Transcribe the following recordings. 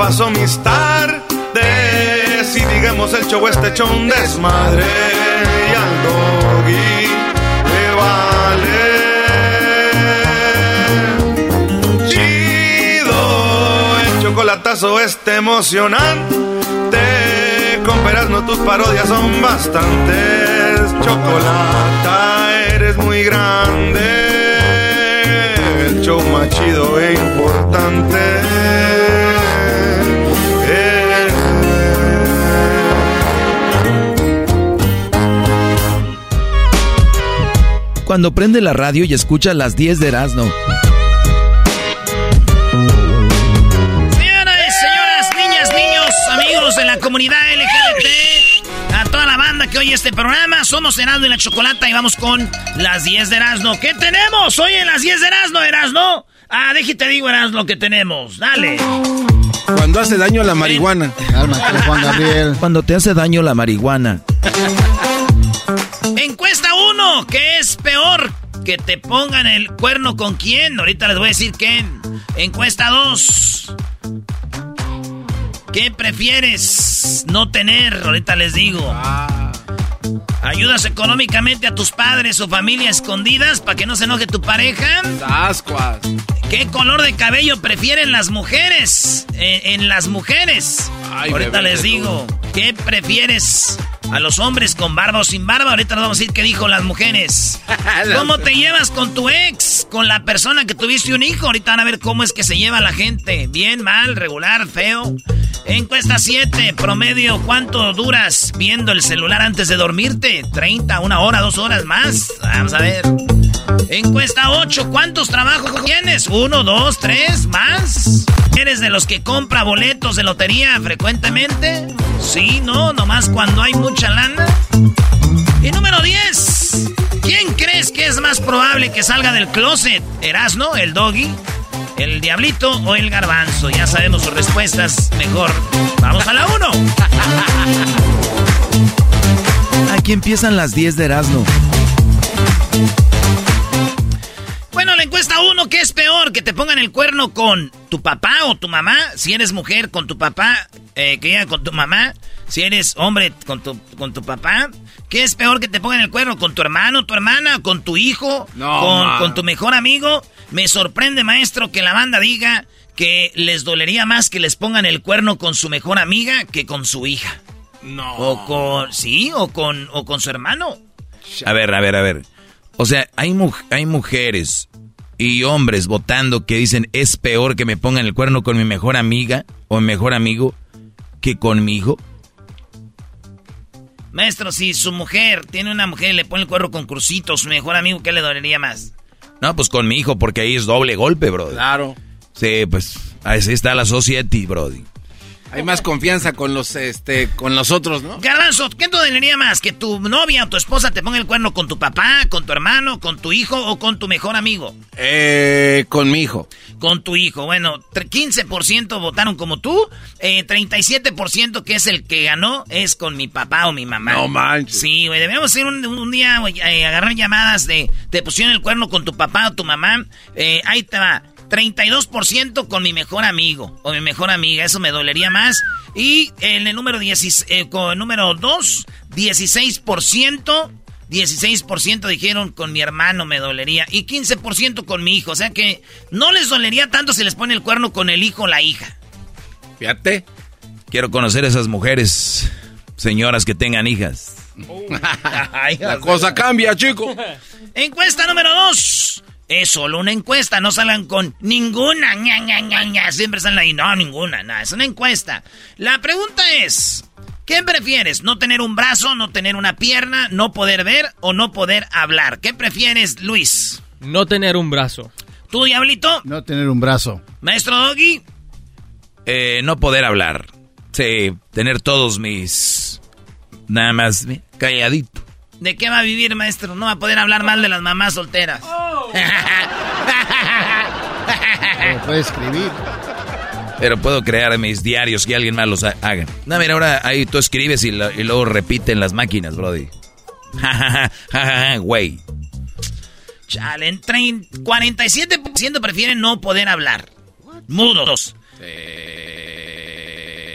paso mis tardes. Y digamos el show este hecho desmadre. Y al doggy le vale. Chido, el chocolatazo este emocionante. Con no tus parodias son bastantes. Chocolata, eres muy grande el show más chido e importante. Cuando prende la radio y escucha las 10 de Erasmo. Señoras, señoras, niñas, niños, amigos de la comunidad LGBT, a toda la banda que oye este programa, somos Erasmo y la Chocolata y vamos con las 10 de Erasmo. ¿Qué tenemos hoy en las 10 de Erasmo, Erasmo? Ah, déjate digo, Erasmo, lo que tenemos. Dale. Cuando hace daño la marihuana. Juan Gabriel. Cuando te hace daño la marihuana. Encuesta 1, ¿qué es peor? Que te pongan el cuerno con quién. Ahorita les voy a decir quién. Encuesta 2. ¿Qué prefieres no tener? Ahorita les digo. ¿Ayudas económicamente a tus padres o familia escondidas para que no se enoje tu pareja? Ascuas. ¿Qué color de cabello prefieren las mujeres? Eh, en las mujeres. Ahorita les digo. ¿Qué prefieres? A los hombres con barba o sin barba. Ahorita nos vamos a decir qué dijo las mujeres. ¿Cómo te llevas con tu ex? Con la persona que tuviste un hijo. Ahorita van a ver cómo es que se lleva la gente. Bien, mal, regular, feo. Encuesta 7, promedio, ¿cuánto duras viendo el celular antes de dormirte? ¿30, una hora, dos horas más? Vamos a ver. Encuesta 8, ¿cuántos trabajos tienes? ¿Uno, dos, tres, más? ¿Eres de los que compra boletos de lotería frecuentemente? Sí, no, nomás cuando hay mucha lana. Y número 10, ¿quién crees que es más probable que salga del closet? ¿Erasno, el doggy? ¿El diablito o el garbanzo? Ya sabemos sus respuestas. Mejor, vamos a la 1. Aquí empiezan las 10 de Erasmo. Bueno, la encuesta 1, ¿qué es peor? ¿Que te pongan el cuerno con tu papá o tu mamá? Si eres mujer, con tu papá, eh, que llega con tu mamá. Si eres hombre, con tu, con tu papá. ¿Qué es peor que te pongan el cuerno? ¿Con tu hermano, tu hermana, con tu hijo? No, con tu mejor amigo? Me sorprende, maestro, que la banda diga que les dolería más que les pongan el cuerno con su mejor amiga que con su hija. No. O con, sí, o con, o con su hermano. A ver, a ver, a ver. O sea, hay, mu- hay mujeres y hombres votando que dicen es peor que me pongan el cuerno con mi mejor amiga o mi mejor amigo que con mi hijo. Maestro, si su mujer tiene una mujer y le pone el cuerno con crucito, su mejor amigo, ¿qué le dolería más? No, pues con mi hijo, porque ahí es doble golpe, bro. Claro. Sí, pues así está la society, brody. Hay más confianza con los, este, con los otros, ¿no? Garbanzo, ¿qué te dolería más? ¿Que tu novia o tu esposa te ponga el cuerno con tu papá, con tu hermano, con tu hijo o con tu mejor amigo? Eh, con mi hijo. Con tu hijo. Bueno, 15% votaron como tú, eh, 37% que es el que ganó es con mi papá o mi mamá. No manches. Sí, güey, debemos ir un, día, güey, eh, agarrar llamadas de, te pusieron el cuerno con tu papá o tu mamá. Eh, ahí te va. 32% con mi mejor amigo o mi mejor amiga, eso me dolería más. Y en el número, 10, eh, con el número 2, 16%. 16% dijeron con mi hermano me dolería y 15% con mi hijo. O sea que no les dolería tanto si les pone el cuerno con el hijo o la hija. Fíjate. Quiero conocer a esas mujeres, señoras que tengan hijas. la cosa cambia, chico. Encuesta número 2. Es solo una encuesta, no salgan con ninguna, ña, ña, ña, ña. Siempre salen ahí, no, ninguna, nada, es una encuesta. La pregunta es, ¿qué prefieres? ¿No tener un brazo, no tener una pierna, no poder ver o no poder hablar? ¿Qué prefieres, Luis? No tener un brazo. ¿Tú, Diablito? No tener un brazo. Maestro Doggy. Eh, no poder hablar. Sí, tener todos mis... Nada más calladito. ¿De qué va a vivir, maestro? No va a poder hablar mal de las mamás solteras. Oh. puede escribir. Pero puedo crear mis diarios que alguien más los haga. No, mira, ahora ahí tú escribes y, luego repiten las máquinas, Brody. Güey. Chale, 47% prefieren no poder hablar. Mudos.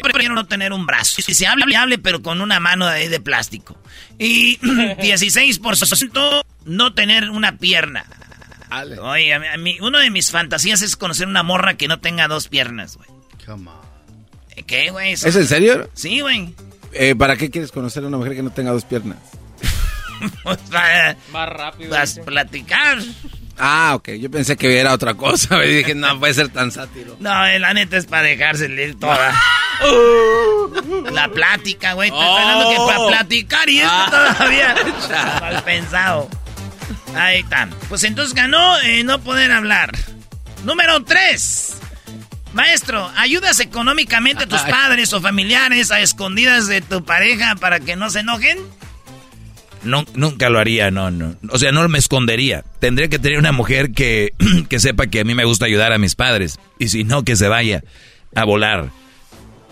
Prefiero no tener un brazo. Si se habla, hable, pero con una mano de, de plástico. Y 16% no tener una pierna. Oye, a mí, uno de mis fantasías es conocer una morra que no tenga dos piernas, güey. Come on. ¿Qué, güey? ¿Es en serio? Sí, güey. Eh, ¿Para qué quieres conocer a una mujer que no tenga dos piernas? pues para, Más rápido. Para platicar. Ah, ok. Yo pensé que era otra cosa. Y dije, no puede ser tan sátiro. No, la neta es para dejarse ir toda. la plática, güey. Estoy que para oh. platicar y esto ah. todavía. Mal pensado. Ahí están. Pues entonces ganó eh, no poder hablar. Número 3. Maestro, ¿ayudas económicamente a tus padres o familiares a escondidas de tu pareja para que no se enojen? No, nunca lo haría, no, no. O sea, no me escondería. Tendría que tener una mujer que, que sepa que a mí me gusta ayudar a mis padres. Y si no, que se vaya a volar.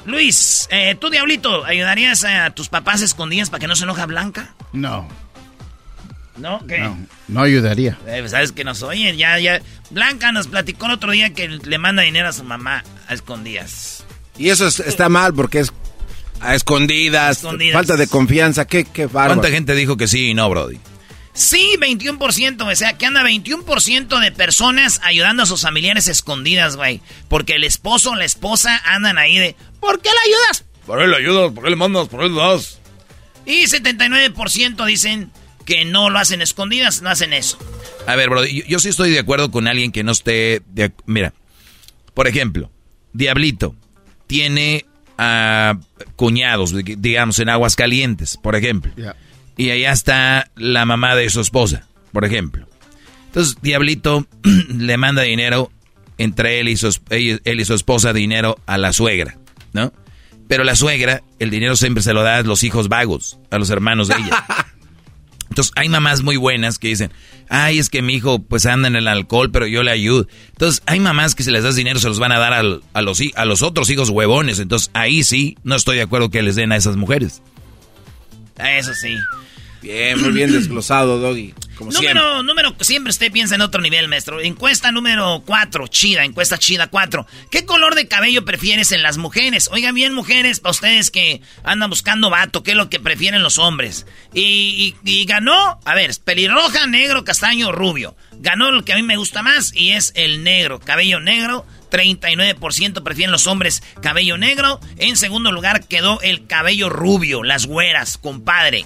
Luis, eh, tú, Diablito, ¿ayudarías a tus papás escondidas para que no se enoja Blanca? No. ¿No? ¿Qué? No, no ayudaría. Eh, pues, Sabes que nos oyen, ya, ya. Blanca nos platicó el otro día que le manda dinero a su mamá a escondidas. Y eso está mal porque es a escondidas, falta de confianza, qué, qué ¿Cuánta gente dijo que sí y no, Brody? Sí, 21%, o sea, que anda 21% de personas ayudando a sus familiares escondidas, güey. Porque el esposo o la esposa andan ahí de, ¿por qué le ayudas? ¿Por qué le ayudas? ¿Por qué le mandas? ¿Por qué le das? Y 79% dicen que no lo hacen escondidas, no hacen eso. A ver, bro, yo, sí estoy de acuerdo con alguien que no esté... Mira, por ejemplo, Diablito tiene a cuñados, digamos, en aguas calientes, por ejemplo. Y allá está la mamá de su esposa, por ejemplo. Entonces, Diablito le manda dinero entre él y, su, él y su esposa, dinero a la suegra, ¿no? Pero la suegra, el dinero siempre se lo da a los hijos vagos, a los hermanos de ella. Entonces hay mamás muy buenas que dicen, ay, es que mi hijo pues anda en el alcohol, pero yo le ayudo. Entonces hay mamás que si les das dinero se los van a dar a, los, a los otros hijos huevones. Entonces ahí sí, no estoy de acuerdo que les den a esas mujeres. Eso sí. Bien, muy bien desglosado, Doggy. Número, siempre. número, siempre usted piensa en otro nivel, maestro. Encuesta número 4, chida, encuesta chida 4. ¿Qué color de cabello prefieres en las mujeres? Oigan bien, mujeres, para ustedes que andan buscando vato, ¿qué es lo que prefieren los hombres? Y, y, ganó, a ver, pelirroja, negro, castaño, rubio. Ganó lo que a mí me gusta más y es el negro, cabello negro. 39% prefieren los hombres cabello negro. En segundo lugar quedó el cabello rubio, las güeras, compadre.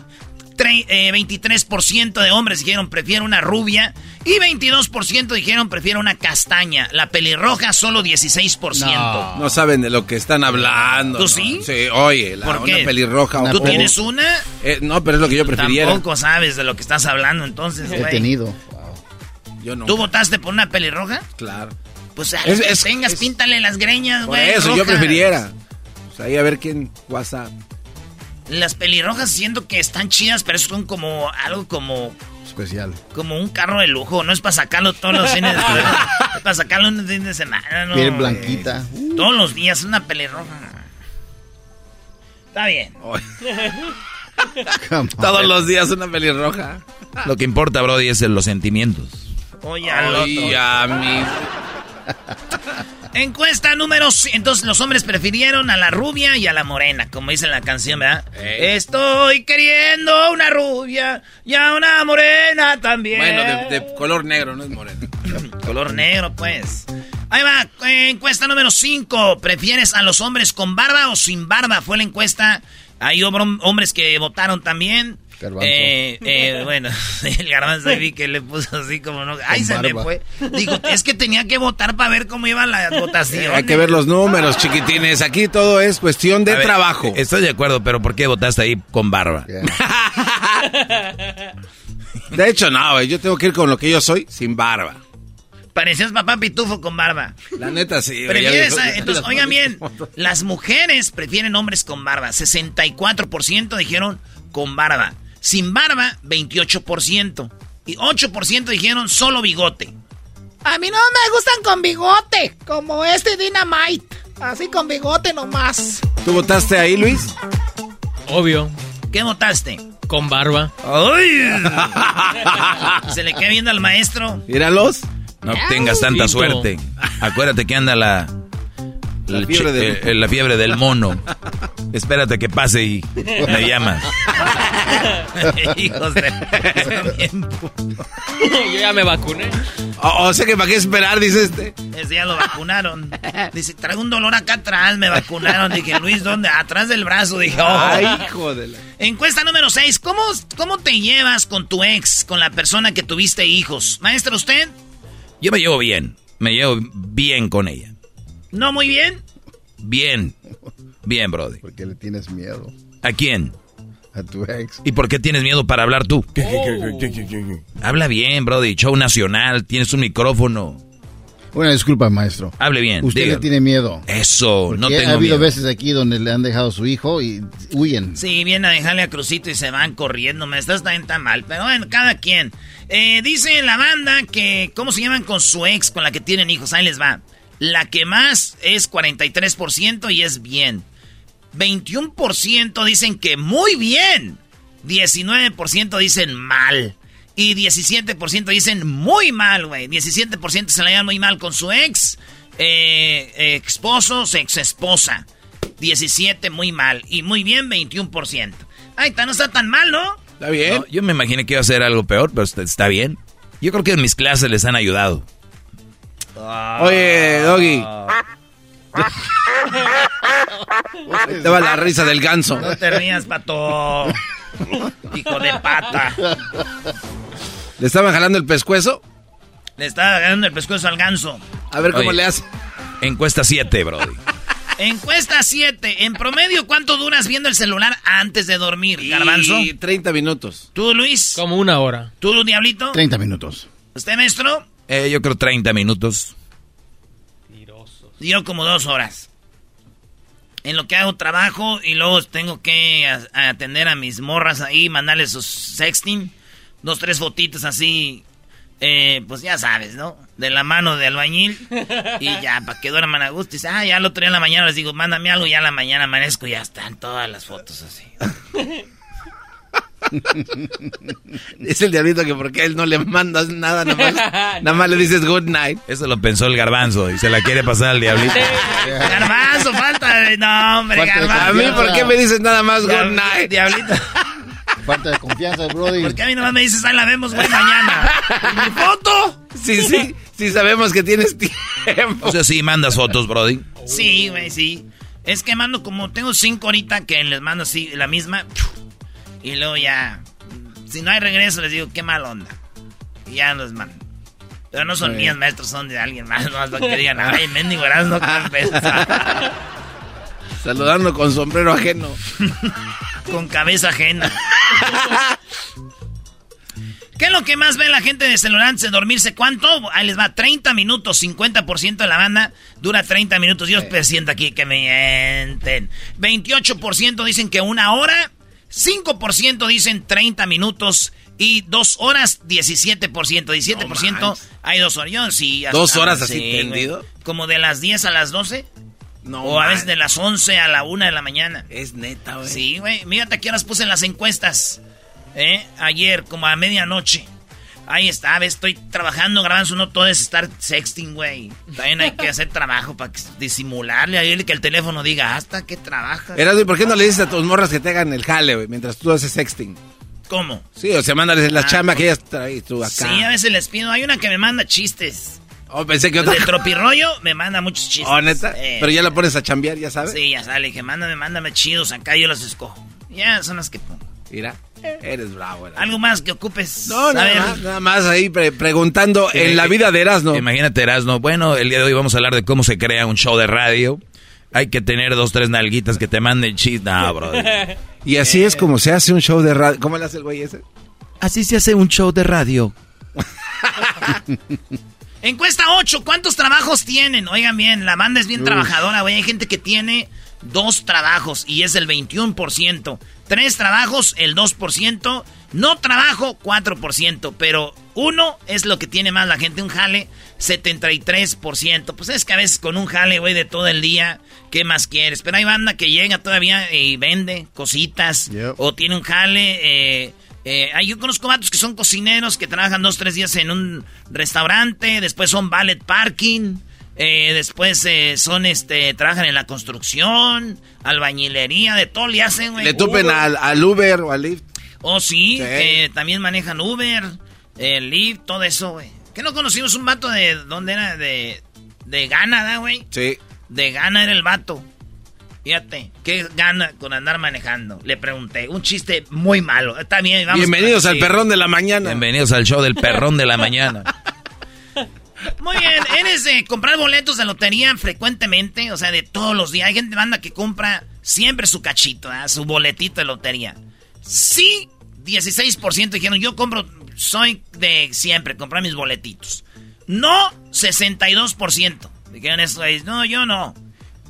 23% eh, de hombres dijeron prefiero una rubia y 22% dijeron prefiero una castaña. La pelirroja solo 16%. No, saben de lo que están hablando. ¿Tú sí? Sí, oye, la, ¿Por qué? una pelirroja. ¿Tú tienes una? Eh, no, pero es lo que yo preferiera. Tampoco sabes de lo que estás hablando entonces, He tenido. Yo no. ¿Tú votaste por una pelirroja? Claro. Pues a es, tengas, píntale las greñas, güey. Por eso, yo preferiera. Pues ahí a ver quién WhatsApp. Las pelirrojas siento que están chidas, pero son como algo como especial. Como un carro de lujo, no es para sacarlo todos los fines de semana. es para sacarlo un fin de semana, ¿no? Piel blanquita. Todos los días, una pelirroja. Está bien. Todos los días una pelirroja. Lo que importa, Brody, es los sentimientos. Oye, al otro. Encuesta número... Entonces los hombres prefirieron a la rubia y a la morena, como dice la canción, ¿verdad? Estoy queriendo una rubia y a una morena también. Bueno, de, color negro, no es morena. color negro, pues. Ahí va, encuesta número 5. ¿Prefieres a los hombres con barba o sin barba? Fue la encuesta. Hay hombres que votaron también. Eh, eh, bueno, el garbanzo vi que le puso así como no. Ay, se me fue. Dijo, es que tenía que votar para ver cómo iba la votación. Hay que ver los números, chiquitines. Aquí todo es cuestión de trabajo. Estoy de acuerdo, pero ¿por qué votaste ahí con barba? de hecho, no, yo tengo que ir con lo que yo soy, sin barba. Parecías papá pitufo con barba. La neta, sí. entonces, oigan bien, las mujeres prefieren hombres con barba. 64% dijeron con barba. Sin barba, 28%. Y 8% dijeron solo bigote. A mí no me gustan con bigote, como este Dynamite. Así con bigote nomás. ¿Tú votaste ahí, Luis? Obvio. ¿Qué votaste? Con barba. ¡Ay! Se le queda viendo al maestro. Míralos. No tengas tanta suerte. Acuérdate que anda la la fiebre, del... Eh, la fiebre del mono. Espérate que pase y me llamas. Hijos de... Yo ya me vacuné. O, sea que para qué esperar, dice este. Ese ya lo vacunaron. Dice, traigo un dolor acá atrás, me vacunaron. Dije, Luis, ¿dónde? Atrás del brazo. Dije, oh. Ay, hijo de la... Encuesta número 6. ¿Cómo, ¿Cómo te llevas con tu ex, con la persona que tuviste hijos? Maestro, ¿usted? Yo me llevo bien. Me llevo bien con ella. ¿No muy bien? Bien. Bien, Brody. ¿Por qué le tienes miedo? ¿A quién? A tu ex. ¿Y por qué tienes miedo para hablar tú? Habla bien, Brody. Show nacional. Tienes un micrófono. Una disculpa, maestro. Hable bien. Usted le tiene miedo. Eso, no tengo Ha habido veces aquí donde le han dejado a su hijo y huyen. Sí, vienen a dejarle a Crucito y se van corriendo. Me estás tan, tan mal. Pero bueno, cada quien. Eh, dice la banda que, ¿cómo se llaman con su ex, con la que tienen hijos? Ahí les va. La que más es 43% y es bien. 21% dicen que muy bien. 19% dicen mal. Y 17% dicen muy mal, güey. 17% se la llevan muy mal con su ex, eh, esposo, ex esposa. 17 muy mal. Y muy bien, 21%. Ay, no está tan mal, ¿no? Está bien. yo me imaginé que iba a ser algo peor, pero está bien. Yo creo que en mis clases les han ayudado. Oye, Doggy. Te va la risa del ganso. No te rías, pato. Hijo de pata. ¿Le estaban jalando el pescuezo? Le estaba jalando el pescuezo al ganso. A ver cómo le hace. Encuesta 7, Brody. Encuesta 7. En promedio, ¿cuánto duras viendo el celular antes de dormir, Garbanzo? 30 minutos. ¿Tú, Luis? Como una hora. ¿Tú, Diablito? 30 minutos. ¿Usted, maestro? Eh, yo creo 30 minutos. Yo como dos horas. En lo que hago trabajo y luego tengo que atender a mis morras ahí, mandarles sus sexting. Dos, tres fotitos así, eh, pues ya sabes, ¿no? De la mano de albañil. Y ya, para que duerman a gusto. Y dice, ah, ya lo otro día en la mañana les digo, mándame algo. Y ya a la mañana amanezco y ya están todas las fotos así. Dice el diablito que porque él no le mandas nada, nada más, nada más le dices good night. Eso lo pensó el garbanzo y se la quiere pasar al diablito. garbanzo, falta de nombre, garbanzo. A mí, ¿por qué me dices nada más good night? Diablito. Falta de confianza, Brody. Porque a mí nomás me dices, ahí la vemos, güey, mañana. ¿Mi foto? Sí, sí, sí sabemos que tienes tiempo. O sea, sí mandas fotos, Brody. Sí, güey, sí. Es que mando como, tengo cinco ahorita que les mando así, la misma. Y luego ya, si no hay regreso, les digo, qué mal onda. Y ya los mando. Pero no son míos, maestros, son de alguien más. No más que digan, ay, mendigo, no Saludando con sombrero ajeno. con cabeza ajena. ¿Qué es lo que más ve la gente de celular antes de dormirse? ¿Cuánto? Ahí les va, 30 minutos, 50% de la banda dura 30 minutos. Yo presiento aquí que me mienten. 28% dicen que una hora, 5% dicen 30 minutos y dos horas 17%. 17% hay dos horas. Yo sí. ¿Dos horas así tendido? Como de las 10 a las 12. No, o a veces de las 11 a la 1 de la mañana. Es neta, güey. Sí, güey. Mírate aquí las puse en las encuestas. ¿eh? Ayer, como a medianoche. Ahí está, ves, estoy trabajando, grabando, no todo es estar sexting, güey. También hay que hacer trabajo para disimularle a él que el teléfono diga, hasta que trabaja. Erasmo, ¿y por qué no le dices a tus morras que te hagan el jale, güey, mientras tú haces sexting? ¿Cómo? Sí, o sea, mándales la ah, chamba que ellas traen tú acá. Sí, a veces les pido. Hay una que me manda chistes. Oh, pensé que otra. De tropirroyo me manda muchos chistes. Oh, neta. Pero ya la pones a chambear, ya sabes. Sí, ya sale. Que mándame, mándame chidos acá, yo los escojo. Ya son las que pongo. Mira. Eres bravo. Algo más que ocupes. No, nada, más, nada más ahí preguntando en la vida de Erasno. Imagínate, Erasno. Bueno, el día de hoy vamos a hablar de cómo se crea un show de radio. Hay que tener dos, tres nalguitas que te manden chis. No, bro. y así es como se hace un show de radio. ¿Cómo le hace el güey ese? Así se hace un show de radio. Encuesta 8, ¿cuántos trabajos tienen? Oigan bien, la banda es bien trabajadora, güey. Hay gente que tiene dos trabajos y es el 21%. Tres trabajos, el 2%. No trabajo, 4%. Pero uno es lo que tiene más la gente. Un jale, 73%. Pues es que a veces con un jale, güey, de todo el día, ¿qué más quieres? Pero hay banda que llega todavía y vende cositas. O tiene un jale. Eh, eh, yo conozco vatos que son cocineros que trabajan dos, tres días en un restaurante. Después son ballet parking. Eh, después eh, son, este, trabajan en la construcción, albañilería, de todo le hacen, güey. Le tupen al, Uber o al Lyft. Oh, sí, también manejan Uber, el Lyft, todo eso, güey. ¿Qué no conocimos un vato de, ¿dónde era? De, de Ghana, güey? Sí. De Ghana era el vato. Fíjate, ¿qué gana con andar manejando? Le pregunté, un chiste muy malo. Está bien, vamos Bienvenidos al perrón de la mañana. Bienvenidos al show del perrón de la mañana. Muy bien, ¿eres de comprar boletos de lotería frecuentemente? O sea, de todos los días. Hay gente banda que compra siempre su cachito, su boletito de lotería. Sí, 16% dijeron, yo compro, soy de siempre, comprar mis boletitos. No, 62%. Dijeron eso, no, yo no.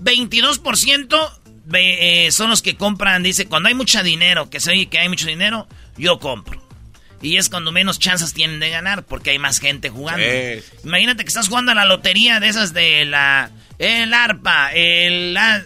22% eh, son los que compran, dice, cuando hay mucho dinero, que se oye que hay mucho dinero, yo compro. Y es cuando menos chances tienen de ganar porque hay más gente jugando. Imagínate que estás jugando a la lotería de esas de la. El arpa, el. La,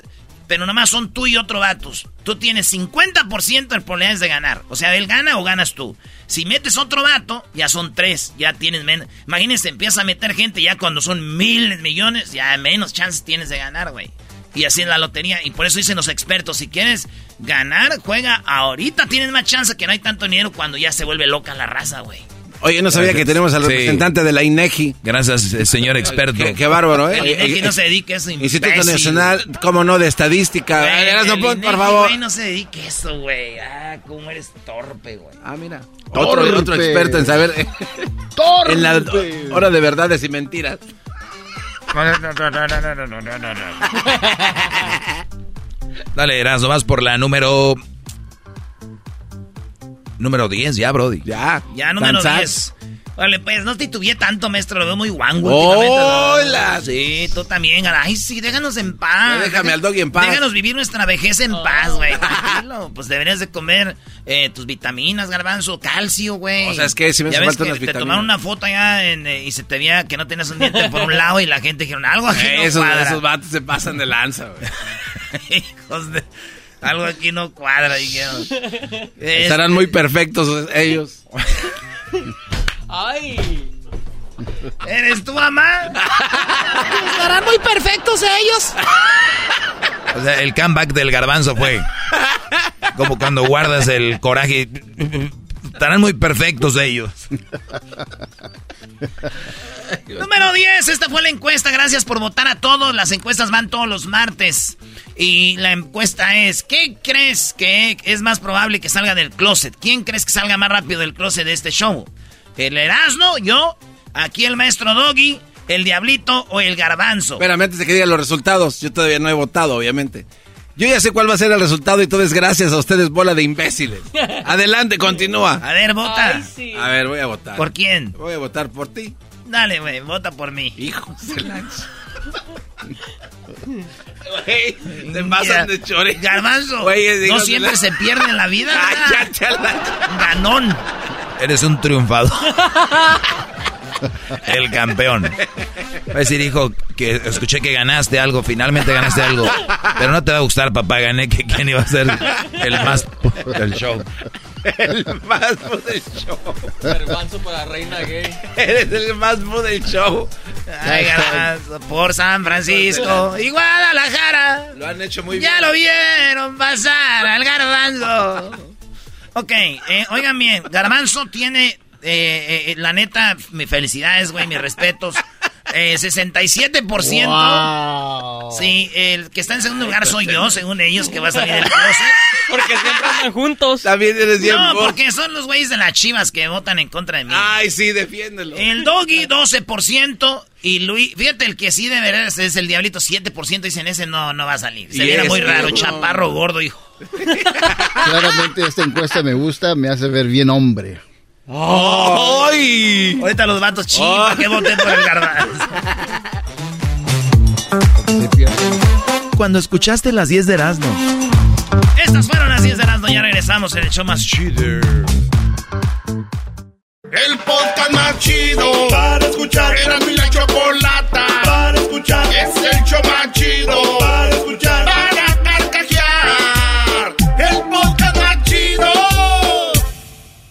pero nomás son tú y otro vatos. Tú tienes 50% de probabilidades de ganar. O sea, él gana o ganas tú. Si metes otro vato, ya son tres. Ya tienes menos. Imagínense, empieza a meter gente ya cuando son miles, millones, ya menos chances tienes de ganar, güey. Y así es la lotería. Y por eso dicen los expertos, si quieres ganar, juega ahorita. Tienes más chance que no hay tanto dinero cuando ya se vuelve loca la raza, güey. Oye, no sabía que tenemos al representante de la INEGI. Gracias, eh, señor experto. Qué, bárbaro, ¿eh? El INEGI no se dedique a eso, Instituto Nacional, ¿cómo no? De Estadística. no, por favor. no se dedique a eso, güey. Ah, cómo eres torpe, güey. Ah, mira. Otro, otro experto en saber. torpe. En la hora de verdades y mentiras. Dale, Erasmo, vas por la número. Número 10, ya, Brody. Ya. Ya, número 10. Vale, pues no titubeé tanto, maestro. Lo veo muy guango. ¡Hola! Sí, tú también. Ay, sí, déjanos en paz. déjame al dog en paz. Déjanos vivir nuestra vejez en paz, güey. Tranquilo. Pues deberías de comer eh, tus vitaminas, garbanzo, calcio, güey. O sea, es que si me hace falta unas vitaminas. Te tomaron una foto allá eh, y se te veía que no tenías un diente por un lado y la gente dijeron algo aquí no esos, cuadra. Esos vatos se pasan de lanza, güey. Hijos de... Algo aquí no cuadra, dijeron. Estarán muy perfectos ellos. ¡Ay! ¿Eres tu mamá? Estarán muy perfectos ellos. O sea, el comeback del garbanzo fue como cuando guardas el coraje. Estarán muy perfectos ellos. Número 10, esta fue la encuesta. Gracias por votar a todos. Las encuestas van todos los martes. Y la encuesta es, ¿qué crees que es más probable que salga del closet? ¿Quién crees que salga más rápido del closet de este show? ¿El Erasmo, yo, aquí el maestro Doggy, el Diablito o el Garbanzo? Espérame, antes de que diga los resultados, yo todavía no he votado, obviamente. Yo ya sé cuál va a ser el resultado y todo es gracias a ustedes, bola de imbéciles. Adelante, continúa. A ver, vota. A ver, voy a votar. ¿Por quién? Voy a votar por ti. Dale, güey, vota por mí. Hijo de la... Güey, te pasan de chore. Garbanzo, no siempre la- se pierde en la vida. La- Ganón. Eres un triunfador. El campeón. Va a decir, hijo, que escuché que ganaste algo, finalmente ganaste algo. Pero no te va a gustar, papá, gané que quién iba a ser el más del show. El más del show. Garbanzo para reina gay. Eres el más del show. Ay, Garbanzo, por San Francisco y Guadalajara. Lo han hecho muy bien. Ya lo vieron pasar al garbanzo. Ok, eh, oigan bien, garbanzo tiene, eh, eh, la neta, mis felicidades, güey, mis respetos. Eh, 67%. Wow. Sí, el que está en segundo lugar soy yo, según ellos, que va a salir del closet. Porque siempre andan juntos. También eres bien No, porque son los güeyes de las chivas que votan en contra de mí. Ay, sí, defiéndelo. El doggy, 12%. Y Luis, fíjate, el que sí debería ser es el diablito, 7%. Dicen, ese no, no va a salir. Se Y viera ese, muy raro, no. chaparro, gordo, hijo. Claramente esta encuesta me gusta, me hace ver bien hombre. ¡Ay! Ahorita los vatos chipa que voten por el garbanzo. Cuando escuchaste las 10 de Erasmo. Estas fueron las 10 de las ya regresamos en el show más chido. El podcast más chido para escuchar. Era mi la chocolata para escuchar. Es el show más chido para escuchar.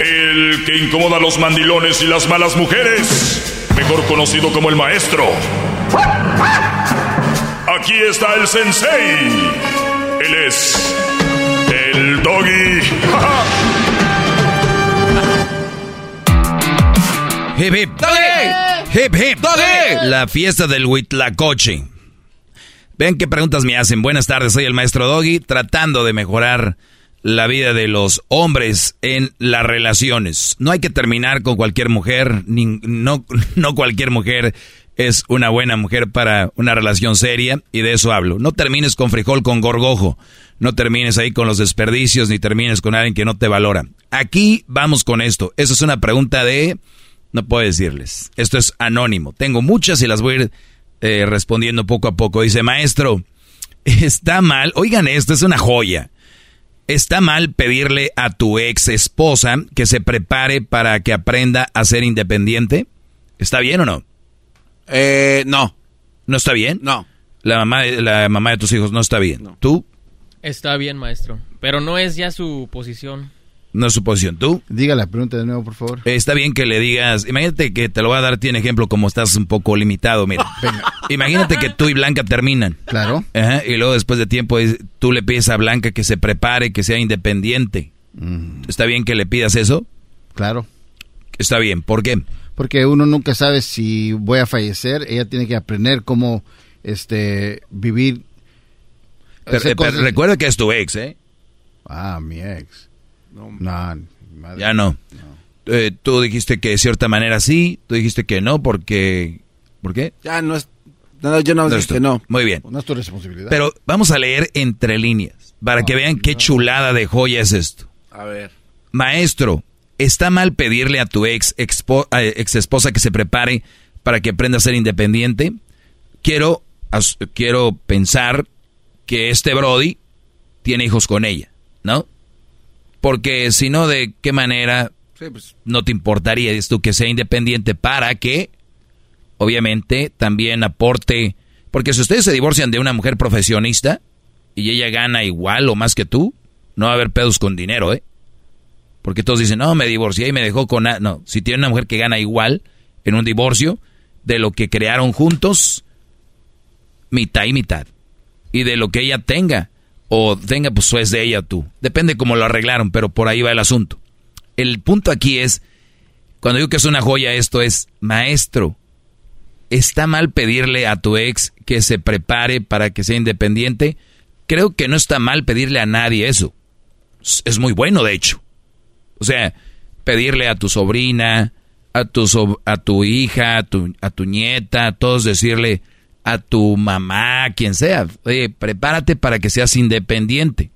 El que incomoda a los mandilones y las malas mujeres. Mejor conocido como el maestro. Aquí está el sensei. Él es. El doggy. Hip hip. Hip hip. La fiesta del Huitlacoche. Ven qué preguntas me hacen. Buenas tardes, soy el maestro Doggy, tratando de mejorar la vida de los hombres en las relaciones. No hay que terminar con cualquier mujer, ni- no, no cualquier mujer es una buena mujer para una relación seria, y de eso hablo. No termines con frijol con gorgojo, no termines ahí con los desperdicios, ni termines con alguien que no te valora. Aquí vamos con esto. Eso es una pregunta de... No puedo decirles. Esto es anónimo. Tengo muchas y las voy a ir eh, respondiendo poco a poco. Dice, maestro, está mal. Oigan esto, es una joya. Está mal pedirle a tu ex esposa que se prepare para que aprenda a ser independiente. ¿Está bien o no? Eh, no. ¿No está bien? No. La mamá, de- la mamá de tus hijos no está bien. ¿Tú? Está bien, maestro. Pero no es ya su posición. No es su posición. ¿Tú? Diga la pregunta de nuevo, por favor. Eh, Está bien que le digas, imagínate que te lo voy a dar, tiene ejemplo, como estás un poco limitado, mira. Imagínate que tú y Blanca terminan. Claro. Ajá, y luego después de tiempo tú le pides a Blanca que se prepare, que sea independiente. ¿Está bien que le pidas eso? Claro. Está bien, ¿por qué? porque uno nunca sabe si voy a fallecer. Ella tiene que aprender cómo este vivir. Pero, recuerda que es tu ex, ¿eh? Ah, mi ex. No, ya no. Eh, tú dijiste que de cierta manera sí, tú dijiste que no porque... ¿Por qué? Ya no es... No, yo no, dije que no. Muy bien. No es tu responsabilidad. Pero vamos a leer entre líneas para que vean qué chulada de joya es esto. A ver. Maestro, ¿está mal pedirle a tu ex, ex esposa que se prepare para que aprenda a ser independiente? Quiero, quiero pensar que este Brody tiene hijos con ella, ¿no? Porque si no, ¿de qué manera pues. no te importaría esto que sea independiente para que, obviamente, también aporte? Porque si ustedes se divorcian de una mujer profesionista y ella gana igual o más que tú, no va a haber pedos con dinero, ¿eh? Porque todos dicen, no, me divorcié y me dejó con... No, si tiene una mujer que gana igual en un divorcio de lo que crearon juntos, mitad y mitad. Y de lo que ella tenga o tenga, pues es de ella tú. Depende cómo lo arreglaron, pero por ahí va el asunto. El punto aquí es, cuando digo que es una joya, esto es, maestro, ¿está mal pedirle a tu ex que se prepare para que sea independiente? Creo que no está mal pedirle a nadie eso. Es muy bueno, de hecho. O sea, pedirle a tu sobrina, a tu, a tu hija, a tu, a tu nieta, a todos decirle, a tu mamá, quien sea, oye, prepárate para que seas independiente.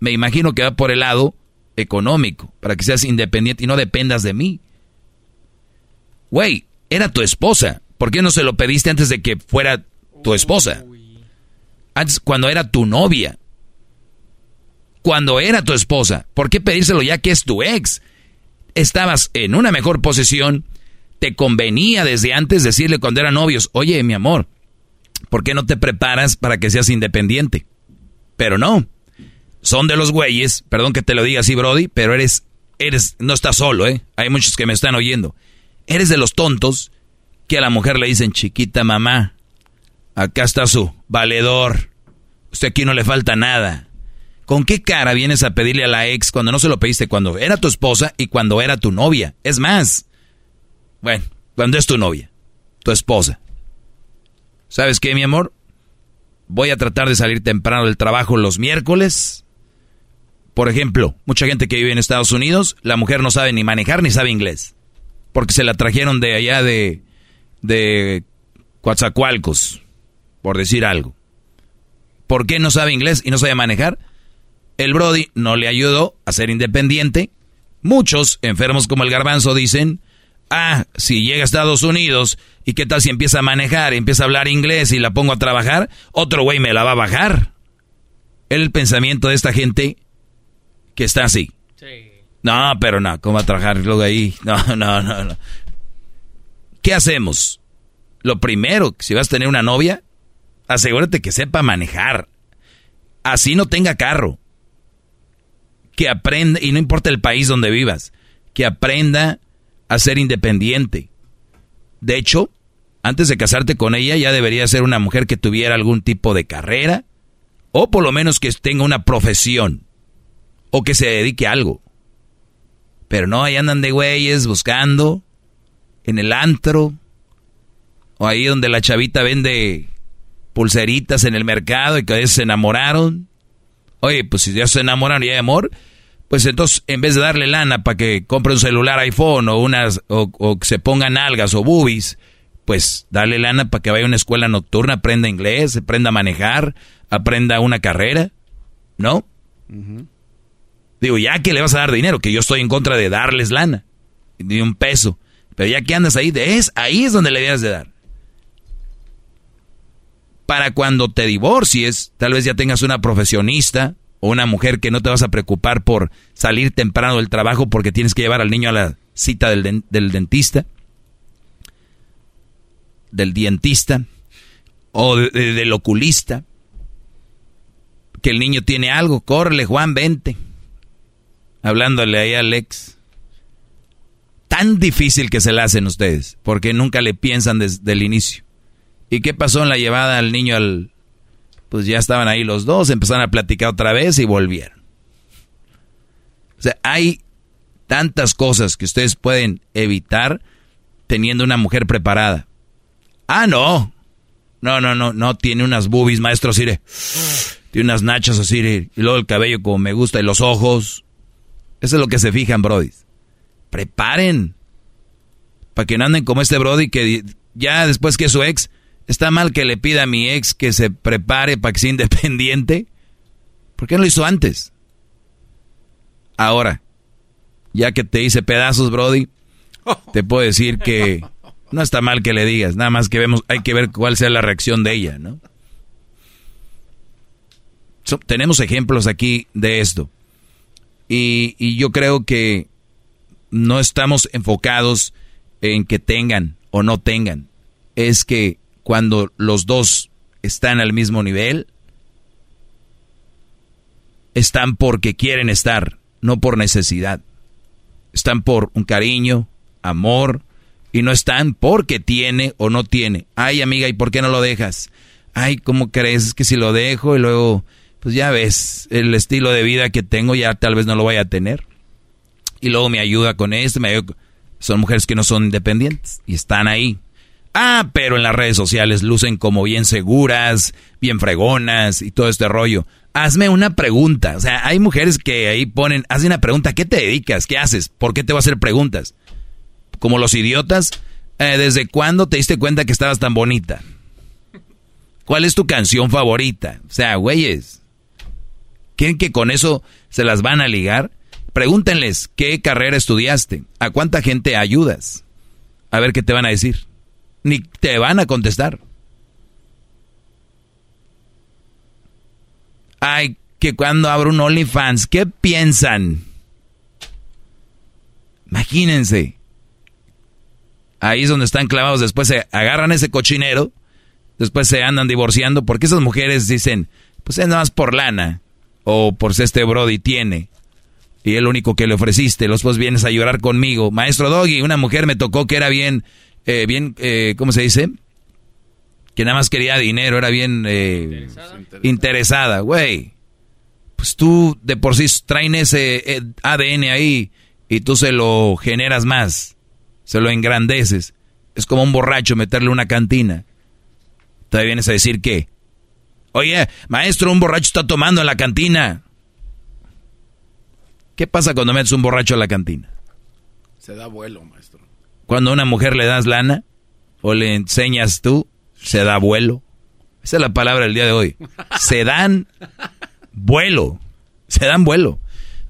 Me imagino que va por el lado económico, para que seas independiente y no dependas de mí. Güey, era tu esposa. ¿Por qué no se lo pediste antes de que fuera tu esposa? Antes, cuando era tu novia. Cuando era tu esposa. ¿Por qué pedírselo ya que es tu ex? Estabas en una mejor posición. Te convenía desde antes decirle cuando eran novios, oye, mi amor, ¿por qué no te preparas para que seas independiente? Pero no. Son de los güeyes, perdón que te lo diga así, Brody, pero eres, eres, no estás solo, ¿eh? Hay muchos que me están oyendo. Eres de los tontos que a la mujer le dicen, chiquita mamá, acá está su valedor. Usted aquí no le falta nada. ¿Con qué cara vienes a pedirle a la ex cuando no se lo pediste cuando era tu esposa y cuando era tu novia? Es más, bueno, cuando es tu novia, tu esposa. ¿Sabes qué, mi amor? Voy a tratar de salir temprano del trabajo los miércoles. Por ejemplo, mucha gente que vive en Estados Unidos, la mujer no sabe ni manejar ni sabe inglés. Porque se la trajeron de allá de, de Coatzacoalcos, por decir algo. ¿Por qué no sabe inglés y no sabe manejar? El Brody no le ayudó a ser independiente. Muchos enfermos como el garbanzo dicen, ah, si llega a Estados Unidos ¿Y qué tal si empieza a manejar, empieza a hablar inglés y la pongo a trabajar? Otro güey me la va a bajar. El pensamiento de esta gente que está así. Sí. No, pero no, ¿cómo va a trabajar luego ahí? No, no, no, no. ¿Qué hacemos? Lo primero, si vas a tener una novia, asegúrate que sepa manejar. Así no tenga carro. Que aprenda, y no importa el país donde vivas, que aprenda a ser independiente de hecho, antes de casarte con ella ya debería ser una mujer que tuviera algún tipo de carrera o por lo menos que tenga una profesión o que se dedique a algo. Pero no, ahí andan de güeyes buscando en el antro o ahí donde la chavita vende pulseritas en el mercado y que a se enamoraron. Oye, pues si ya se enamoraron y hay amor, pues entonces en vez de darle lana para que compre un celular iPhone o unas o, que se pongan algas o boobies, pues dale lana para que vaya a una escuela nocturna, aprenda inglés, aprenda a manejar, aprenda una carrera, ¿no? Digo, ya que le vas a dar dinero, que yo estoy en contra de darles lana, ni un peso, pero ya que andas ahí, es, ahí es donde le debes de dar. Para cuando te divorcies, tal vez ya tengas una profesionista, o una mujer que no te vas a preocupar por salir temprano del trabajo porque tienes que llevar al niño a la cita del, dentista, del dientista o del oculista, que el niño tiene algo, córrele Juan, vente, hablándole ahí a Alex. Tan difícil que se la hacen ustedes, porque nunca le piensan desde el inicio. ¿Y qué pasó en la llevada al niño al, pues ya estaban ahí los dos, empezaron a platicar otra vez y volvieron. O sea, hay tantas cosas que ustedes pueden evitar teniendo una mujer preparada. Ah, no. No, no, no, no, tiene unas boobies, maestro, Sire. Tiene unas nachas así, y luego el cabello como me gusta, y los ojos. Eso es lo que se fijan, Brody. Preparen. Para que no anden como este Brody que ya después que su ex, está mal que le pida a mi ex que se prepare para que sea independiente. ¿Por qué no lo hizo antes? Ahora, ya que te hice pedazos, Brody, te puedo decir que no está mal que le digas, nada más que vemos, hay que ver cuál sea la reacción de ella, ¿no? tenemos ejemplos aquí de esto. Y, y yo creo que no estamos enfocados en que tengan o no tengan. Es que cuando los dos están al mismo nivel, están porque quieren estar, no por necesidad. Están por un cariño, amor, y no están porque tiene o no tiene. Ay, amiga, ¿y por qué no lo dejas? Ay, ¿cómo crees? Es que si lo dejo y luego, pues ya ves, el estilo de vida que tengo ya tal vez no lo vaya a tener. Y luego me ayuda con esto, me Son mujeres que no son independientes y están ahí. Ah, pero en las redes sociales lucen como bien seguras, bien fregonas y todo este rollo. Hazme una pregunta. O sea, hay mujeres que ahí ponen, hazme una pregunta. ¿Qué te dedicas? ¿Qué haces? ¿Por qué te voy a hacer preguntas? como los idiotas, eh, ¿desde cuándo te diste cuenta que estabas tan bonita? ¿Cuál es tu canción favorita? O sea, güeyes, ¿quieren que con eso se las van a ligar? Pregúntenles qué carrera estudiaste, a cuánta gente ayudas. A ver qué te van a decir. Ni te van a contestar. Ay, que cuando abro un OnlyFans, ¿qué piensan? Imagínense. Ahí es donde están clavados. Después se agarran ese cochinero. Después se andan divorciando. Porque esas mujeres dicen, pues es nada más por lana. O por si este Brody tiene. Y el único que le ofreciste. Después vienes a llorar conmigo. Maestro Doggy, una mujer me tocó que era bien, eh, bien, eh, ¿cómo se dice? Que nada más quería dinero. Era bien eh, interesada. Güey. Pues tú de por sí traen ese eh, ADN ahí. Y tú se lo generas más se lo engrandeces. Es como un borracho meterle una cantina. Todavía vienes a decir que, oye, maestro, un borracho está tomando en la cantina. ¿Qué pasa cuando metes un borracho a la cantina? Se da vuelo, maestro. Cuando a una mujer le das lana o le enseñas tú, se da vuelo. Esa es la palabra del día de hoy. Se dan vuelo. Se dan vuelo.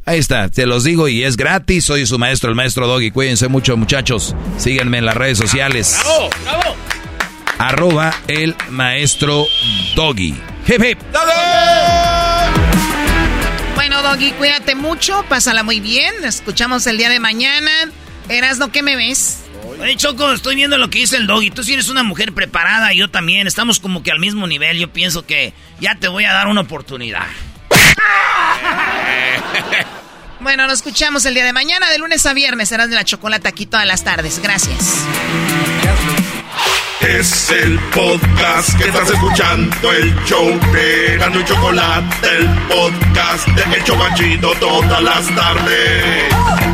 Ahí está, te los digo y es gratis. Soy su maestro, el maestro Doggy. Cuídense mucho, muchachos. Síganme en las redes sociales. ¡Bravo! ¡Bravo! Arroba el maestro Doggy. Hip, hip. Bueno, Doggy, cuídate mucho. Pásala muy bien. Escuchamos el día de mañana. Erasno, ¿qué me ves? Oye, Choco, estoy viendo lo que dice el Doggy. Tú sí eres una mujer preparada y yo también. Estamos como que al mismo nivel. Yo pienso que ya te voy a dar una oportunidad. Bueno, nos escuchamos el día de mañana, de lunes a viernes. Serás de la chocolate aquí todas las tardes. Gracias. Es el podcast que estás escuchando, el show de Gano y Chocolate, el podcast de Hecho Machito todas las tardes.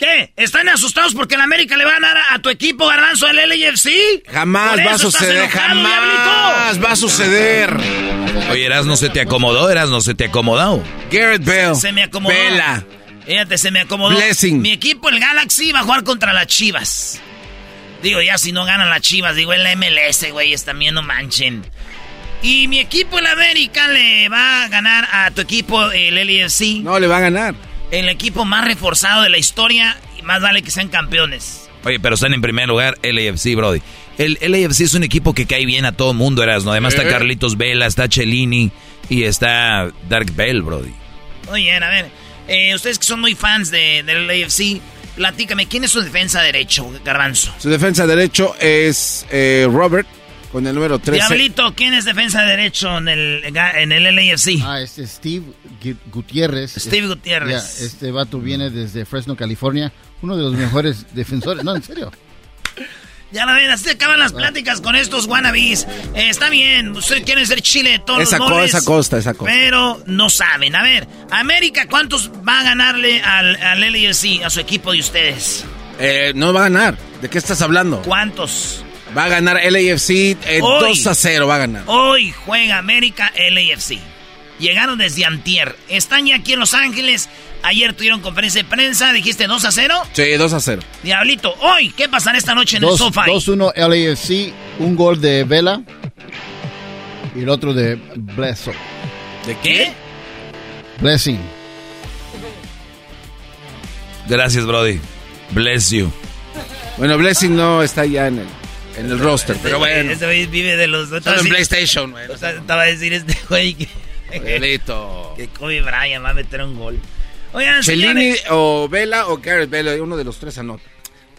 ¿Qué? ¿Están asustados porque en América le van a dar a tu equipo garbanzo del LAFC? Jamás va a suceder, jamás va a suceder. Oye, Eras, ¿no se te acomodó? Eras, ¿no se te acomodó? Garrett Bell. Se me acomodó. Vela. Fíjate, se me acomodó. Blessing. Mi equipo, el Galaxy, va a jugar contra las Chivas. Digo, ya si no ganan las Chivas, digo, el MLS, güey, también no manchen. Y mi equipo, el América, le va a ganar a tu equipo, el LFC. No, le va a ganar. El equipo más reforzado de la historia y más vale que sean campeones. Oye, pero están en primer lugar LAFC, Brody. El LAFC es un equipo que cae bien a todo mundo, Erasmo. Además está Carlitos Vela, está Cellini y está Dark Bell, Brody. Oye, a ver, eh, ustedes que son muy fans de, del LAFC, platícame, ¿quién es su defensa derecho, Garbanzo? Su defensa derecho es eh, Robert con el número 13. Diablito, ¿quién es defensa de derecho en el, en el LAFC? Ah, este es Steve Gutiérrez. Steve Gutiérrez. Este vato viene desde Fresno, California. Uno de los mejores defensores. No, en serio. Ya la ven, así acaban las pláticas con estos wannabes. Eh, está bien, ustedes quieren ser Chile de todos esa los moles. Esa costa, esa costa. Pero no saben. A ver, América, ¿cuántos va a ganarle al, al LAFC, a su equipo de ustedes? Eh, no va a ganar. ¿De qué estás hablando? ¿Cuántos? Va a ganar LAFC eh, 2 a 0, va a ganar. Hoy juega América LAFC. Llegaron desde Antier. Están ya aquí en Los Ángeles. Ayer tuvieron conferencia de prensa. ¿Dijiste 2 a 0? Sí, 2 a 0. Diablito, hoy, ¿qué pasará esta noche en el sofá? 2-1 LAFC. Un gol de Vela. Y el otro de Blesso. ¿De qué? Blessing. Gracias, Brody. Bless you. Bueno, Blessing no está ya en el, en el roster, pero bueno. Este güey vive de los... Solo en PlayStation, güey. O sea, estaba a decir este güey que... Que Kobe Bryant va a meter un gol. Oigan, Cellini o Vela o Gareth Vela, uno de los tres anota.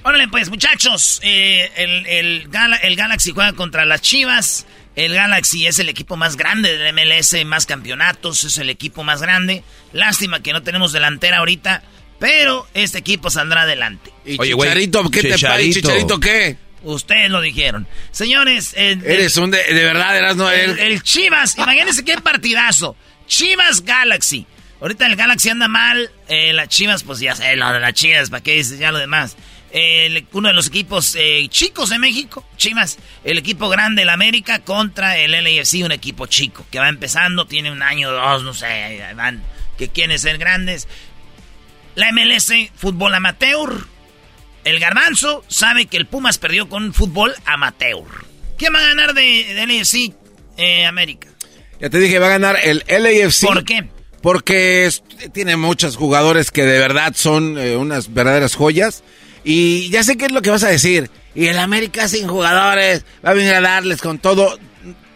Órale, pues, muchachos. Eh, el, el, el Galaxy juega contra las Chivas. El Galaxy es el equipo más grande del MLS, más campeonatos, es el equipo más grande. Lástima que no tenemos delantera ahorita, pero este equipo saldrá adelante. ¿Y Oye, Chicharito, ¿qué te parece? ¿Chicharito qué? Ustedes lo dijeron. Señores. El, Eres un de, de verdad, eras no. El, el Chivas, imagínense qué partidazo. Chivas Galaxy. Ahorita el Galaxy anda mal. Eh, las Chivas, pues ya sé, lo de las Chivas, ¿para qué dices ya lo demás? El, uno de los equipos eh, chicos de México, Chivas, el equipo grande, el América, contra el LAFC, un equipo chico que va empezando, tiene un año, dos, no sé, van, que quieren ser grandes. La MLS, fútbol amateur. El Garbanzo sabe que el Pumas perdió con fútbol amateur. ¿Quién va a ganar de, de LAFC eh, América? Ya te dije, va a ganar el LAFC. ¿Por qué? Porque es, tiene muchos jugadores que de verdad son eh, unas verdaderas joyas. Y ya sé qué es lo que vas a decir. Y el América sin jugadores va a venir a darles con todo.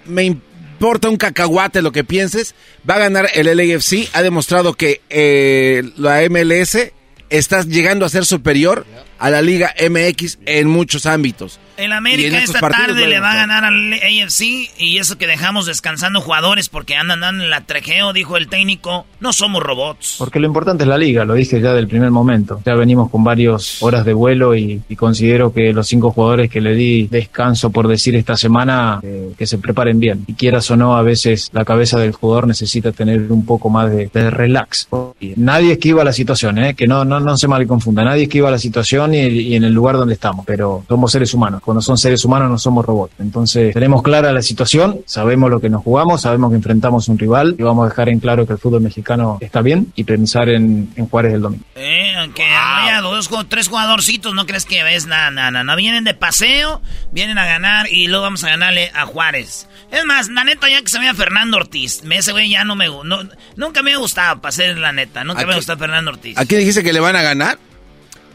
Me importa un cacahuate lo que pienses. Va a ganar el LAFC. Ha demostrado que eh, la MLS está llegando a ser superior a la Liga MX en muchos ámbitos. El América esta tarde le va a ganar al AFC y eso que dejamos descansando jugadores porque andan en el atrejeo, dijo el técnico, no somos robots. Porque lo importante es la liga, lo dije ya del primer momento. Ya venimos con varias horas de vuelo y, y considero que los cinco jugadores que le di descanso por decir esta semana, eh, que se preparen bien. Y quieras o no, a veces la cabeza del jugador necesita tener un poco más de, de relax. Nadie esquiva la situación, ¿eh? que no, no, no se mal confunda, nadie esquiva la situación y, y en el lugar donde estamos, pero somos seres humanos cuando son seres humanos no somos robots. Entonces tenemos clara la situación, sabemos lo que nos jugamos, sabemos que enfrentamos un rival y vamos a dejar en claro que el fútbol mexicano está bien y pensar en, en Juárez el domingo. Eh, aunque haya dos, tres jugadorcitos, no crees que ves nada, nada, no vienen de paseo, vienen a ganar y luego vamos a ganarle a Juárez. Es más, la neta, ya que se vea Fernando Ortiz, ese güey ya no me no, nunca me ha gustado, para ser la neta, nunca me ha gustado Fernando Ortiz. ¿A quién dijiste que le van a ganar?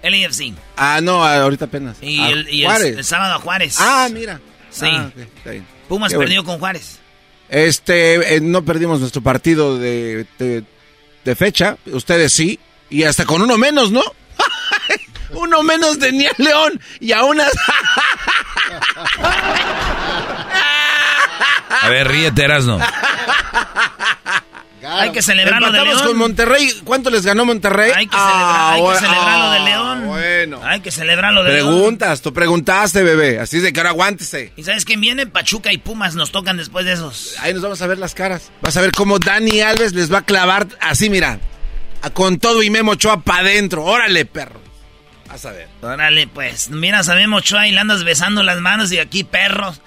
El AFC. Ah, no, ahorita apenas. Y, a el, y Juárez. El, el, sábado a Juárez. Ah, mira. Sí. Ah, okay, está bien. Pumas Qué perdió bueno. con Juárez. Este, eh, no perdimos nuestro partido de, de, de, fecha. Ustedes sí. Y hasta con uno menos, ¿no? uno menos tenía León. Y a unas. a ver, ríete, Erasno. Hay que celebrar lo de León. con Monterrey. ¿Cuánto les ganó Monterrey? Hay que, hay que celebrar lo de León. Bueno. Hay que celebrar lo de Preguntas, León. tú preguntaste, bebé. Así es de que ahora aguántese. ¿Y sabes quién viene? Pachuca y Pumas nos tocan después de esos. Ahí nos vamos a ver las caras. Vas a ver cómo Dani Alves les va a clavar así, mira. Con todo y Memo Ochoa para adentro. Órale, perro. Vas a ver. Órale, pues. Mira, sabemos Ochoa y le andas besando las manos y aquí perros.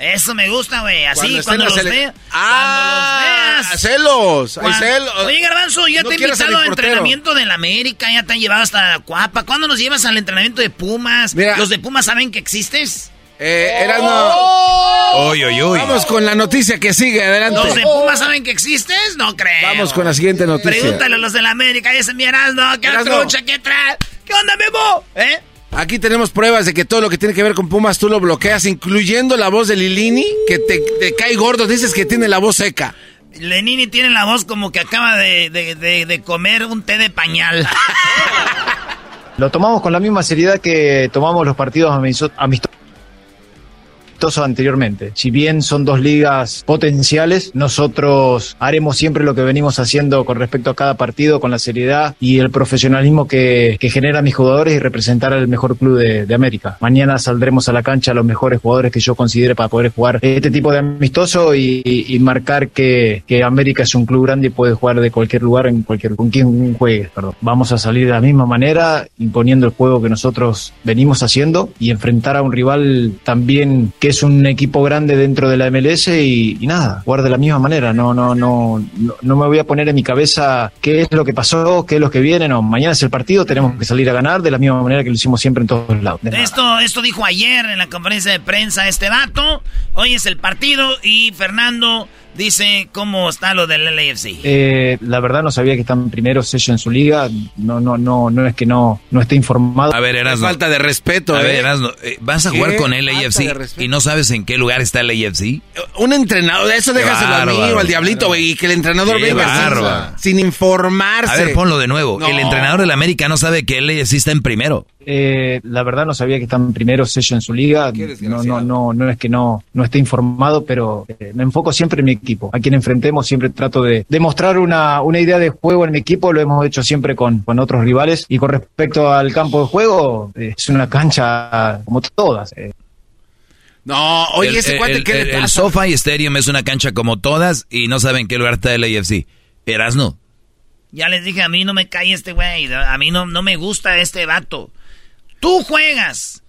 Eso me gusta, güey. Así, cuando, cuando los sele... veas. Ah, cuando los veas. celos. Hay celos. Oye, Garbanzo, ya no te he invitado al entrenamiento del América. Ya te han llevado hasta Cuapa. ¿Cuándo nos llevas al entrenamiento de Pumas? Mira, ¿Los de Pumas saben que existes? Eh, era no. Uy, uy, uy. Vamos con la noticia que sigue. Adelante. ¿Los de Pumas saben que existes? No creo. Vamos con la siguiente noticia. Pregúntale a los de la América. Ese mi Erasno. ¿Qué trucha? ¿Qué trae? ¿Qué onda, Memo? ¿Eh? Aquí tenemos pruebas de que todo lo que tiene que ver con Pumas tú lo bloqueas, incluyendo la voz de Lilini, que te, te cae gordo, dices que tiene la voz seca. Lenini tiene la voz como que acaba de, de, de, de comer un té de pañal. Lo tomamos con la misma seriedad que tomamos los partidos amistosos. Anteriormente. Si bien son dos ligas potenciales, nosotros haremos siempre lo que venimos haciendo con respecto a cada partido, con la seriedad y el profesionalismo que, que genera mis jugadores y representar al mejor club de, de América. Mañana saldremos a la cancha los mejores jugadores que yo considere para poder jugar este tipo de amistoso y, y- marcar que, que América es un club grande y puede jugar de cualquier lugar en cualquier con quien juegue. Perdón. Vamos a salir de la misma manera, imponiendo el juego que nosotros venimos haciendo y enfrentar a un rival también que es un equipo grande dentro de la MLS y, nada, jugar de la misma manera. No, no, no, no, me voy a poner en mi cabeza qué es lo que pasó, qué es lo que viene. No, mañana es el partido, tenemos que salir a ganar de la misma manera que lo hicimos siempre en todos lados. De nada. Esto, esto dijo ayer en la conferencia de prensa este vato. Hoy es el partido y Fernando dice cómo está lo del LAFC. Eh, la verdad no sabía que están primero sello en su liga. No, no, no, no es que no, no esté informado. A ver, Erasno. Falta de respeto, A ver, ¿eh? Erasno, eh, ¿vas a jugar ¿Qué con el falta de AFC respeto? y no sabes en qué lugar está el AFC? Un entrenador, eso déjaselo a mí o al diablito, güey, y que el entrenador venga sin, sin informarse. A ver, ponlo de nuevo. No. El entrenador del América no sabe que el AFC está en primero. Eh, la verdad no sabía que están primero sello en su liga. No, no, no, no es que no, no esté informado, pero eh, me enfoco siempre en mi equipo. A quien enfrentemos siempre trato de demostrar una, una idea de juego en mi equipo. Lo hemos hecho siempre con, con otros rivales. Y con respecto al campo de juego, eh, es una cancha como todas. eh. No, oye, el, ese cuate, el- ¿qué el- le el pasa? SoFi Stadium es una cancha como todas y no saben en qué lugar está el AFC. Erasno. Ya les dije, a mí no me cae este güey. A mí no, no me gusta este vato. Tú juegas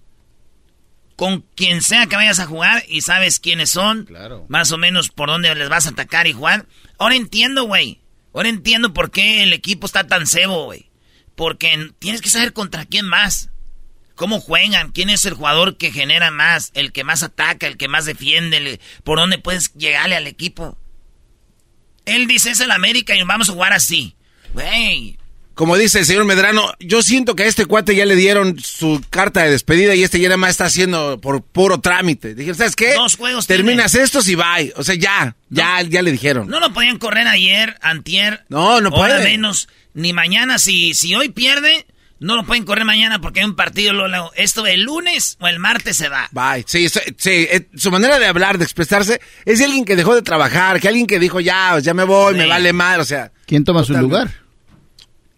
con quien sea que vayas a jugar y sabes quiénes son. Más o menos por dónde les vas a atacar y jugar. Ahora entiendo, güey. Ahora entiendo por qué el equipo está tan cebo, güey. Porque en- tienes que saber contra quién más. ¿Cómo juegan? ¿Quién es el jugador que genera más? El que más ataca, el que más defiende, el- por dónde puedes llegarle al equipo. Él dice es el América y vamos a jugar así. Güey. Como dice el señor Medrano, yo siento que a este cuate ya le dieron su carta de despedida y este ya nada más está haciendo por puro trámite. Dijeron, ¿sabes qué? Dos juegos Terminas estos y bye. O sea, ya, ya, ya le dijeron. No lo podían correr ayer, antier. No, no puede. menos, ni mañana. Si, si hoy pierde, no lo pueden correr mañana porque hay un partido. lo- lo- esto el lunes o el martes se va. Bye. Sí, sí, sí, eh, su manera de hablar, de expresarse, es de alguien que dejó de trabajar, que alguien que dijo, ya, ya me voy, me vale mal, o sea. ¿Quién toma su lugar?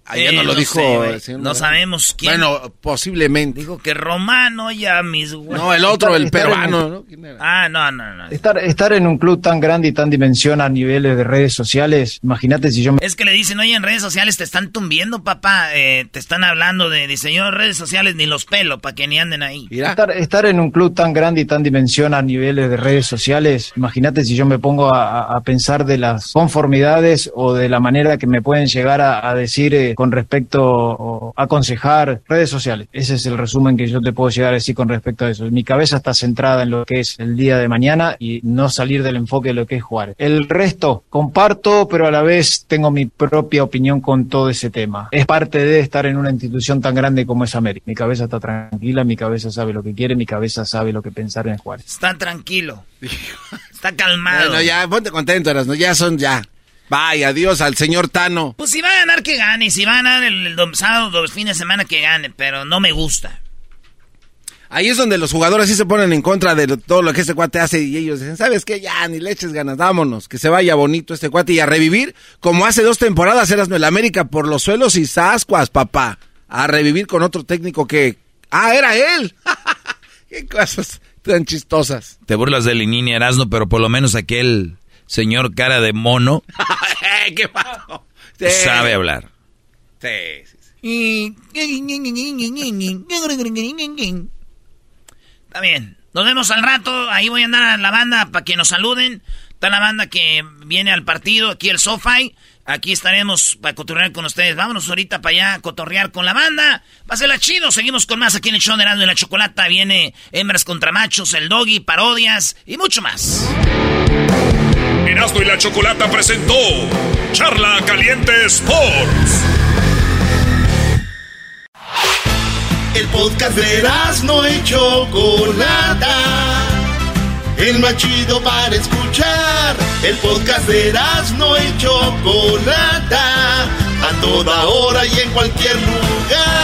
Ayer Eh, no lo no dijo sé, el señor No sabemos quién. Bueno, posiblemente. Dijo que Romano ya mis güey. No, el otro, el Estar- estar en peruano, un- ¿no? ¿Quién era? Ah, no, no, no. Estar, estar en un club tan grande y tan dimensión a niveles de redes sociales, imagínate si yo me Es que le dicen, oye, en redes sociales te están tumbiendo, papá. Eh, te están hablando de diseño de redes sociales, ni los pelos, para que ni anden ahí. Estar, estar en un club tan grande y tan dimensión a niveles de redes sociales, imagínate si yo me pongo a, a- a pensar de las conformidades o de la manera que me pueden llegar a, a decir eh, con respecto o aconsejar redes sociales. Ese es el resumen que yo te puedo llegar a decir con respecto a eso. Mi cabeza está centrada en lo que es el día de mañana y no salir del enfoque de lo que es jugar. El resto comparto, pero a la vez tengo mi propia opinión con todo ese tema. Es parte de estar en una institución tan grande como es América. Mi cabeza está tranquila, mi cabeza sabe lo que quiere, mi cabeza sabe lo que pensar en jugar. Está tranquilo. Está calmado. Bueno, ya, ponte contento, Erasno, ya son ya. Bye, adiós al señor Tano. Pues si va a ganar, que gane. Si va a ganar el, el sábado, dos fines de semana, que gane. Pero no me gusta. Ahí es donde los jugadores sí se ponen en contra de todo lo que este cuate hace y ellos dicen, ¿sabes qué? Ya, ni le eches ganas, vámonos, que se vaya bonito este cuate y a revivir como hace dos temporadas Erasno el América por los suelos y sascuas, papá. A revivir con otro técnico que... ¡Ah, era él! ¡Qué cosas tan chistosas! Te burlas de Linini Erasno, pero por lo menos aquel señor cara de mono ¿Qué pasó? sabe hablar. Sí, sí, Está bien. Nos vemos al rato. Ahí voy a andar a la banda para que nos saluden. Está la banda que viene al partido, aquí el SoFi. Aquí estaremos para cotorrear con ustedes. Vámonos ahorita para allá a cotorrear con la banda. Va a ser la chido. Seguimos con más aquí en el show de Erasmo y la Chocolata. Viene Hembras contra Machos, el Doggy, parodias y mucho más. Erasmo y la Chocolata presentó Charla Caliente Sports. El podcast de Erasmo y Chocolata. El más chido para escuchar. El podcast de Erasmo y Chocolata. A toda hora y en cualquier lugar.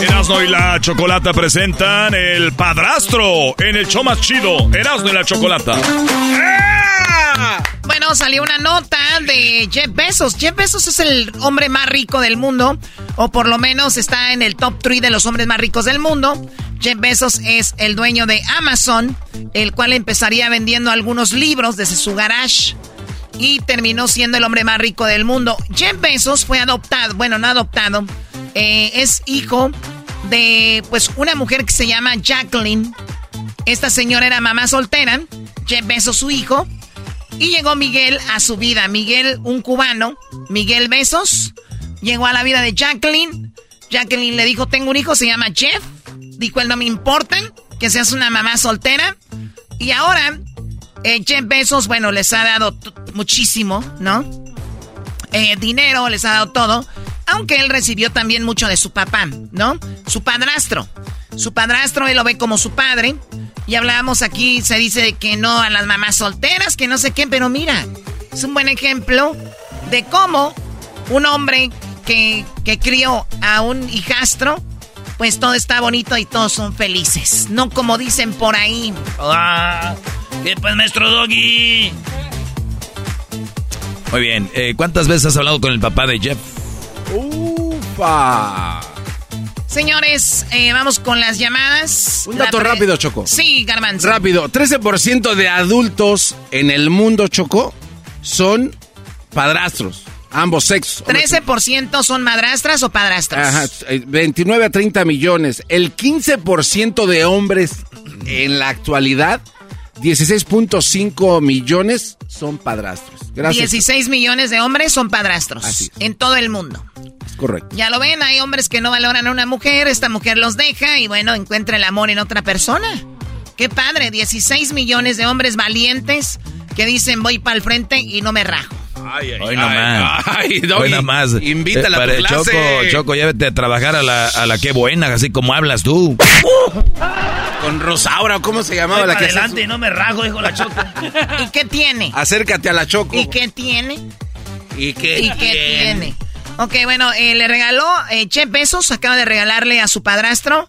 Erasmo y la Chocolata presentan El Padrastro en el show más chido. Erasmo y la Chocolata. Bueno, salió una nota de Jeff Bezos. Jeff Bezos es el hombre más rico del mundo, o por lo menos está en el top 3 de los hombres más ricos del mundo. Jeff Bezos es el dueño de Amazon, el cual empezaría vendiendo algunos libros desde su garage y terminó siendo el hombre más rico del mundo. Jeff Bezos fue adoptado, bueno, no adoptado, eh, es hijo de pues una mujer que se llama Jacqueline. Esta señora era mamá soltera, Jeff Bezos su hijo, y llegó Miguel a su vida. Miguel, un cubano, Miguel Bezos, llegó a la vida de Jacqueline. Jacqueline le dijo, tengo un hijo, se llama Jeff. Dijo, él no me importa que seas una mamá soltera. Y ahora eh, Jeff Bezos, bueno, les ha dado muchísimo, ¿no? Eh, dinero, les ha dado todo. Aunque él recibió también mucho de su papá, ¿no? Su padrastro. Su padrastro, él lo ve como su padre. Y hablábamos aquí, se dice que no a las mamás solteras, que no sé qué, pero mira, es un buen ejemplo de cómo un hombre que, que crió a un hijastro, pues todo está bonito y todos son felices. No como dicen por ahí. Ah. ¿Qué pues, maestro Doggy? Muy bien. Eh, ¿Cuántas veces has hablado con el papá de Jeff? ¡Ufa! Señores, eh, vamos con las llamadas. Un dato rápido, Choco. Sí, Garbanzo. Rápido. 13% de adultos en el mundo, Choco, son padrastros. Ambos sexos. 13% son madrastras o padrastros. Ajá, 29 a 30 millones. El 15% de hombres en la actualidad 16.5 millones son padrastros. Gracias. 16 millones de hombres son padrastros. Así En todo el mundo. Es correcto. Ya lo ven, hay hombres que no valoran a una mujer, esta mujer los deja y bueno, encuentra el amor en otra persona. Qué padre, 16 millones de hombres valientes que dicen voy para el frente y no me rajo. Ay, ay, Hoy nomás. Ay, Hoy nomás. Invítala a tu clase. Choco, Choco, llévate a trabajar a la, a la que buena, así como hablas tú. Con Rosaura, ¿cómo se llamaba la que adelante, no me rajo, dijo la Choco. ¿Y qué tiene? Acércate a la Choco. ¿Y qué tiene? ¿Y qué, ¿Y qué tiene? Ok, bueno, eh, le regaló, eh, Che Besos acaba de regalarle a su padrastro,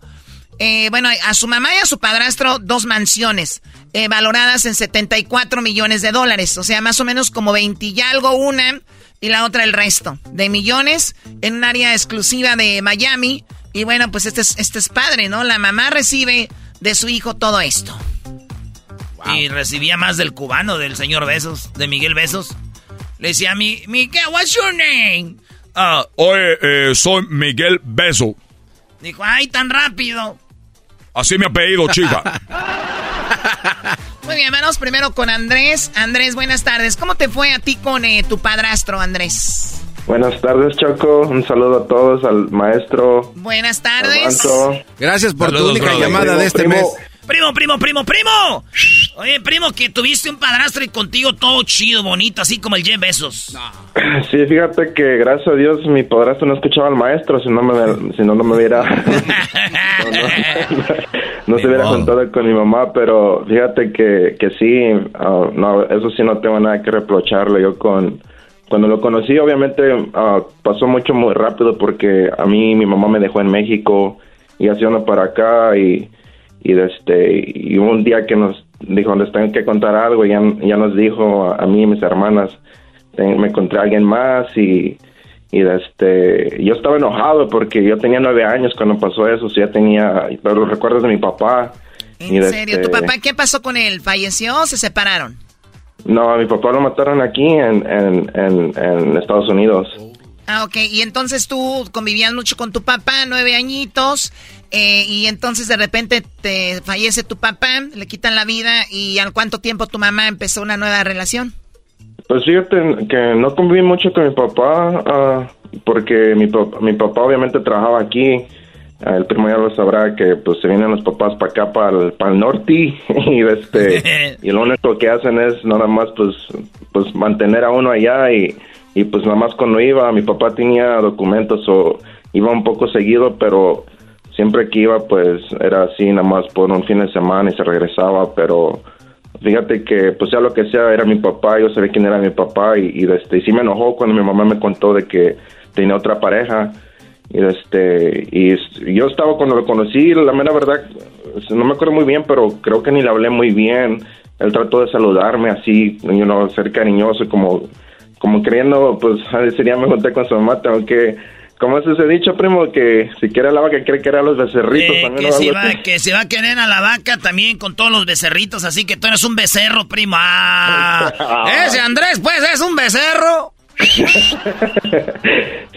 eh, bueno, a su mamá y a su padrastro dos mansiones. Eh, valoradas en 74 millones de dólares. O sea, más o menos como 20 y algo una y la otra el resto de millones en un área exclusiva de Miami. Y bueno, pues este es, este es padre, ¿no? La mamá recibe de su hijo todo esto. Y recibía más del cubano, del señor Besos, de Miguel Besos. Le decía a mi, Miguel, what's your name? Ah, oye, eh, soy Miguel Beso. Dijo, ay, tan rápido. Así me apellido, chica. Muy bien, vamos primero con Andrés. Andrés, buenas tardes. ¿Cómo te fue a ti con eh, tu padrastro, Andrés? Buenas tardes, Choco. Un saludo a todos, al maestro. Buenas tardes. Gracias por tu única llamada de este mes. Primo, primo, primo, primo. Oye, primo, que tuviste un padrastro y contigo todo chido, bonito, así como el Jeff Besos. Sí, fíjate que gracias a Dios mi padrastro no escuchaba al maestro, si no, me, si no, no me hubiera... no, se hubiera juntado con mi mamá, pero fíjate que, que sí, ah, no, eso sí no tengo nada que reprocharle. Yo con... Cuando lo conocí, obviamente ah, pasó mucho muy rápido porque a mí mi mamá me dejó en México y haciendo para acá y y este y un día que nos dijo, les tengo que contar algo, ya, ya nos dijo a, mí y mis hermanas, me encontré a alguien más y, y este, yo estaba enojado porque yo tenía nueve años cuando pasó eso, ya tenía los recuerdos de mi papá. ¿En serio? ¿Tu papá qué pasó con él? ¿Falleció o se separaron? No, a mi papá lo mataron aquí en, en Estados Unidos. Ah, ok. Y entonces tú convivías mucho con tu papá, nueve añitos, eh, y entonces de repente te fallece tu papá, le quitan la vida, y ¿al cuánto tiempo tu mamá empezó una nueva relación? Pues fíjate que no conviví mucho con mi papá, ah, porque mi, mi papá obviamente trabajaba aquí. El primo ya lo sabrá que pues se vienen los papás para acá, para el, para el norte, y este y lo único que hacen es nada más pues pues mantener a uno allá y y pues nada más cuando iba, mi papá tenía documentos o iba un poco seguido, pero siempre que iba pues era así nada más por un fin de semana y se regresaba, pero fíjate que pues sea lo que sea, era mi papá, yo sabía quién era mi papá y, y, este, y sí me enojó cuando mi mamá me contó de que tenía otra pareja y este y yo estaba cuando lo conocí, la mera verdad no me acuerdo muy bien, pero creo que ni le hablé muy bien. Él trató de saludarme así, you know, ser cariñoso como como creyendo, pues sería me junté con su mamá, tengo que como es ese dicho, primo, que si quiere a la vaca, quiere querer a los becerritos. también que, si va, que se va a querer a la vaca también con todos los becerritos, así que tú eres un becerro, primo. Ah, ese Andrés, pues, es un becerro.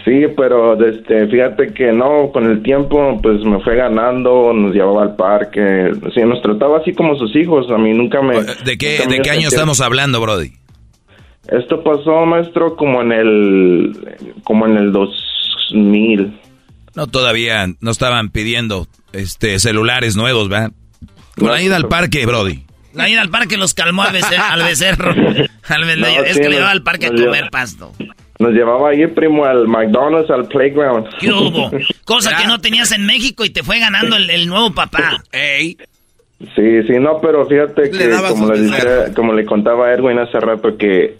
sí, pero este, fíjate que no, con el tiempo, pues me fue ganando, nos llevaba al parque, sí, nos trataba así como sus hijos, a mí nunca me... ¿De qué, ¿de qué año estamos hablando, Brody? Esto pasó, maestro, como en el como en el 2000. No, todavía no estaban pidiendo este celulares nuevos, ¿verdad? Con la ida al parque, Brody. La ida al parque los calmó al, becerro. es que le llevaba al parque a comer pasto. Nos llevaba ahí, primo, al McDonald's, al playground. ¿Qué hubo? Cosa que no tenías en México y te fue ganando el, nuevo papá. Ey. Sí, sí, no, pero fíjate que como le, como le contaba a Erwin hace rato que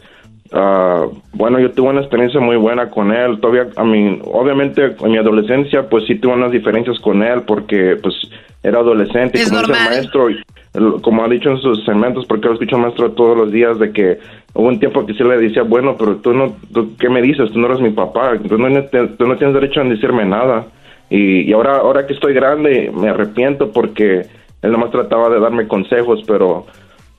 Ah, bueno, yo tuve una experiencia muy buena con él. Todavía, a mí, obviamente, en mi adolescencia, pues sí tuve unas diferencias con él porque, pues, era adolescente. y como dice el maestro, como ha dicho en sus segmentos, porque lo escucho maestro todos los días, de que hubo un tiempo que sí le decía, bueno, pero tú no, ¿qué me dices? Tú no eres mi papá, tú no, tú no tienes derecho a decirme nada. Y, y ahora, ahora que estoy grande, me arrepiento porque él nomás trataba de darme consejos, pero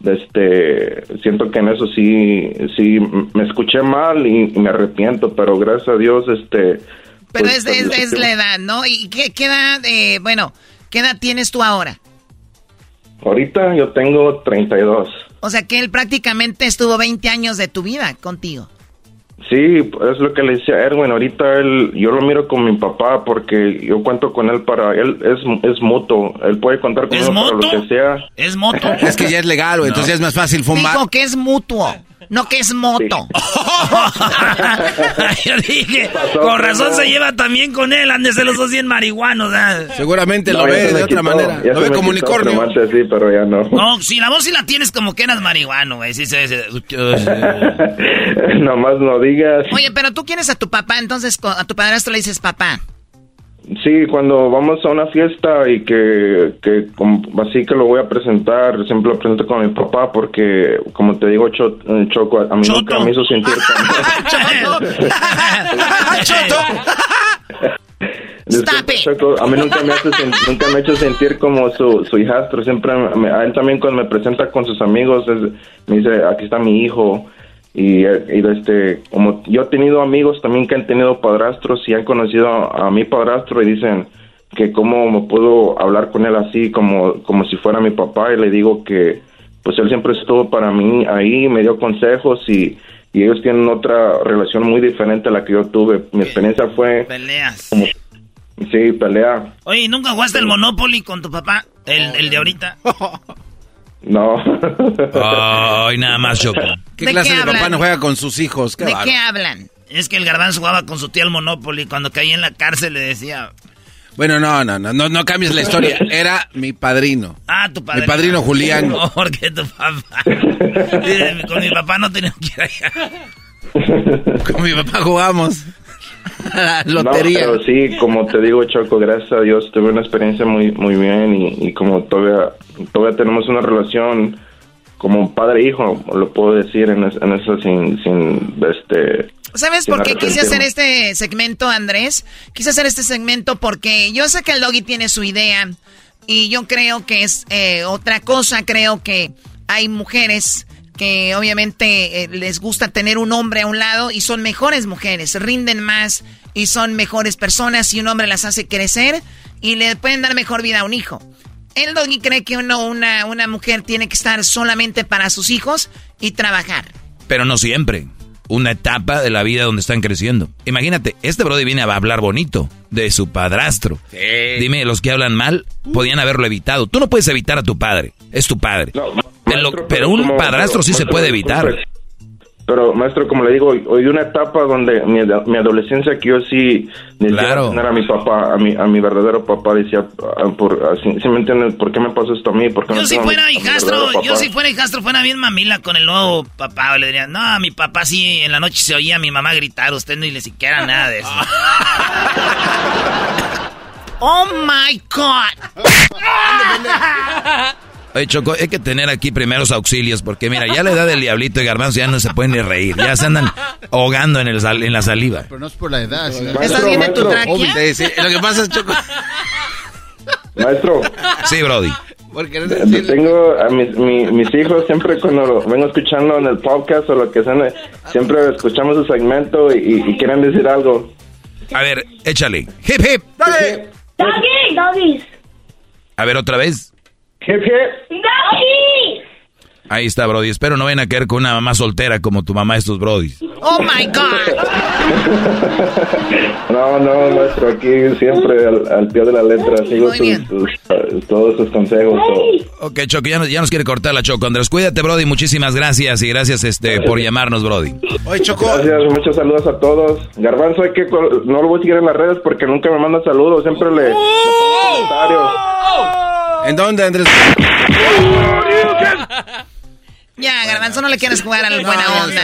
este siento que en eso sí sí me escuché mal y, me arrepiento pero gracias a Dios este pero pues, es, la edad no y qué, qué edad eh, bueno qué edad tienes tú ahora ahorita yo tengo 32 o sea que él prácticamente estuvo 20 años de tu vida contigo Sí, es lo que le decía Erwin. Ahorita él, yo lo miro con mi papá porque yo cuento con él para él es, es mutuo. Él puede contar conmigo para lo que sea. Es moto. es que ya es legal, entonces es más fácil fumar. Dijo que es mutuo. No que es moto. Yo dije, con razón se lleva también con él, andes de los dos bien marihuanos. Seguramente lo ve de otra manera. Lo ve como unicornio. Sí, pero ya no. No, si la voz sí la tienes como que eras marihuano, güey. Sí, sí, sí. Nomás no digas. Oye, pero tú quieres a tu papá, entonces a tu padrastro le dices papá. Sí, cuando vamos a una fiesta y que, que así que lo voy a presentar, siempre lo presento con mi papá porque, como te digo, eh, Choco, a mí nunca me hizo sentir Choco, a mí nunca me, hace, nunca me ha hecho sentir como su, su hijastro. Siempre, a él también cuando me presenta con sus amigos, me dice, aquí está mi hijo. Y, y, este como yo he tenido amigos también que han tenido padrastros y han conocido a, mi padrastro y dicen que cómo me puedo hablar con él así como como si fuera mi papá y le digo que pues él siempre estuvo para mí ahí me dio consejos y, y ellos tienen otra relación muy diferente a la que yo tuve. Mi experiencia fue peleas. sí pelea. Oye nunca jugaste el Monopoly con tu papá el, el de ahorita No. Ay, nada más, Choco. ¿Qué clase de papá no juega con sus hijos? ¿De qué hablan? Es que el garbanzo jugaba con su tía al Monopoly. Cuando caía en la cárcel le decía... Bueno, no, no, no, no, no cambies la historia. Era mi padrino. Ah, tu padrino. Mi padrino Julián. No, porque tu papá. con mi papá no tenía que ir allá. Con mi papá jugamos. lotería. No, pero sí, como te digo, Choco, gracias a Dios tuve una experiencia muy muy bien y, y como todavía todavía tenemos una relación como padre e hijo, lo puedo decir en, en eso sin, sin este... ¿Sabes por qué quise hacer este segmento, Andrés? Quise hacer este segmento porque yo sé que el doggy tiene su idea y yo creo que es eh, otra cosa, creo que hay mujeres que obviamente eh, les gusta tener un hombre a un lado y son mejores mujeres, rinden más y son mejores personas y un hombre las hace crecer y le pueden dar mejor vida a un hijo. El doggy cree que uno, una, una mujer tiene que estar solamente para sus hijos y trabajar. Pero no siempre. Una etapa de la vida donde están creciendo. Imagínate, este brody viene a hablar bonito de su padrastro. Dime, los que hablan mal podían haberlo evitado. Tú no puedes evitar a tu padre. Es tu padre. Pero, un padrastro sí se puede evitar. Pero, maestro, como le digo, hoy una etapa donde mi, mi adolescencia que yo sí necesitaba tener a mi papá, a mi, a mi verdadero papá, decía, ah, por, así, me entienden por qué me pasó esto a mí? ¿Por yo si fuera hijastro, yo si fuera hijastro, fuera bien mamila con el nuevo papá, le diría, no, mi papá sí, en la noche se oía a mi mamá gritar, usted no le siquiera nada de eso. oh my God. Oye, Choco, hay que tener aquí primeros auxilios, porque mira, ya la edad del diablito y garbanzo ya no se pueden ni reír, ya se andan ahogando en, el en la saliva. Pero no es por la edad. ¿Estás bien en tu tráquea? lo que pasa es, Choco... Maestro. Sí, Brody. Porque tengo a mis, mis hijos siempre cuando vengo escuchando en el podcast o lo que sea, siempre escuchamos su segmento y, quieren decir algo. A ver, échale. Hip hip. Dale. Doggy, doggies. A ver otra vez. Hip hip. Ahí está, Brody. Espero no vayan a caer con una mamá soltera como tu mamá estos Brody. Oh my God. no, no, maestro, aquí siempre al, pie de la letra sigo todos sus consejos. Ok, Choco, ya nos, quiere cortar la Choco. Andrés, cuídate, Brody. Muchísimas gracias y gracias este por llamarnos, Brody. Oye, Choco. Gracias, muchos saludos a todos. Garbanzo, hay que no lo voy a seguir en las redes porque nunca me manda saludos. Siempre le, comentarios. ¿En dónde, Andrés? Ya, Garbanzo, no le quieres jugar a la buena onda.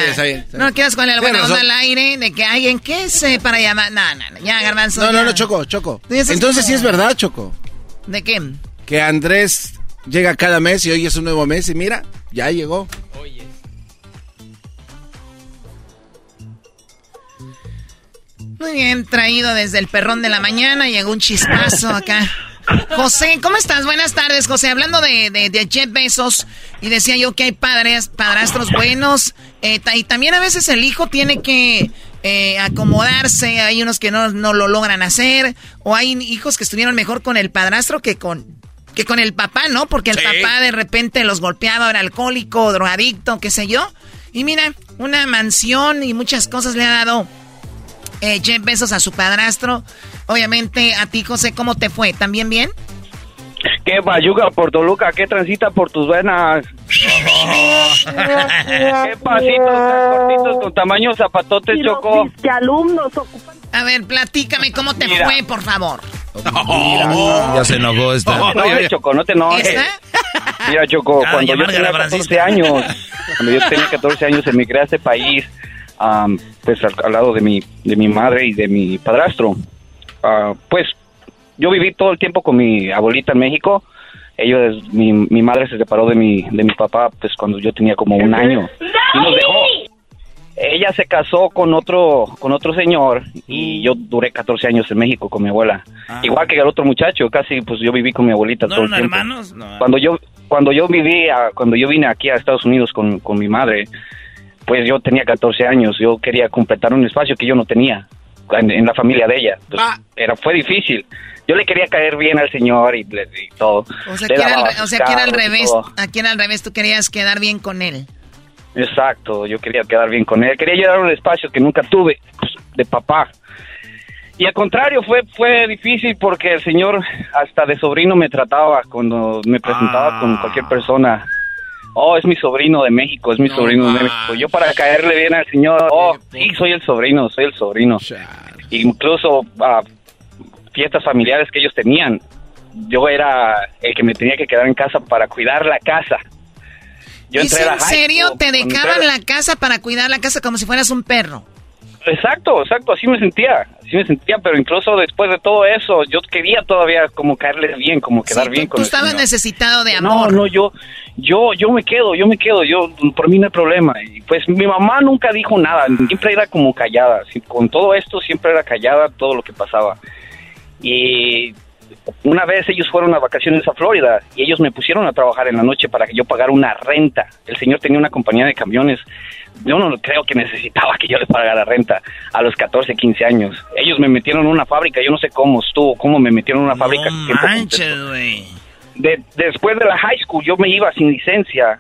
No quieres jugar a la buena onda al aire de que alguien que se para llamar. No, no, no. Ya, Garbanzo. No, no, no, Choco, Choco. Entonces sí es verdad, Choco. ¿De qué? Que Andrés llega cada mes y hoy es un nuevo mes y mira, ya llegó. Oye. Muy bien, traído desde el perrón de la mañana. Llegó un chispazo acá. José, ¿cómo estás? Buenas tardes, José. Hablando de, de, de Jeff Bezos, y decía yo que hay padres, padrastros buenos, eh, y también a veces el hijo tiene que eh, acomodarse, hay unos que no, no, lo logran hacer, o hay hijos que estuvieron mejor con el padrastro que con, que con el papá, ¿no? Porque el papá de repente los golpeaba, era alcohólico, drogadicto, qué sé yo. Y mira, una mansión y muchas cosas le ha dado eh, Jeff Bezos a su padrastro. Obviamente, a ti, José, ¿cómo te fue? ¿También bien? ¿Qué bayuga por Toluca? ¿Qué transita por tus venas? ¿Qué pasitos tan cortitos con tamaño zapatotes, Choco? ¿Qué alumnos A ver, platícame cómo te fue, por favor. ya se enojó esta. No, no, Choco, no te enojes. Mira, Choco, cuando yo tenía 14 años, cuando yo tenía 14 años, emigré a este país, pues al, lado de mi, de mi madre y de mi padrastro. Ah, pues yo viví todo el tiempo con mi abuelita en México. Ellos, mi, mi madre se separó de mi, de mi papá pues cuando yo tenía como un año y nos dejó. Ella se casó con otro con otro señor y yo duré 14 años en México con mi abuela. Ah. Igual que el otro muchacho, casi pues yo viví con mi abuelita todo el tiempo. hermanos? Cuando yo cuando yo viví cuando yo vine aquí a Estados Unidos con, con mi madre, pues yo tenía 14 años, yo quería completar un espacio que yo no tenía en, la familia de ella. Pues, ah. era fue difícil yo le quería caer bien al señor y, todo. O sea, que era, al, revés. Aquí era al revés, tú querías quedar bien con él. Exacto, yo quería quedar bien con él. Quería llegar a un espacio que nunca tuve pues, de papá. Y al contrario, fue, fue difícil porque el señor hasta de sobrino me trataba cuando me presentaba con ah. cualquier persona. Oh, es mi sobrino de México, es mi sobrino de México. Yo para caerle bien al señor, oh, sí, soy el sobrino, soy el sobrino. Incluso uh, fiestas familiares que ellos tenían, yo era el que me tenía que quedar en casa para cuidar la casa. Yo ¿En serio? ¿Te dejaban la casa para cuidar la casa como si fueras un perro? Exacto, exacto, así me sentía, así me sentía, pero incluso después de todo eso, yo quería todavía como caerles bien, como quedar bien con Tú estabas necesitado de amor. No, no, yo, yo, yo me quedo, yo me quedo, yo, por mí no hay problema. Y pues mi mamá nunca dijo nada, siempre era como callada. Con todo esto siempre era callada todo lo que pasaba. Y una vez ellos fueron a vacaciones a Florida y ellos me pusieron a trabajar en la noche para que yo pagara una renta. El señor tenía una compañía de camiones. Yo no creo que necesitaba que yo le pagara renta a los 14, 15 años. Ellos me metieron en una fábrica, yo no sé cómo estuvo, cómo me metieron en una fábrica. De, después de la high school yo me iba sin licencia,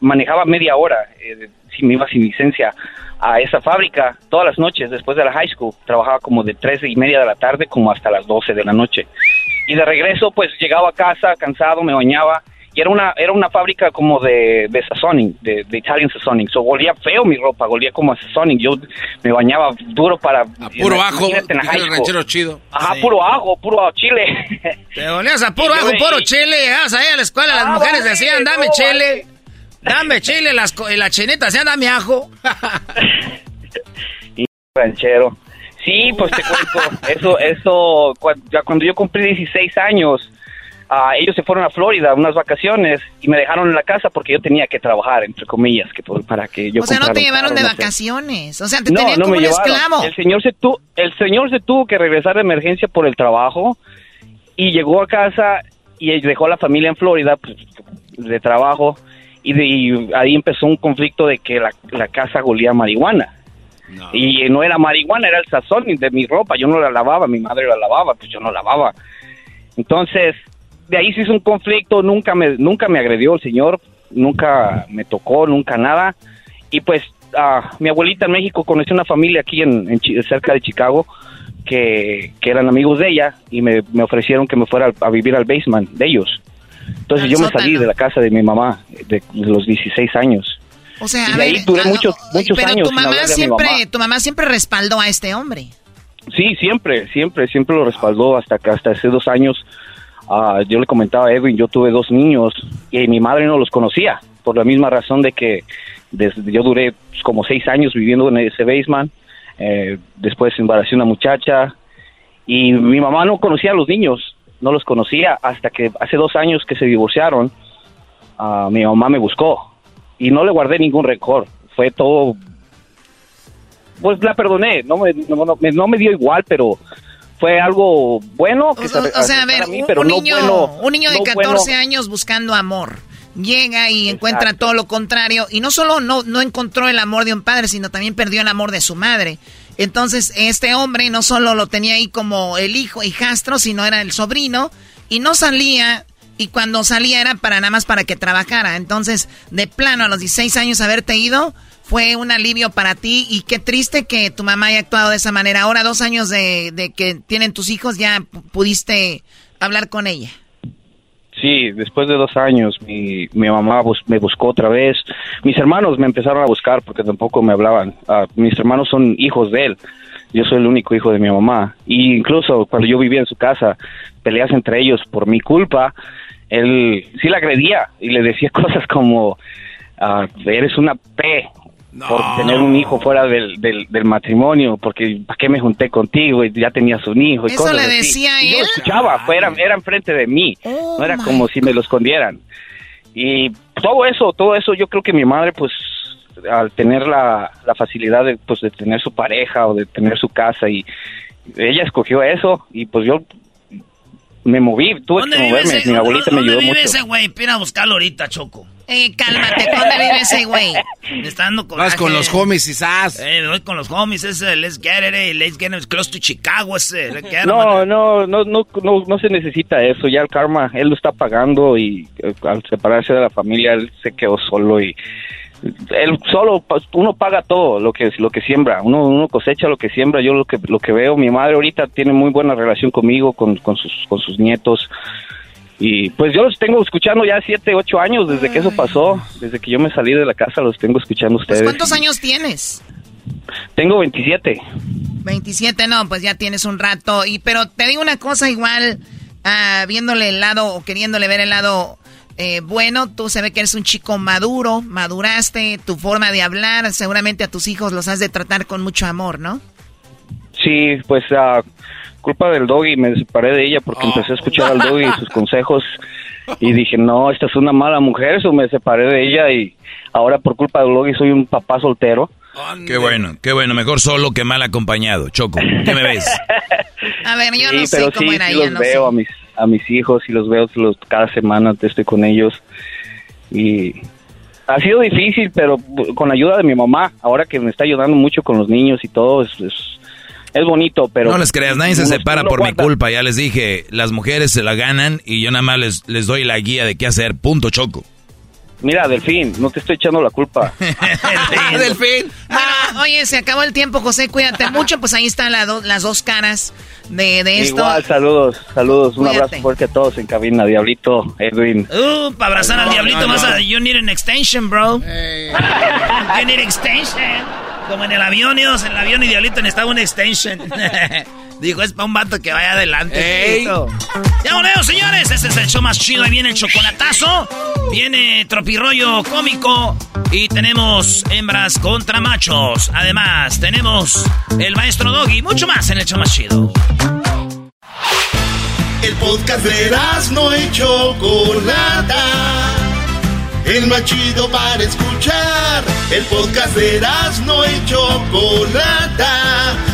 manejaba media hora, eh, si me iba sin licencia a esa fábrica todas las noches después de la high school. Trabajaba como de tres y media de la tarde como hasta las 12 de la noche. Y de regreso, pues llegaba a casa cansado, me bañaba. Y era una, era una fábrica como de, de sazoning, de, de Italian sazoning. So, olía feo mi ropa, olía como a sazoning. Yo me bañaba duro para... A puro ajo, ranchero chido. Ajá, puro ajo, puro chile. Te olías a puro ajo, puro chile. Llegabas ahí a la escuela, las ah, mujeres decían, dame chile. Dame chile, las, la chinita decían, dame ajo. y ranchero. Sí, pues te cuento, eso, eso, ya cuando yo cumplí 16 años, uh, ellos se fueron a Florida unas vacaciones y me dejaron en la casa porque yo tenía que trabajar, entre comillas, que para que yo... O sea, no te llevaron de vacaciones, o sea, te tenían como un esclavo. El señor, se tu, el señor se tuvo que regresar de emergencia por el trabajo y llegó a casa y dejó a la familia en Florida pues, de trabajo y, de, ahí empezó un conflicto de que la, la casa golía marihuana. Y no era marihuana, era el sazón de mi ropa. Yo no la lavaba, mi madre la lavaba, pues yo no lavaba. Entonces, de ahí se hizo un conflicto, nunca me, nunca me agredió el señor, nunca me tocó, nunca nada. Y pues mi abuelita en México conoció una familia aquí en, cerca de Chicago que, eran amigos de ella y me, ofrecieron que me fuera a, vivir al basement de ellos. Entonces yo me salí de la casa de mi mamá de los 16 años. O sea, a ver, duré muchos, muchos pero tu mamá siempre, tu mamá siempre respaldó a este hombre. Sí, siempre, siempre, siempre lo respaldó hasta que hasta hace dos años. Uh, yo le comentaba a Edwin, yo tuve dos niños y mi madre no los conocía por la misma razón de que desde, yo duré como seis años viviendo en ese basement. Eh, después embaracé una muchacha y mi mamá no conocía a los niños, no los conocía hasta que hace dos años que se divorciaron. Uh, mi mamá me buscó y no le guardé ningún rencor. Fue todo. Pues la perdoné, no me, no, me dio igual, pero fue algo bueno. Que o, sea, a ver, un, niño, un niño de 14 años buscando amor. Llega y encuentra todo lo contrario. Y no solo no, no encontró el amor de un padre, sino también perdió el amor de su madre. Entonces, este hombre no solo lo tenía ahí como el hijo, hijastro, sino era el sobrino. Y no salía y cuando salía era para nada más para que trabajara. Entonces, de plano, a los 16 años haberte ido, fue un alivio para ti y qué triste que tu mamá haya actuado de esa manera. Ahora, dos años de, de que tienen tus hijos, ya pudiste hablar con ella. Sí, después de dos años mi, mi mamá me buscó otra vez. Mis hermanos me empezaron a buscar porque tampoco me hablaban. Ah, mis hermanos son hijos de él. Yo soy el único hijo de mi mamá. Y incluso cuando yo vivía en su casa, peleas entre ellos por mi culpa, él sí la agredía y le decía cosas como, ah, eres una P por tener un hijo fuera del, del, matrimonio, porque ¿para qué me junté contigo? Y ya tenías un hijo. Y ¿Eso le decía él? yo escuchaba, era, era enfrente de mí, oh no era como si me lo escondieran. Y todo eso, todo eso, yo creo que mi madre, pues, al tener la, la facilidad de, pues, de tener su pareja o de tener su casa y ella escogió eso y pues yo me moví, tuve que moverme. Mi abuelita me ayudó mucho. ¿Dónde vive ese güey? Pira a buscarlo ahorita, Choco. Eh, cálmate, ¿dónde vive ese güey? Me está dando coraje. Vas con los homies, quizás. Eh, voy con los homies, ese, let's get it, eh, let's get it, close to Chicago, ese. no, no, no, no, no, no se necesita eso, ya el karma, él lo está pagando y eh, al separarse de la familia, él se quedó solo y él solo uno paga todo lo que lo que siembra uno uno cosecha lo que siembra. Yo lo que lo que veo mi madre ahorita tiene muy buena relación conmigo con, con sus con sus nietos. Y pues yo los tengo escuchando ya siete ocho años desde que eso pasó desde que yo me salí de la casa los tengo escuchando ustedes. ¿cuántos años tienes? tengo 27 27 no pues ya tienes un rato. Y pero te digo una cosa igual ah, viéndole el lado o queriéndole ver el lado eh, bueno, tú se ve que eres un chico maduro, maduraste, tu forma de hablar, seguramente a tus hijos los has de tratar con mucho amor, ¿no? Sí, pues a culpa del doggy me separé de ella porque empecé a escuchar al doggy y sus consejos Y dije, no, esta es una mala mujer, eso me separé de ella y ahora por culpa de Logi soy un papá soltero. Qué bueno, qué bueno, mejor solo que mal acompañado. Choco, ¿qué me ves? A ver, yo sí, no sé pero cómo sí, era sí ella, los no veo sé. a mis a mis hijos y los veo los, cada semana estoy con ellos y ha sido difícil pero con la ayuda de mi mamá ahora que me está ayudando mucho con los niños y todo es es, es bonito pero No les creas, nadie se separa por mi culpa. Ya les dije, las mujeres se la ganan y yo nada más les, les doy la guía de qué hacer. Punto, Choco. Mira Delfín no te estoy echando la culpa Delfín. Bueno, oye, se acabó el tiempo, José, cuídate mucho. Pues ahí están la do- las dos caras de, de esto. igual saludos saludos un abrazo fuerte a todos en cabina Diablito Edwin Uh, para abrazar al diablito vas a... You need an extension, bro. You need extension. Como en el avión, ellos en el avión y diablito necesitaba un extension. Dijo, es para un vato que vaya adelante. Ey. Ya volvemos, señores. Este es el show más chido. Ahí viene el chocolatazo. Viene tropirollo cómico. Y tenemos hembras contra machos. Además, tenemos el maestro Doggy. Mucho más en el show más chido. El podcast de no y Chocolata. El más chido para escuchar. El podcast de no y Chocolata.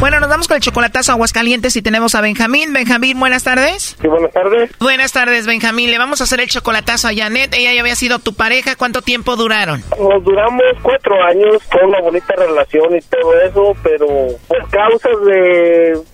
Bueno, nos vamos con el chocolatazo a Aguascalientes y tenemos a Benjamín. Benjamín, buenas tardes. Sí, buenas tardes. Buenas tardes, Benjamín. Le vamos a hacer el chocolatazo a Janet. Ella ya había sido tu pareja. ¿Cuánto tiempo duraron? Nos duramos cuatro años con una bonita relación y todo eso, pero por causas de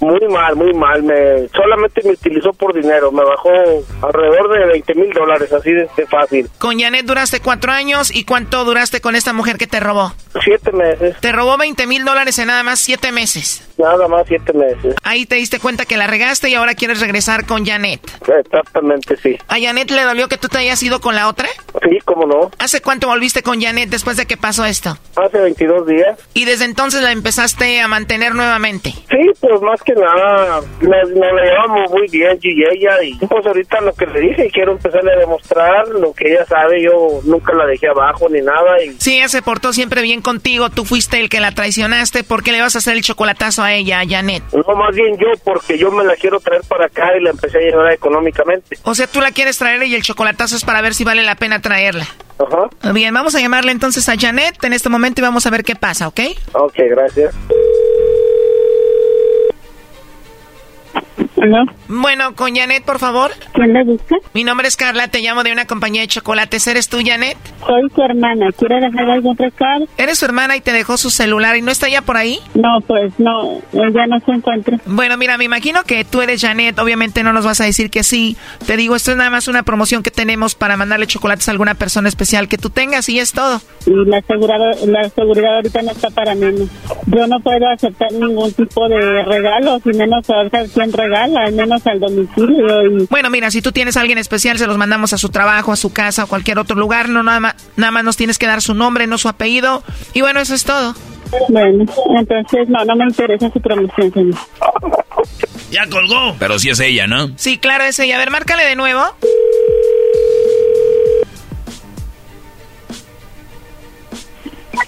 Muy mal, muy mal. Me solamente me utilizó por dinero. Me bajó alrededor de 20 mil dólares, así de, de fácil. Con Janet duraste cuatro años y ¿cuánto duraste con esta mujer que te robó? Siete meses. Te robó 20 mil dólares en nada más siete meses. Nada más siete meses. Ahí te diste cuenta que la regaste y ahora quieres regresar con Janet. Exactamente, sí. ¿A Janet le dolió que tú te hayas ido con la otra? Sí, cómo no. ¿Hace cuánto volviste con Janet después de que pasó esto? Hace 22 días. Y desde entonces la empezaste a mantener nuevamente. Sí, pues más que nada, nos, nos la llevamos muy bien yo y ella. Y pues ahorita lo que le dije, quiero empezarle a demostrar lo que ella sabe. Yo nunca la dejé abajo ni nada. Y Sí, ella se portó siempre bien contigo. Tú fuiste el que la traicionaste. ¿Por qué le vas a hacer el chocolatazo a ella, a Janet? no, más bien yo, porque yo me la quiero traer para acá y la empecé a ayudar económicamente. O sea, tú la quieres traer y el chocolatazo es para ver si vale la pena traerla. Ajá. Bien, vamos a llamarle entonces a Janet en este momento y vamos a ver qué pasa, ¿ok? Ok, gracias. Bueno, con Janet, por favor. ¿Quién la busca? Mi nombre es Carla, te llamo de una compañía de chocolates. ¿Eres tú, Janet? Soy su hermana. ¿Quiere dejar algún recado? ¿Eres su hermana y te dejó su celular y no está ya por ahí? No, pues no, ella no se encuentra. Bueno, mira, me imagino que tú eres Janet, obviamente no nos vas a decir que sí. Te digo, esto es nada más una promoción que tenemos para mandarle chocolates a alguna persona especial que tú tengas y es todo. Y la, asegurado- la seguridad ahorita no está para menos. Yo no puedo aceptar ningún tipo de regalo, y menos saber quién regala, al menos al domicilio. Y... Bueno, mira, si tú tienes a alguien especial, se los mandamos a su trabajo, a su casa o cualquier otro lugar. No, nada más, nada más nos tienes que dar su nombre, no su apellido. Y bueno, eso es todo. Bueno, entonces no, no me interesa su promoción, señor. Ya colgó. Pero sí es ella, ¿no? Sí, claro, es ella. A ver, márcale de nuevo.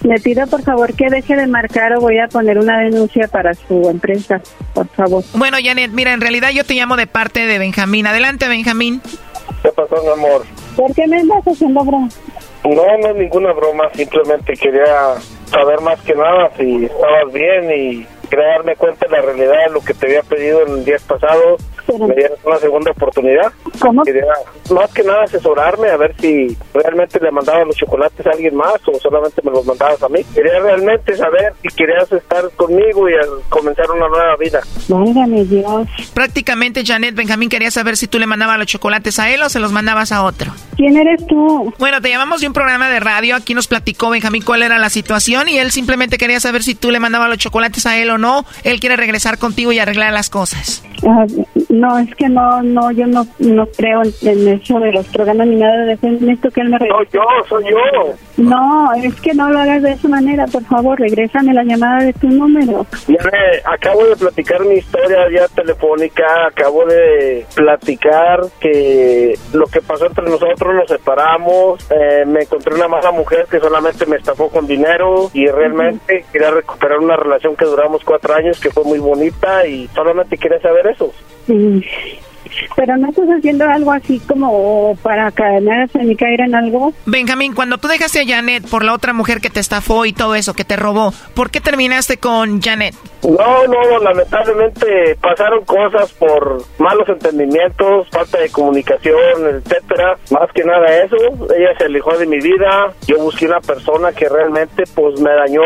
Le pido por favor que deje de marcar o voy a poner una denuncia para su empresa, por favor. Bueno, Janet, mira, en realidad yo te llamo de parte de Benjamín. Adelante, Benjamín. ¿Qué pasó, mi amor? ¿Por qué me estás haciendo broma? No, no es ninguna broma, simplemente quería saber más que nada si estabas bien y quería darme cuenta de la realidad de lo que te había pedido en días pasados me dieras una segunda oportunidad. ¿Cómo? Quería más que nada asesorarme a ver si realmente le mandaba los chocolates a alguien más o solamente me los mandabas a mí. Quería realmente saber si querías estar conmigo y comenzar una nueva vida. Válgame Dios. Prácticamente, Janet Benjamín quería saber si tú le mandabas los chocolates a él o se los mandabas a otro. ¿Quién eres tú? Bueno, te llamamos de un programa de radio. Aquí nos platicó Benjamín cuál era la situación y él simplemente quería saber si tú le mandabas los chocolates a él o no. Él quiere regresar contigo y arreglar las cosas. Ah, no, es que no, no, yo no, no creo en, en eso de los programas ni nada de eso. Necesito que él me Soy yo, soy yo. No, es que no lo hagas de esa manera, por favor, regrésame la llamada de tu número. Ya acabo de platicar mi historia ya telefónica, acabo de platicar que lo que pasó entre nosotros, nos separamos, eh, me encontré una mala mujer que solamente me estafó con dinero y realmente quería recuperar una relación que duramos cuatro años, que fue muy bonita y solamente quería saber eso. Sí. Pero no estás haciendo algo así como para en mi caer en algo. Benjamín, cuando tú dejaste a Janet por la otra mujer que te estafó y todo eso, que te robó, ¿por qué terminaste con Janet? No, no, lamentablemente pasaron cosas por malos entendimientos, falta de comunicación, etcétera. Más que nada eso, ella se alejó de mi vida. Yo busqué una persona que realmente pues me dañó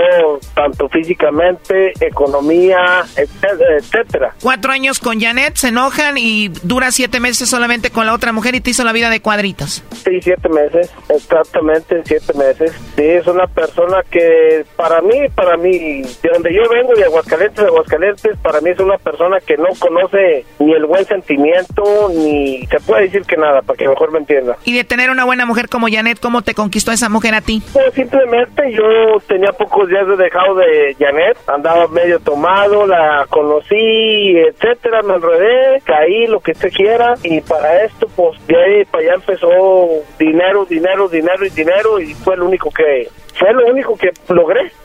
tanto físicamente, economía, etcétera, etcétera. Cuatro años con Janet, se enojan y dura siete meses solamente con la otra mujer y te hizo la vida de cuadritos. Sí, siete meses, exactamente siete meses. Sí, es una persona que para mí, para mí, de donde yo vengo, de Aguascalientes, de Aguascalientes, para mí es una persona que no conoce ni el buen sentimiento, ni se puede decir que nada, para que mejor me entienda. Y de tener una buena mujer como Janet, ¿cómo te conquistó esa mujer a ti? Pues simplemente yo tenía pocos días de dejado de Janet, andaba medio tomado, la conocí, etcétera, me enredé, caí, lo que usted quiera, y para esto, pues de ahí para allá empezó dinero, dinero, dinero y dinero, y fue lo único que, fue lo único que logré,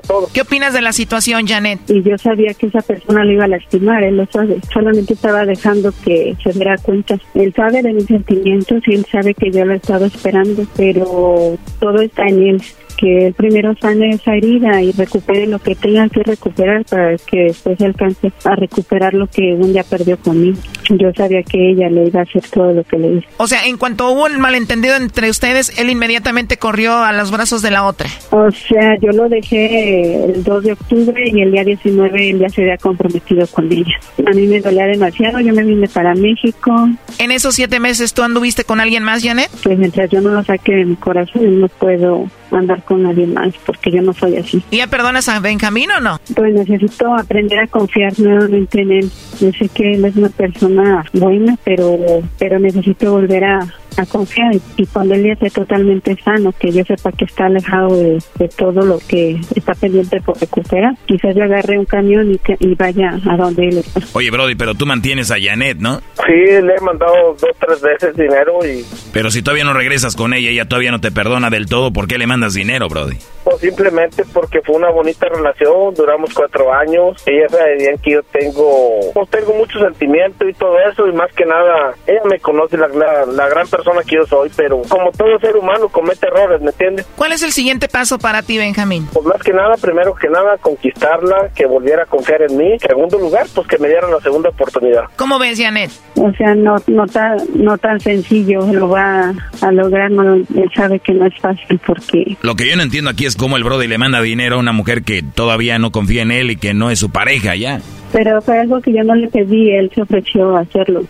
todo. ¿Qué opinas de la situación, Janet? Y yo sabía que esa persona lo iba a lastimar, él lo sabe. Solamente estaba dejando que se diera cuenta. Él sabe de mis sentimientos y él sabe que yo lo he estado esperando, pero todo está en él. Que él primero sane esa herida y recupere lo que tenga que recuperar para que después alcance a recuperar lo que un día perdió conmigo. Yo sabía que ella le iba a hacer todo lo que le hizo. O sea, en cuanto hubo un malentendido entre ustedes, él inmediatamente corrió a los brazos de la otra. O sea, yo lo dejé el 2 de octubre y el día 19 él ya se había comprometido con ella. A mí me dolía demasiado, yo me vine para México. En esos siete meses, ¿tú anduviste con alguien más, Janet? Pues mientras yo no lo saque de mi corazón, no puedo andar con nadie más porque yo no soy así. ¿Y ya perdonas a Benjamín o no? Pues necesito aprender a confiar nuevamente en él. Yo sé que él es una persona buena, pero pero necesito volver a, a confiar y, cuando él ya esté totalmente sano, que yo sepa que está alejado de, de todo lo que está pendiente por recuperar. Quizás yo agarre un camión y, que- y vaya a donde él está. Oye, Brody, pero tú mantienes a Janet, ¿no? Sí, le he mandado dos, tres veces dinero y Pero si todavía no regresas con ella, ella todavía no te perdona del todo, ¿por qué le mandas dinero, Brody? pues simplemente porque fue una bonita relación, duramos cuatro años, ella sabía que yo tengo, pues tengo mucho sentimiento y todo eso y más que nada, ella me conoce la, la, la gran persona que yo soy, pero como todo ser humano comete errores, ¿me entiendes? ¿Cuál es el siguiente paso para ti, Benjamín? Pues más que nada, primero que nada, conquistarla, que volviera a confiar en mí. Segundo lugar, pues que me dieran la segunda oportunidad. ¿Cómo ves, Janet? O sea, no no tan no tan sencillo lo va a lograr, no, él sabe que no es fácil porque Lo que yo no entiendo aquí es cómo el Brody le manda dinero a una mujer que todavía no confía en él y que no es su pareja ya. pero fue algo que yo no le pedí, él se ofreció a hacerlo.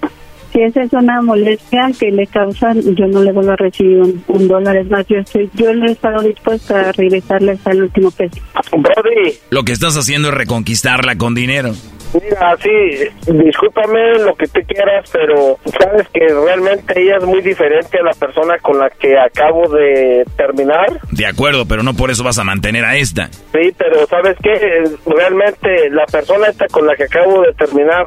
Si esa es una molestia que le causa, yo no le vuelvo a recibir un, un dólar. Es más, yo estoy, yo no he estado dispuesta a regresarle hasta el último peso. Brody, Lo que estás haciendo es reconquistarla con dinero. mira, sí, discúlpame lo que tú quieras, pero sabes que realmente ella es muy diferente a la persona con la que acabo de terminar. De acuerdo, pero no por eso vas a mantener a esta. Sí, pero ¿sabes qué? Realmente la persona esta con la que acabo de terminar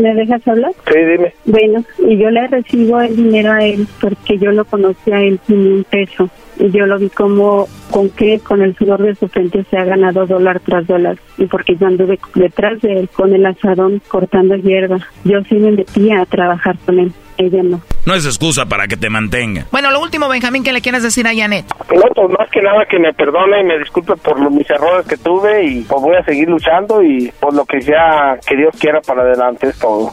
¿Me dejas hablar? Sí, dime. Bueno, y yo le recibo el dinero a él porque yo lo conocí a él sin un peso. Y yo lo vi como con que con el sudor de su frente se ha ganado dólar tras dólar. Y porque yo anduve detrás de él con el asadón cortando hierba. Yo sí me metía a trabajar con él. Ella no. No es excusa para que te mantenga. Bueno, lo último, Benjamín, ¿qué le quieres decir a Janet? No, pues más que nada que me perdone y me disculpe por los, mis errores que tuve y pues voy a seguir luchando y por lo que sea que Dios quiera para adelante es todo.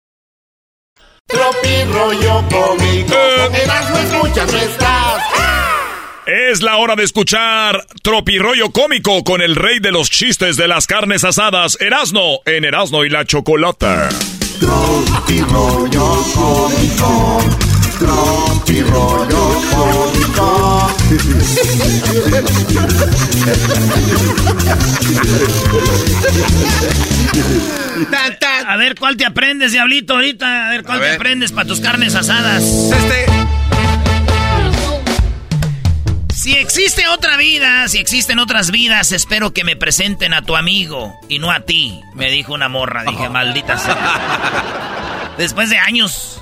Tropi rollo cómico. Erasmo escuchas, no estás. Es la hora de escuchar Tropi rollo cómico con el rey de los chistes de las carnes asadas, Erasno, en Erasno y la Chocolata. Tropi rollo cómico. Tropi rollo cómico. A ver cuál te aprendes, diablito, ahorita. A ver cuál A te ver. aprendes para tus carnes asadas. Este. Si existe otra vida, si existen otras vidas, espero que me presenten a tu amigo y no a ti, me dijo una morra. Dije, maldita sea. Después de años.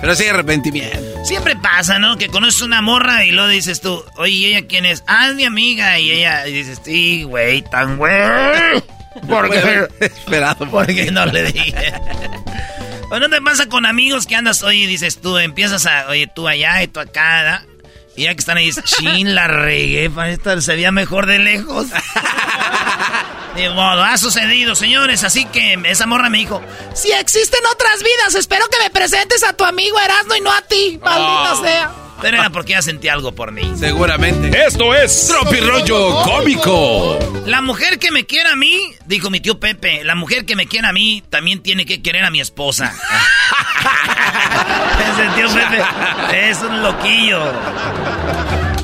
Pero sí, arrepentimiento. Siempre pasa, ¿no? Que conoces una morra y luego dices tú, oye, ¿y ella quién es? Ah, es mi amiga. Y ella y dices, sí, güey, tan güey. ¿Por qué? Esperado. ¿Por qué no le dije? ¿O no te pasa con amigos que andas, oye, dices tú, empiezas a, oye, tú allá y tú acá, ¿verdad? Y ya que están ahí, chin, la regué, pa, esta se veía mejor de lejos. De modo, ha sucedido, señores, así que esa morra me dijo, si existen otras vidas, espero que me presentes a tu amigo Erasmo y no a ti, maldita Oh. sea. Pero era porque ya sentí algo por mí. Seguramente. Esto es Tropi rollo cómico. La mujer que me quiera a mí, dijo mi tío Pepe, la mujer que me quiera a mí también tiene que querer a mi esposa. Ese tío Pepe es un loquillo.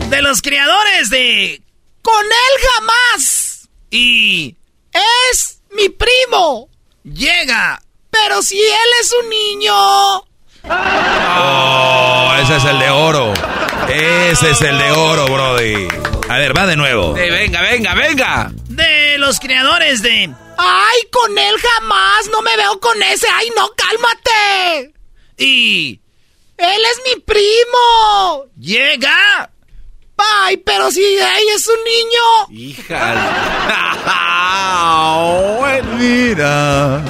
De los creadores de Con él jamás. Y es mi primo. Llega. Pero si él es un niño. Oh, ese es el de oro. Ese es el de oro, Brody. A ver, va de nuevo. Sí, venga, venga, venga. De los creadores de Ay, con él jamás. No me veo con ese. Ay, no, cálmate. Y él es mi primo. Llega. Ay, pero si él es un niño. Hija. Mira,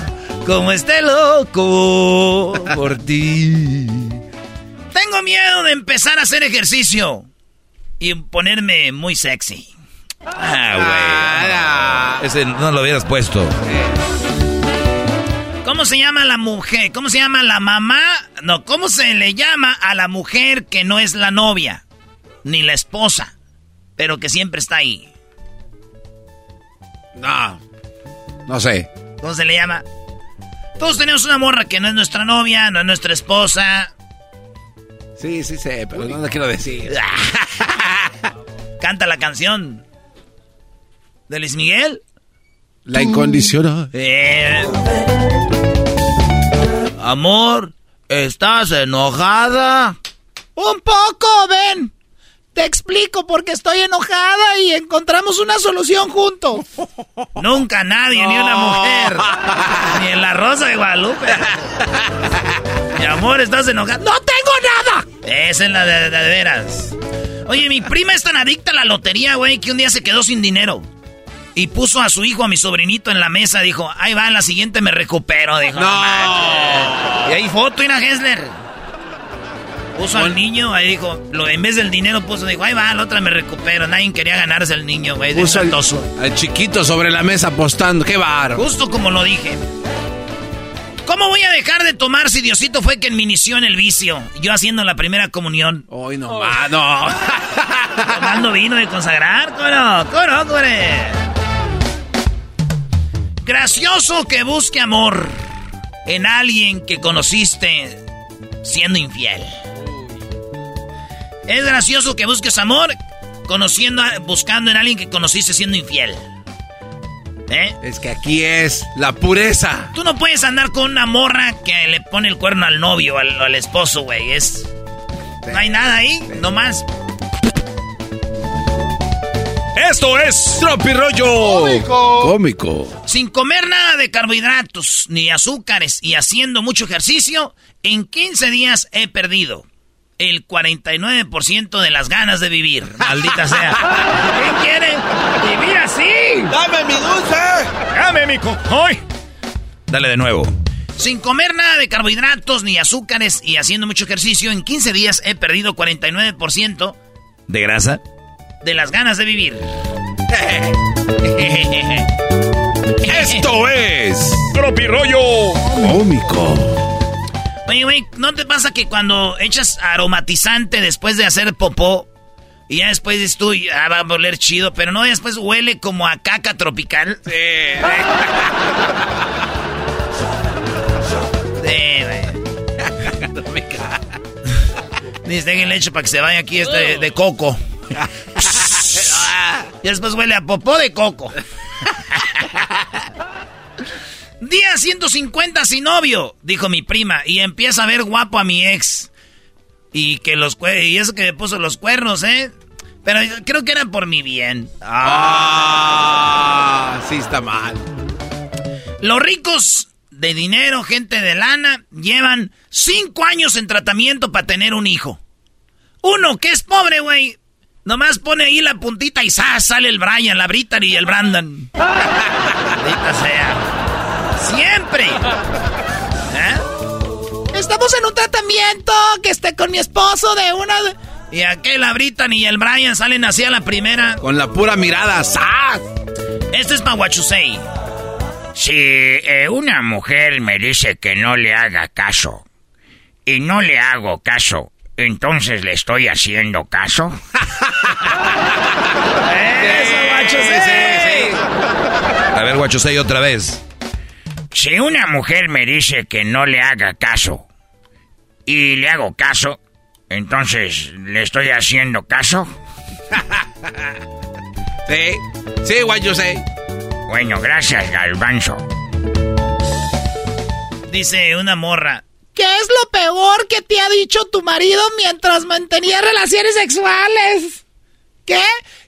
como esté loco por ti. Tengo miedo de empezar a hacer ejercicio y ponerme muy sexy. Ah, güey. Ese no lo hubieras puesto. ¿Cómo se llama la mujer? ¿Cómo se llama la mamá? No, ¿cómo se le llama a la mujer que no es la novia? Ni la esposa, pero que siempre está ahí. No. No sé. ¿Cómo se le llama? Todos tenemos una morra que no es nuestra novia, no es nuestra esposa. Sí, sí sé, pero no lo quiero decir. Canta la canción. ¿De Luis Miguel? La incondicional. Eh. Amor, ¿estás enojada? Un poco, ven. Te explico porque estoy enojada y encontramos una solución juntos. Nunca nadie, ni una mujer. ni en la Rosa de Guadalupe. Mi amor, ¿estás enojada? ¡No tengo nada! Esa es la de, de, de veras. Oye, mi prima es tan adicta a la lotería, güey, que un día se quedó sin dinero. Y puso a su hijo, a mi sobrinito, en la mesa. Dijo, ahí va, en la siguiente me recupero. Dijo, no. y ahí foto, Ina Hessler. Puso al niño, ahí dijo, lo, en vez del dinero puso, dijo, ahí va, la otra me recupero. Nadie quería ganarse el niño, güey. Puso al, al, chiquito sobre la mesa apostando, qué bar. Justo como lo dije. ¿Cómo voy a dejar de tomar si Diosito fue quien me inició en el vicio? Yo haciendo la primera comunión. Hoy no, oh. no. Tomando vino de consagrar. ¿Cómo no, cómo Gracioso que busque amor en alguien que conociste siendo infiel. Es gracioso que busques amor conociendo, buscando en alguien que conociste siendo infiel. ¿Eh? Es que aquí es la pureza. Tú no puedes andar con una morra que le pone el cuerno al novio, al, al esposo, güey. Es. No hay nada ahí, sí. nomás. Esto es Tropirollo Cómico. Cómico. Sin comer nada de carbohidratos ni azúcares y haciendo mucho ejercicio, en 15 días he perdido el 49% de las ganas de vivir. Maldita sea. ¿Quién quiere vivir así? ¡Dame mi dulce! ¡Dame mi cojoy! Dale de nuevo. Sin comer nada de carbohidratos ni azúcares y haciendo mucho ejercicio, en 15 días he perdido 49% de grasa de las ganas de vivir. Esto es Tropirollo Cómico. Oye, güey, ¿no te pasa que cuando echas aromatizante después de hacer popó y ya después dices tú, ah, va a oler chido, pero no, después huele como a caca tropical? Sí. Sí, güey. Dice, déjenle hecho para que se vaya aquí este de coco. y después huele a popó de coco. Día 150 sin novio, dijo mi prima, y empieza a ver guapo a mi ex. Y que los y eso que me puso los cuernos, ¿eh? Pero creo que era por mi bien. Ah, sí está mal. Los ricos de dinero, gente de lana, llevan cinco años en tratamiento para tener un hijo. Uno que es pobre, güey, Nomás pone ahí la puntita y ¡zas! sale el Brian, la Brittany y el Brandon. Maldita sea. Siempre. ¿Eh? Estamos en un tratamiento que esté con mi esposo de una... Y aquel, la Brittany y el Brian salen así a la primera. Con la pura mirada. ¡zas! Este es para Guachusei. Si eh, una mujer me dice que no le haga caso y no le hago caso entonces le estoy haciendo caso. Eso, Guachosei. Sí, sí, sí. A ver, Guachosei, otra vez. Si una mujer me dice que no le haga caso y le hago caso, entonces le estoy haciendo caso. sí, sí, Guachosei. Bueno, gracias, Galvanzo. Dice una morra. ¿Qué es lo peor que te ha dicho tu marido mientras mantenía relaciones sexuales? ¿Qué?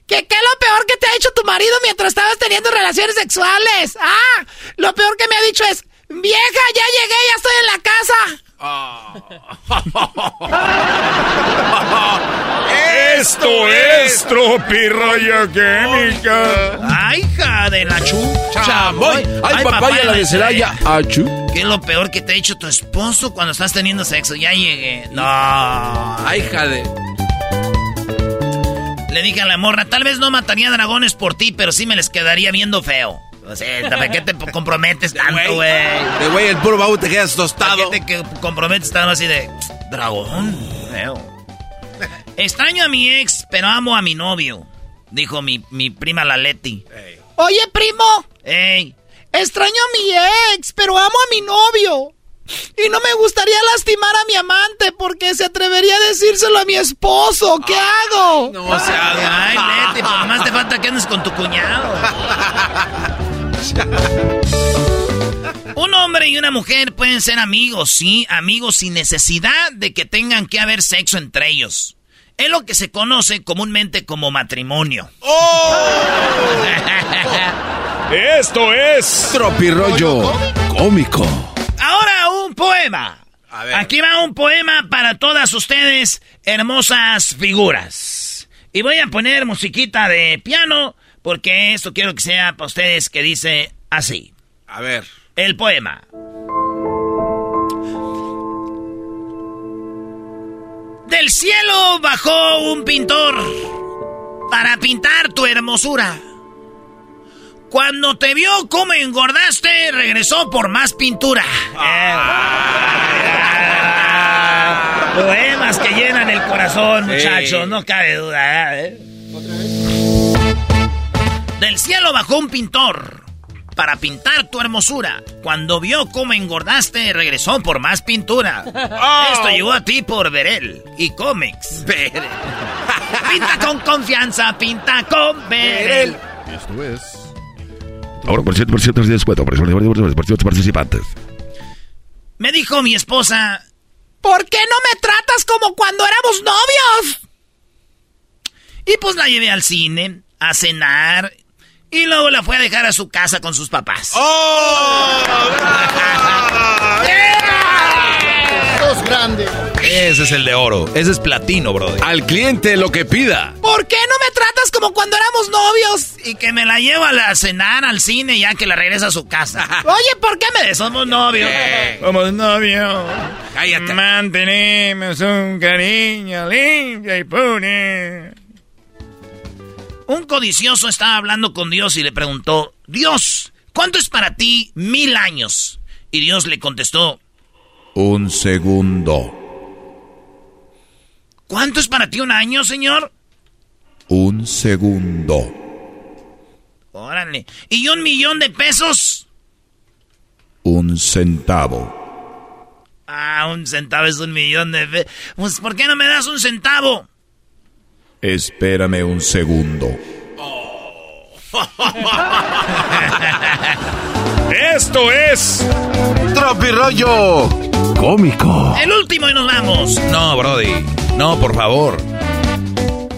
¿Qué, ¿Qué es lo peor que te ha dicho tu marido mientras estabas teniendo relaciones sexuales? Ah, lo peor que me ha dicho es, vieja, ya llegué, ya estoy en la casa. Esto es Tropirroya Química. ¡Ay, hija de la chucha! Voy. ¡Ay, papaya la de Celaya! ¡Achú! ¿Qué es lo peor que te ha hecho tu esposo cuando estás teniendo sexo? Ya llegué. No. ¡Ay, hija de! Le dije a la morra, tal vez no mataría dragones por ti, pero sí me les quedaría viendo feo. O sea, ¿para qué te comprometes tanto, güey? De güey, el puro baúl te quedas tostado. ¿Para qué te comprometes tanto así de dragón? Feo. Extraño a mi ex, pero amo a mi novio, dijo mi, mi prima la Leti. Oye, primo. Ey. Extraño a mi ex, pero amo a mi novio. Y no me gustaría lastimar a mi amante porque se atrevería a decírselo a mi esposo. ¿Qué hago? No se haga. Ay, Leti, por pues más te falta que andes con tu cuñado. Un hombre y una mujer pueden ser amigos, sí, amigos sin necesidad de que tengan que haber sexo entre ellos. Es lo que se conoce comúnmente como matrimonio. ¡Oh! Esto es Tropirollo cómico. Un poema. Aquí va un poema para todas ustedes, hermosas figuras. Y voy a poner musiquita de piano, porque esto quiero que sea para ustedes que dice así. A ver. El poema. Del cielo bajó un pintor para pintar tu hermosura. Cuando te vio cómo engordaste, regresó por más pintura. Poemas que llenan el corazón, muchachos, no cabe duda. ¿eh? Del cielo bajó un pintor para pintar tu hermosura. Cuando vio cómo engordaste, regresó por más pintura. Oh. Esto llegó a ti por Verel y Comics. Verel. pinta con confianza, pinta con Verel. Esto es. Ahora por cierto, por cierto, por descuento, por cierto, participantes. Me dijo mi esposa, ¿por qué no me tratas como cuando éramos novios? Y pues la llevé al cine, a cenar y luego la fue a dejar a su casa con sus papás. ¡Oh! Dos grandes. Ese es el de oro. Ese es platino, brother. Al cliente lo que pida. ¿Por qué no me tratas como cuando éramos novios? Y que me la lleva a cenar al cine ya que la regresa a su casa. Oye, ¿por qué me Somos novios. Somos novios. Cállate. Mantenemos un cariño limpio y pune. Un codicioso estaba hablando con Dios y le preguntó, Dios, ¿cuánto es para ti mil años? Y Dios le contestó, un segundo. ¿Cuánto es para ti un año, señor? Un segundo. Órale. ¿Y un millón de pesos? Un centavo. Ah, un centavo es un millón de pesos. Pues, ¿por qué no me das un centavo? Espérame un segundo. Esto es Tropirollo cómico. El último y nos vamos. No, Brody. No, por favor.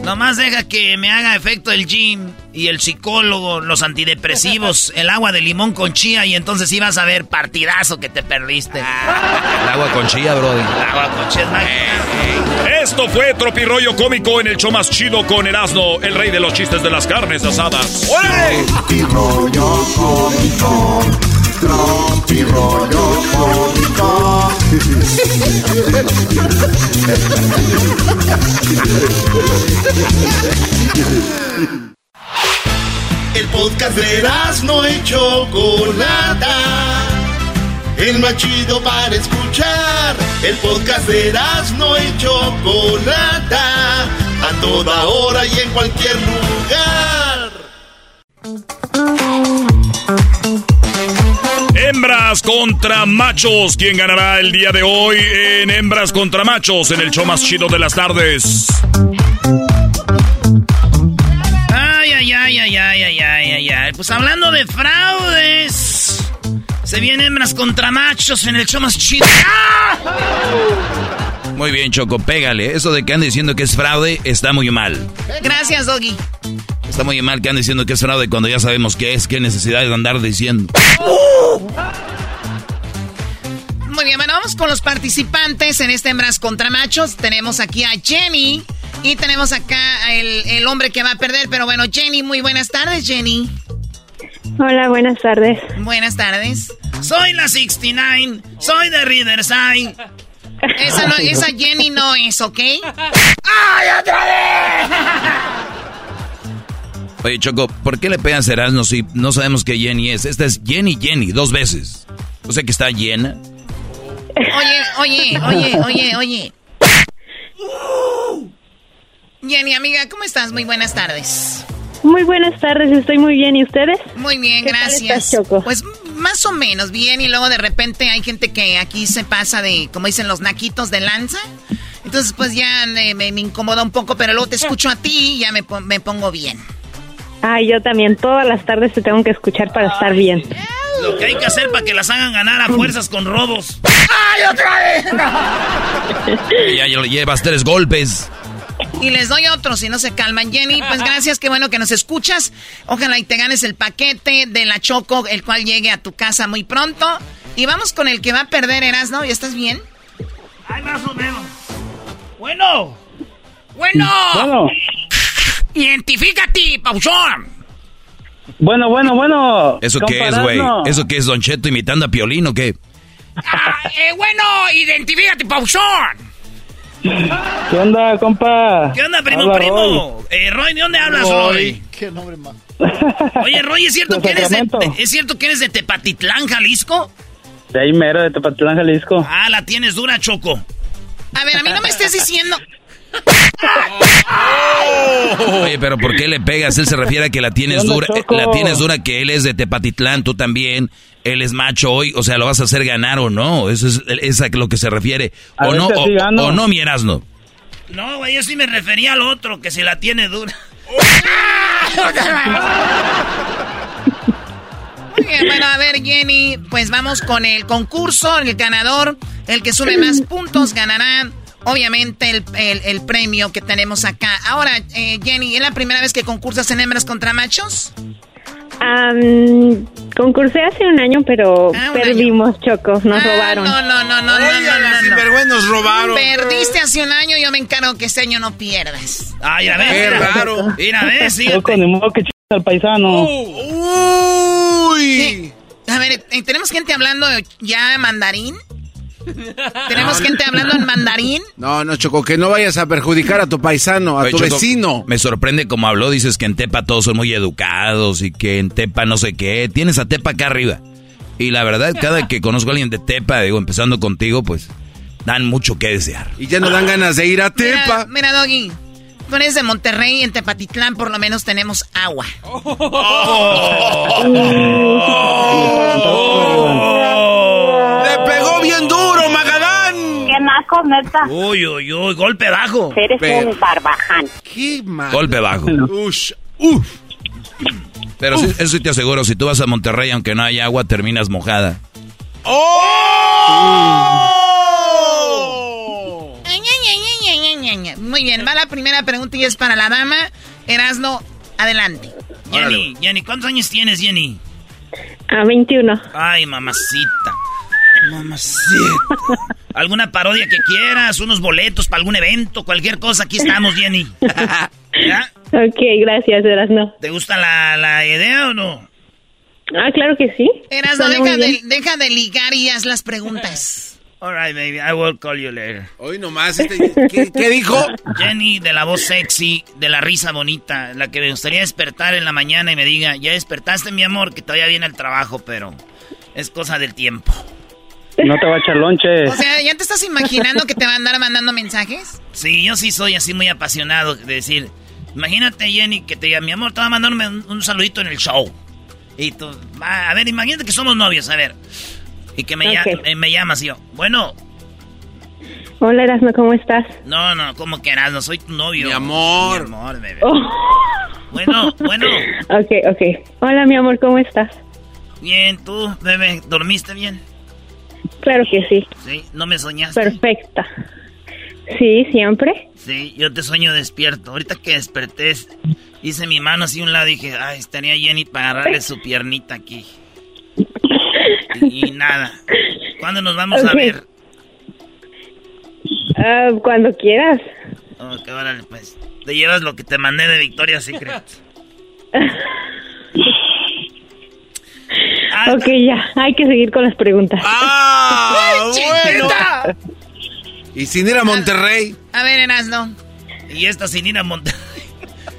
Nomás deja que me haga efecto el gym y el psicólogo, los antidepresivos, el agua de limón con chía y entonces ibas a ver partidazo que te perdiste. el agua con chía, brody. El agua con chía es Esto fue Tropirollo Cómico en el show más chido con el asno, el rey de los chistes de las carnes asadas. Cómico Tropirollo Cómico El podcast de no y Chocolata. El más chido para escuchar. El podcast de no y Chocolata. A toda hora y en cualquier lugar. Hembras contra machos. ¿Quién ganará el día de hoy en Hembras contra machos en el show más chido de las tardes? Ay, ay, ay, ay, ay, ay, ay, ay, Pues hablando de fraudes. Se vienen hembras contra machos en el show más chido. Muy bien, Choco, pégale. Eso de que andan diciendo que es fraude está muy mal. Gracias, Doggy. Está muy mal que andan diciendo que es fraude cuando ya sabemos qué es, qué necesidad de andar diciendo. Muy bien, bueno, vamos con los participantes en este Hembras contra Machos. Tenemos aquí a Jenny y tenemos acá el, el hombre que va a perder. Pero bueno, Jenny, muy buenas tardes, Jenny. Hola, buenas tardes. Buenas tardes. Soy la 69, soy de Riverside. Esa, no, esa Jenny no es, ¿ok? ¡Ay, otra vez! Oye, Choco, ¿por qué le pegan Serasno si no sabemos qué Jenny es? Esta es Jenny Jenny, dos veces. O sea que está llena. Oye, oye, oye, oye, oye. Jenny, amiga, ¿cómo estás? Muy buenas tardes. Muy buenas tardes, estoy muy bien. ¿Y ustedes? Muy bien, gracias. Choco? Pues más o menos bien y luego de repente hay gente que aquí se pasa de, como dicen los naquitos de lanza. Entonces pues ya me, me incomoda un poco, pero luego te escucho a ti y ya me, me pongo bien. Ay, yo también todas las tardes te tengo que escuchar para estar bien. Lo que hay que hacer para que las hagan ganar a fuerzas con robos. ¡Ay, otra vez! ya, ya llevas tres golpes. Y les doy otro si no se calman. Jenny, pues gracias, qué bueno que nos escuchas. Ojalá y te ganes el paquete de la Choco, el cual llegue a tu casa muy pronto. Y vamos con el que va a perder, Erasno. ¿Ya estás bien? Ay, más o menos. Bueno. Bueno. Bueno. Identifícate, Pauchón. Bueno, bueno, bueno. ¿Eso qué es, güey? ¿Eso qué es, Don Cheto imitando a Piolín o qué? Ah, eh, bueno, identifícate, Pauchón. ¿Qué onda, compa? ¿Qué onda, primo, primo? Roy. Eh, Roy, ¿de dónde hablas, Roy? ¿Qué nombre más? Oye, Roy, ¿es cierto, que eres de, ¿es cierto que eres de Tepatitlán, Jalisco? De ahí mero, de Tepatitlán, Jalisco. Ah, la tienes dura, Choco. A ver, a mí no me estés diciendo... Oye, pero ¿por qué le pegas? Él se refiere a que la tienes dura, la tienes dura que él es de Tepatitlán, tú también, él es macho hoy, o sea, lo vas a hacer ganar o no, eso es, a lo que se refiere. o no, o, no, mi Erasno. No, güey, yo sí me refería al otro, que se la tiene dura. bueno, a ver, Jenny, pues vamos con el concurso, el ganador, el que sube más puntos ganará obviamente el, premio que tenemos acá. Ahora, eh, Jenny, ¿es la primera vez que concursas en hembras contra machos? concursé hace un año, pero ah, perdimos, Choco. Nos ah, robaron. No, no, no, no, no, nos robaron. Perdiste hace un año, yo me encargo que este año no pierdas. Ay, a ver. Qué raro. Mira, a ver, sí. Choco, ni modo que ch al paisano. Uy. A ver, eh, ¿tenemos gente hablando ya mandarín? ¿Tenemos gente hablando en mandarín? No, no, Choco, que no vayas a perjudicar a tu paisano, a tu vecino. Me sorprende como habló, dices que en Tepa todos son muy educados y que en Tepa no sé qué. Tienes a Tepa acá arriba. Y la verdad, cada que conozco a alguien de Tepa, digo, empezando contigo, pues dan mucho que desear. Y ya no dan ganas de ir a Tepa. Mira, Doggy. Tú eres de Monterrey y en Tepatitlán por lo menos tenemos agua. ¡Le ¡Qué naco, neta! Uy, uy, uy, golpe bajo. Eres un barbaján. ¡Qué mal! Golpe bajo. Ush, uf. Pero eso sí te aseguro, si tú vas a Monterrey, aunque no haya agua, terminas mojada. ¡Oh! Muy bien, va la primera pregunta y es para la dama. Erasno, adelante. Jenny, Jenny, ¿cuántos años tienes, Jenny? A 21. Ay, mamacita. Mamacita. ¿Alguna parodia que quieras? ¿Unos boletos para algún evento? Cualquier cosa, aquí estamos, Jenny. ¿Ya? Ok, gracias, Erasno. ¿Te gusta la, la idea o no? Ah, claro que sí. Erasno, deja de, deja de ligar y haz las preguntas. Alright, baby, I will call you later. Hoy nomás, este, ¿qué, dijo? Jenny, de la voz sexy, de la risa bonita, la que me gustaría despertar en la mañana y me diga, ya despertaste, mi amor, que todavía viene el trabajo, pero es cosa del tiempo. No te va a echar lonche. O sea, ¿ya te estás imaginando que te va a andar mandando mensajes? Sí, yo sí soy así muy apasionado de decir, imagínate, Jenny, que te diga, mi amor, te va a mandar un, saludito en el show. Y tú, a ver, imagínate que somos novios, a ver. Y que me, eh, me llamas y yo, bueno. Hola Erasmo, ¿cómo estás? No, no, ¿cómo que Erasmo? Soy tu novio. Mi amor. Mi amor, bebé. Oh. Bueno, bueno. ok, ok. Hola, mi amor, ¿cómo estás? Bien, ¿tú, bebé? ¿Dormiste bien? Claro que sí. ¿Sí? ¿No me soñaste? Perfecta. Sí, siempre. Sí, yo te sueño despierto. Ahorita que desperté, hice mi mano así a un lado y dije, ay, estaría Jenny para agarrarle su piernita aquí. Y nada. ¿Cuándo nos vamos a ver? Ah, cuando quieras. Ok, órale, pues. Te llevas lo que te mandé de Victoria's Secret. ok, ya. Hay que seguir con las preguntas. ¡Ah! bueno. Y sin ir a Monterrey. A ver, Erasno. Y esta sin ir a Monterrey.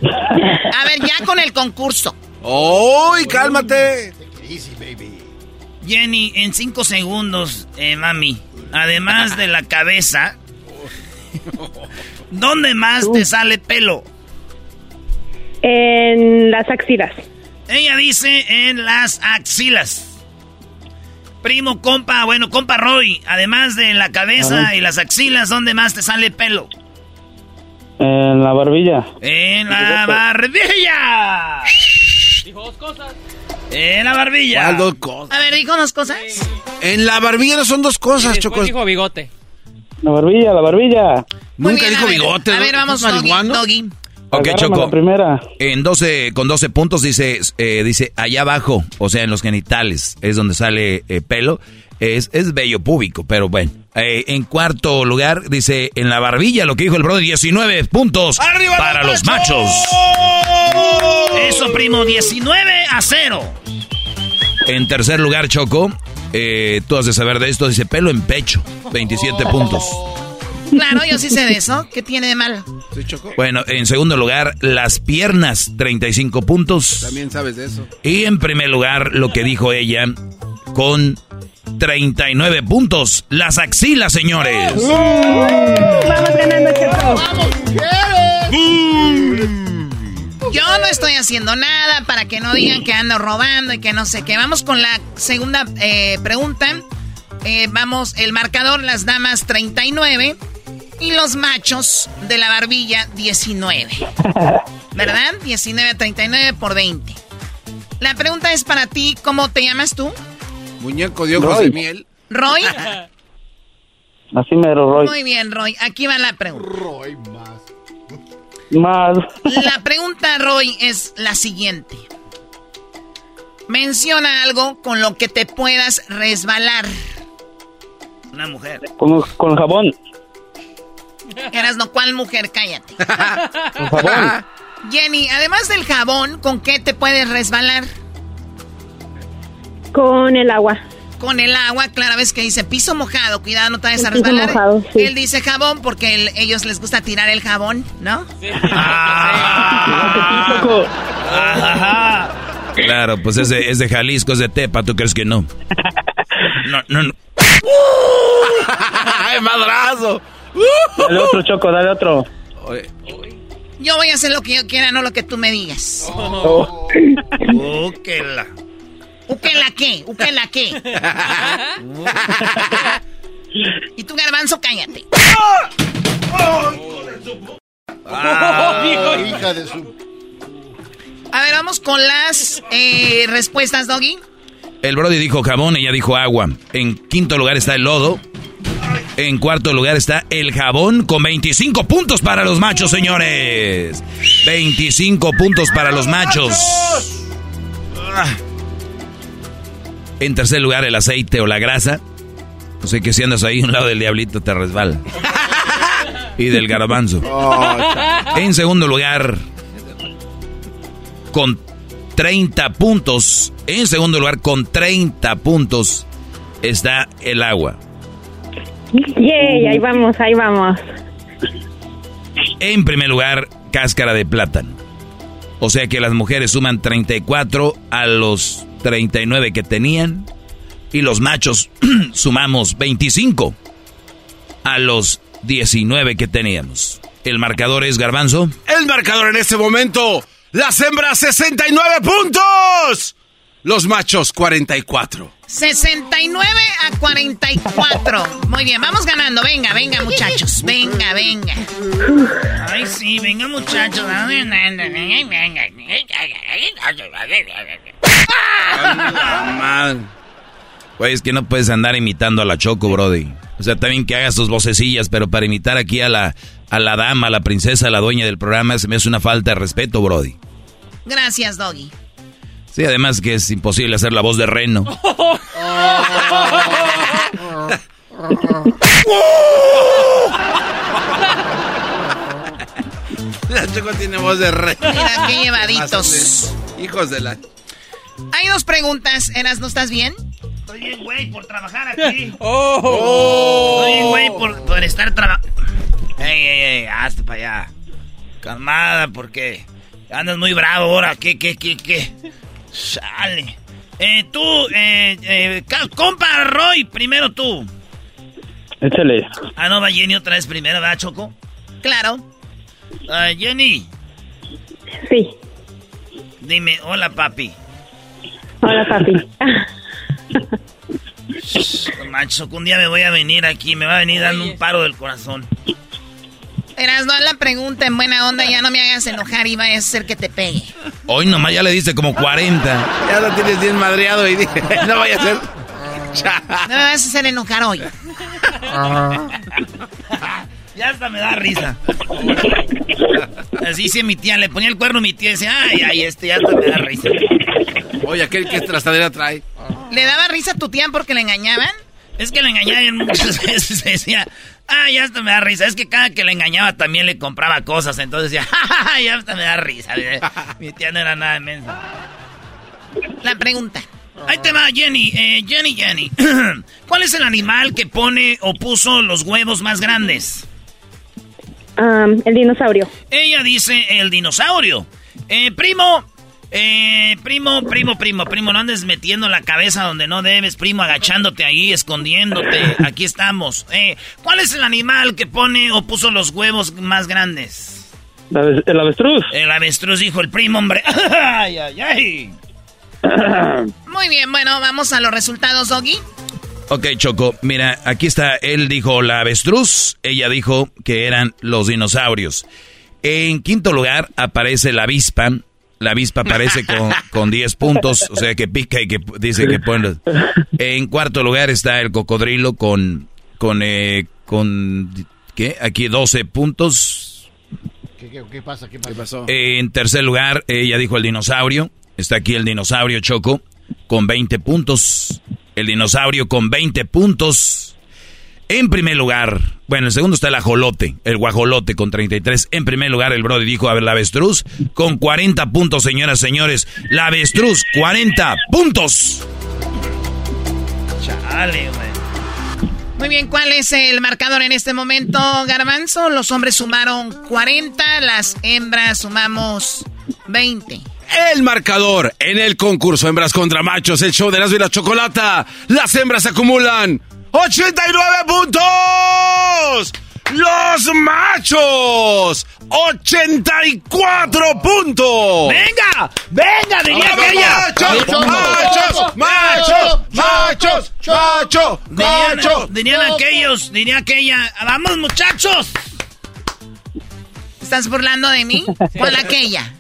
a ver, ya con el concurso. ¡Uy, cálmate! Easy, baby. Jenny, en cinco segundos, eh, mami, además de la cabeza, ¿dónde más te sale pelo? En las axilas. Ella dice en las axilas. primo, compa, bueno, compa Roy, además de la cabeza y las axilas, ¿dónde más te sale pelo? En la barbilla. En la barbilla. Dijo dos cosas. En la barbilla. ¿Cuál dos cosas? A ver, dijo dos cosas. En la barbilla no son dos cosas, Choco. dijo bigote. La barbilla, la barbilla. Muy Nunca bien, dijo a ver, bigote. A ver, vamos. Doggy. Ok, Agárrame Choco. la primera. En 12, con 12 puntos dice, eh, dice allá abajo, o sea, en los genitales, es donde sale eh, pelo. Es, es bello púbico, pero bueno. Eh, en cuarto lugar, dice en la barbilla, lo que dijo el brother, 19 puntos ¡Arriba para los machos. Eso, primo, 19 a 0. En tercer lugar, Choco, eh, tú has de saber de esto, dice pelo en pecho, 27 puntos. Claro, yo sí sé de eso. ¿Qué tiene de malo? Bueno, en segundo lugar, las piernas, 35 puntos. También sabes de eso. Y en primer lugar, lo que dijo ella, con 39 puntos, las axilas, señores. Vamos ganando, Choco. Yo no estoy haciendo nada para que no digan que ando robando y que no sé qué. Vamos con la segunda eh, pregunta. Eh, vamos, el marcador, las damas 39 y los machos de la barbilla 19. ¿Verdad? 19 a 39 por 20. La pregunta es para ti, ¿cómo te llamas tú? Muñeco de ojos Roy. de miel. ¿Roy? Así mero, Roy. Muy bien, Roy. Aquí va la pregunta. Más. La pregunta, Roy, es la siguiente. Menciona algo con lo que te puedas resbalar. Una mujer. Con, con jabón. Eras no, ¿cuál mujer? Cállate. Con jabón. Jenny, además del jabón, ¿con qué te puedes resbalar? Con el agua. Con el agua, claro, ves que dice piso mojado, cuidado, no te vayas a resbalar. mojado, sí. Él dice jabón porque el- ellos les gusta tirar el jabón, ¿no? Ajá. Claro, pues es de, es de Jalisco, es de Tepa, ¿tú crees que no? No, no, no. ¡Ay, madrazo! Dale otro, Choco, dale otro. Yo voy a hacer lo que yo quiera, no lo que tú me digas. Oh. Oh, que la. ¿Uque la qué? ¿Uque la qué? y tú, garbanzo, cállate. Hija de su... A ver, vamos con las eh, respuestas, Doggy. El Brody dijo jabón, ella dijo agua. En quinto lugar está el lodo. En cuarto lugar está el jabón con 25 puntos para los machos, señores. 25 puntos para los machos. Ah. En tercer lugar, el aceite o la grasa. No sé que si andas ahí a un lado del diablito te resbala. Y del garbanzo. En segundo lugar, con 30 puntos. En segundo lugar, con 30 puntos, está el agua. Yay, ahí vamos, ahí vamos. En primer lugar, cáscara de plátano. O sea que las mujeres suman 34 a los 39 que tenían. Y los machos sumamos 25 a los 19 que teníamos. El marcador es garbanzo. El marcador en este momento. Las hembras 69 puntos. Los machos 44. 69 a 44. Muy bien, vamos ganando. Venga, venga, muchachos. Venga, venga. Ay, sí, venga, muchachos. Güey, es que no puedes andar imitando a la Choco, Brody. O sea, también que hagas tus vocecillas, pero para imitar aquí a la, a la dama, a la princesa, a la dueña del programa, se me hace una falta de respeto, Brody. Gracias, Doggy. Sí, además que es imposible hacer la voz de reno. La Choco tiene voz de rey. Mira, qué llevaditos. Hijos de la... Hay dos preguntas. Eras, ¿no estás bien? Estoy bien, güey, por trabajar aquí. Oh. Estoy bien, güey, por, por estar trabajando. Ey, ey, ey, hazte para allá. Calmada, porque andas muy bravo ahora. ¿Qué, qué, qué, qué? Sale. Eh, tú, eh, eh, compa Roy, primero tú. Échale. Ah, no, va Jenny otra vez primero, ¿verdad, Choco? Claro. Ah, Jenny, Sí. dime, hola, papi. Hola, papi. Macho, un día me voy a venir aquí, me va a venir dando un paro del corazón. Eras, no la pregunta en buena onda, ya no me hagas enojar y vaya a ser que te pegue. Hoy nomás ya le diste como 40. Ya lo tienes bien madreado y dije, no vaya a ser. No me vas a hacer enojar hoy. ya hasta me da risa. Así dice mi tía, le ponía el cuerno a mi tía y decía, ay, ay, este ya hasta me da risa. Oye, aquel que trastadera trae. ¿Le daba risa a tu tía porque le engañaban? Es que le engañaban muchas veces. Decía, ah, ya hasta me da risa. Es que cada que le engañaba también le compraba cosas. Entonces decía, ja, ya hasta me da risa. Mi tía no era nada inmensa. La pregunta. Ahí te va, Jenny. Eh, Jenny, Jenny. ¿Cuál es el animal que pone o puso los huevos más grandes? Um, el dinosaurio. Ella dice el dinosaurio. Eh, primo, eh, primo, primo, primo, primo, no andes metiendo la cabeza donde no debes, primo, agachándote ahí, escondiéndote. Aquí estamos. Eh, ¿Cuál es el animal que pone o puso los huevos más grandes? ¿El avestruz? El avestruz, dijo el primo, hombre. ¡Ay, ay, ay! Muy bien, bueno, vamos a los resultados, Doggy. Ok, Choco, mira, aquí está, él dijo la avestruz, ella dijo que eran los dinosaurios. En quinto lugar aparece la avispa, la avispa aparece con, con 10 puntos, o sea que pica y que dice que pone... En cuarto lugar está el cocodrilo con, con, eh, con, ¿qué? Aquí 12 puntos. ¿Qué, qué pasa? ¿Qué pasó? En tercer lugar, ella dijo el dinosaurio. Está aquí el dinosaurio Choco con 20 puntos. El dinosaurio con 20 puntos. En primer lugar, bueno, en segundo está el ajolote, el guajolote con 33. En primer lugar, el Brody dijo, a ver, la avestruz con 40 puntos, señoras, señores. La avestruz, 40 puntos. Chale, güey. Muy bien, ¿cuál es el marcador en este momento, Garbanzo? Los hombres sumaron 40, las hembras sumamos 20. El marcador en el concurso Hembras contra Machos, el show de las y la chocolata. Las hembras acumulan 89 puntos. Los machos, 84 puntos. ¡Venga! ¡Venga! Diría aquella. ¡Machos! ¡Machos! ¡Machos! ¡Machos! ¡Machos! Dirían, ¡Machos! dirían aquellos, diría aquella. ¡Vamos, muchachos! ¿Estás burlando de mí? ¿Cuál aquella?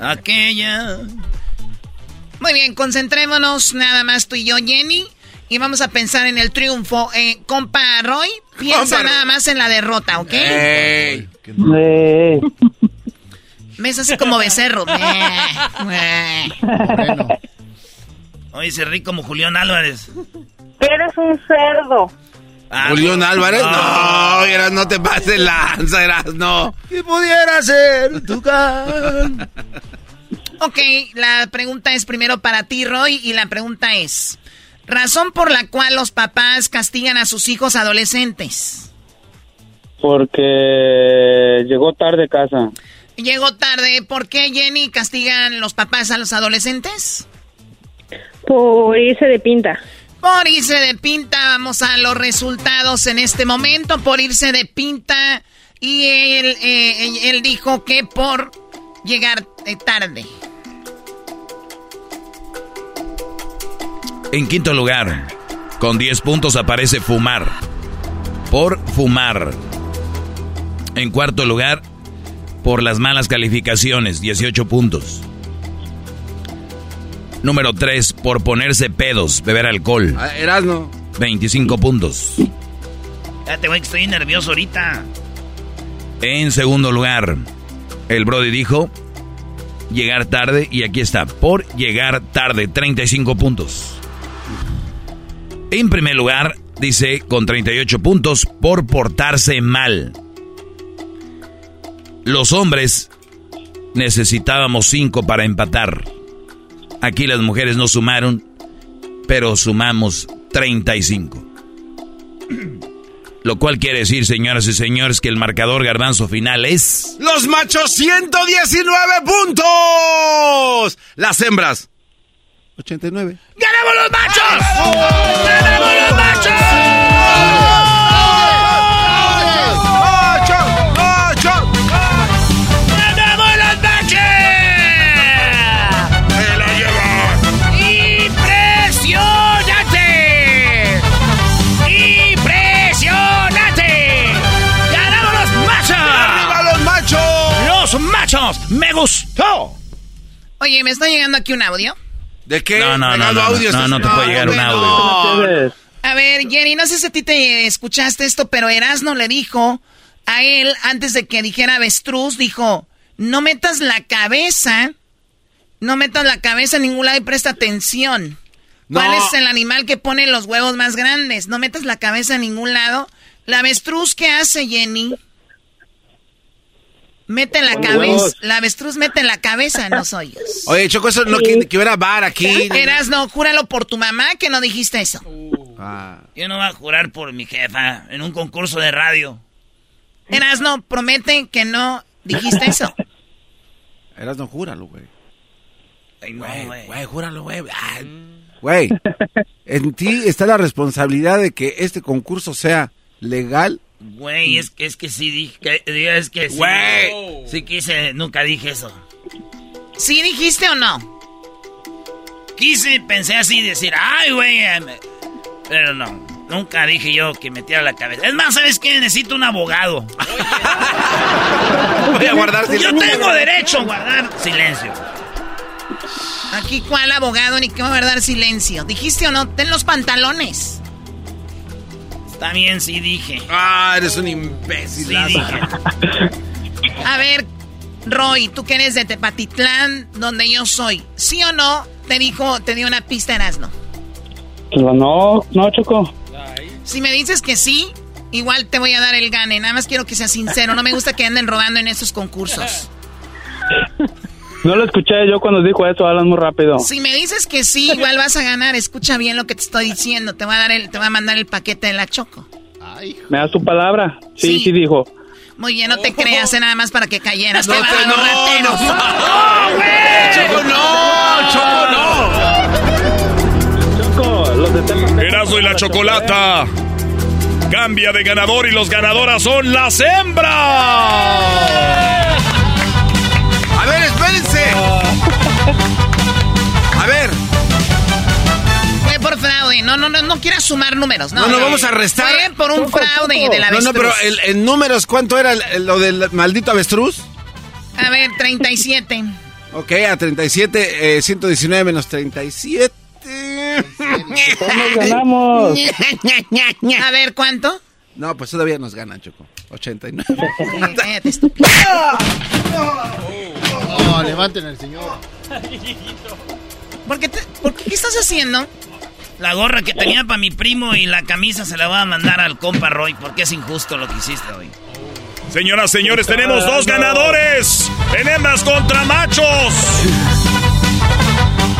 aquella. Muy bien, concentrémonos nada más tú y yo, Jenny. Y vamos a pensar en el triunfo. Eh, compa Roy, piensa Compa nada más en la derrota, ¿ok? Ey. Eh, Me es así como becerro. Meh, meh. Oye, se ríe como Julián Álvarez. Eres un cerdo. Ah, Julián no. Álvarez, no, Eras, no te pases lanza, Eras, no. ¿Qué pudiera ser tu can? Ok, la pregunta es primero para ti, Roy, y la pregunta es, razón por la cual los papás castigan a sus hijos adolescentes. porque llegó tarde a casa. Llegó tarde, ¿por qué Jenny castigan los papás a los adolescentes? Por irse de pinta. Por irse de pinta, vamos a los resultados en este momento, por irse de pinta, y él, eh, él dijo que por llegar eh, tarde. En quinto lugar, con 10 puntos aparece fumar. Por fumar. En cuarto lugar, por las malas calificaciones, 18 puntos. Número 3, por ponerse pedos, beber alcohol, Ah, Erasno. 25 puntos. Fíjate, güey, que estoy nervioso ahorita. En segundo lugar, el Brody dijo llegar tarde y aquí está, por llegar tarde, 35 puntos. En primer lugar, dice con 38 puntos por portarse mal. Los hombres necesitábamos 5 para empatar. Aquí las mujeres no sumaron, pero sumamos 35. Lo cual quiere decir, señoras y señores, que el marcador garbanzo final es... Los machos, 119 puntos. Las hembras, 89. ¡Ganamos los machos! ¡Ganamos los machos! ¡Ganamos los machos! ¡Se la ¡Impresionante! ¡Impresionante! ¡Ganamos los machos! ¡Arriba los machos! ¡Los machos! ¡Me gustó! Oye, me está llegando aquí un audio ¿De qué? No, no, no, no, audio, no, te puede llegar un audio. No. A ver, Jenny, no sé si a ti te escuchaste esto, pero Erasno le dijo a él, antes de que dijera avestruz, dijo, no metas la cabeza, no metas la cabeza en ningún lado y presta atención. ¿Cuál No. es el animal que pone los huevos más grandes? No metas la cabeza en ningún lado. La avestruz, ¿qué hace, Jenny? Mete la cabeza. La avestruz mete la cabeza en los hoyos. Oye, Choco, eso no que, que hubiera bar aquí. Erasno, júralo por tu mamá que no dijiste eso. Ah. Yo no voy a jurar por mi jefa en un concurso de radio. Erasno, promete que no dijiste eso. Eras no, júralo, güey. Ay, no, güey. Güey, júralo, güey. Güey, en ti está la responsabilidad de que este concurso sea legal. Güey, es que, es que sí dije, que- es que sí. Güey. Sí quise, nunca dije eso. ¿Sí dijiste o no? Quise, pensé así, decir, ay, güey. eh, Pero no, nunca dije yo que metiera la cabeza. Es más, ¿sabes qué? Necesito un abogado. Voy a guardar Yo silencio. tengo derecho a guardar silencio. Aquí cuál abogado ni que va a dar silencio. ¿Dijiste o no? Ten los pantalones. Bien, sí dije. Ah, eres un imbécil. Sí dije. A ver, Roy, tú que eres de Tepatitlán, donde yo soy. ¿Sí o no? Te dijo, te dio una pista Erasno. No, no, Choco. Si me dices que sí, igual te voy a dar el gane. Nada más quiero que seas sincero. No me gusta que anden rodando en esos concursos. No lo escuché yo cuando dijo eso, hablan muy rápido. Si me dices que sí, igual vas a ganar. Escucha bien lo que te estoy diciendo. Te voy a dar el, te voy a mandar el paquete de la Choco. ¿Me das tu palabra? Sí, Sí. sí, dijo. Muy bien, no te creas, eh, nada más para que cayeras. No te los no, no. ¡No, no, Choco, no. Choco, los de Erasmo y la chocolata. Cambia de ganador y los ganadoras son las hembras. A ver, espérense. A ver. Fue por fraude. No, no, no, no quieras sumar números. No, No, no, vamos a restar. Fue por un fraude de la No, no, pero avestruz. el, en números, ¿cuánto era lo del maldito avestruz? A ver, 37. Ok, a 37, eh, 119 menos 37. Nos ganamos. A ver, ¿cuánto? No, pues todavía nos ganan, Choco. 89. Eh, cállate, estúpido. No, levanten al señor. ¿Por qué, te- por qué, qué estás haciendo? La gorra que tenía para mi primo y la camisa se la voy a mandar al compa Roy porque es injusto lo que hiciste hoy. Señoras, señores, tenemos dos ganadores en hembras contra machos.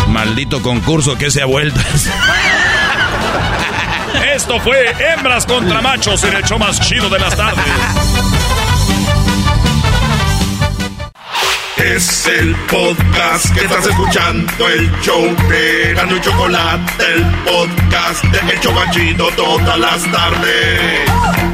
Maldito concurso que se ha vuelto. Esto fue hembras contra machos en el show más chido de las tardes. Es el podcast que estás escuchando, el show de Gano y Chocolate, el podcast de El Chocachito todas las tardes.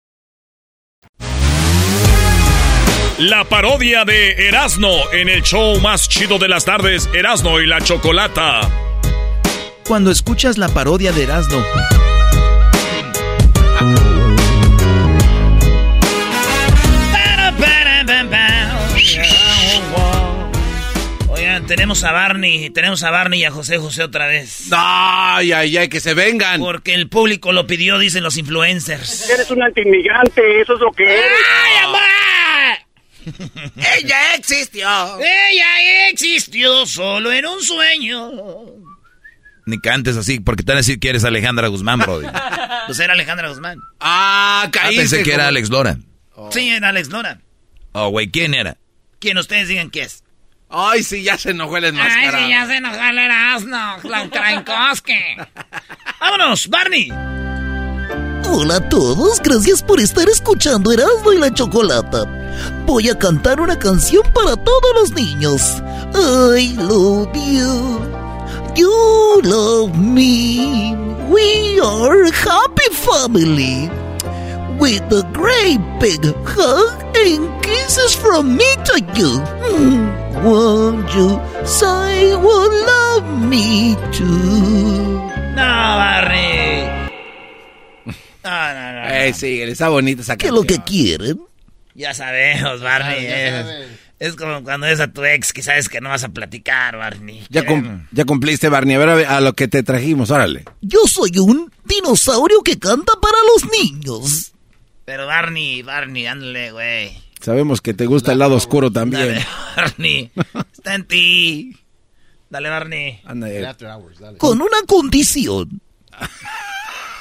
La parodia de Erasno en el show más chido de las tardes, Erasno y la chocolata. Cuando escuchas la parodia de Erasmo, tenemos a Barney, tenemos a Barney y a José José otra vez. Ay, ay, ay, que se vengan. Porque el público lo pidió, dicen los influencers. Eres un antiinmigrante, eso es lo que eres. ¡Ay, amor! Ella existió. Ella existió solo en un sueño. ni cantes así, porque te van a decir que eres Alejandra Guzmán, Brody. Ah, Pues era Alejandra Guzmán. Ah, caíste. pensé que era Alex Lora. Sí, era Alex Lora. Oh, güey, ¿quién era? Quien ustedes digan que es. Ay, sí, ya se enojó el Ay, enmascarado. sí, ya se nos el la Krankowski. ¡Vámonos, Barney! Hola a todos, gracias por estar escuchando Erasmo y la Chocolata. Voy a cantar una canción para todos los niños. I love you. You love me. We are a happy family. With a great big hug and kisses from me to you. Mm, Won't you say will love me too? No, Barney. No, no, no. Eh, sí, está bonita esa ¿Qué es lo que quieren? Ya sabemos, Barney. Ya es, sabes. es como cuando es a tu ex que sabes que no vas a platicar, Barney. Ya, cum- ya cumpliste, Barney. A ver, a ver, a lo que te trajimos, órale. Yo soy un dinosaurio que canta para los niños. Pero Barney, Barney, ándale, güey. Sabemos que te gusta el lado oscuro también. Dale, Barney. Está en ti. Dale, Barney. Anda, eh. Con una condición.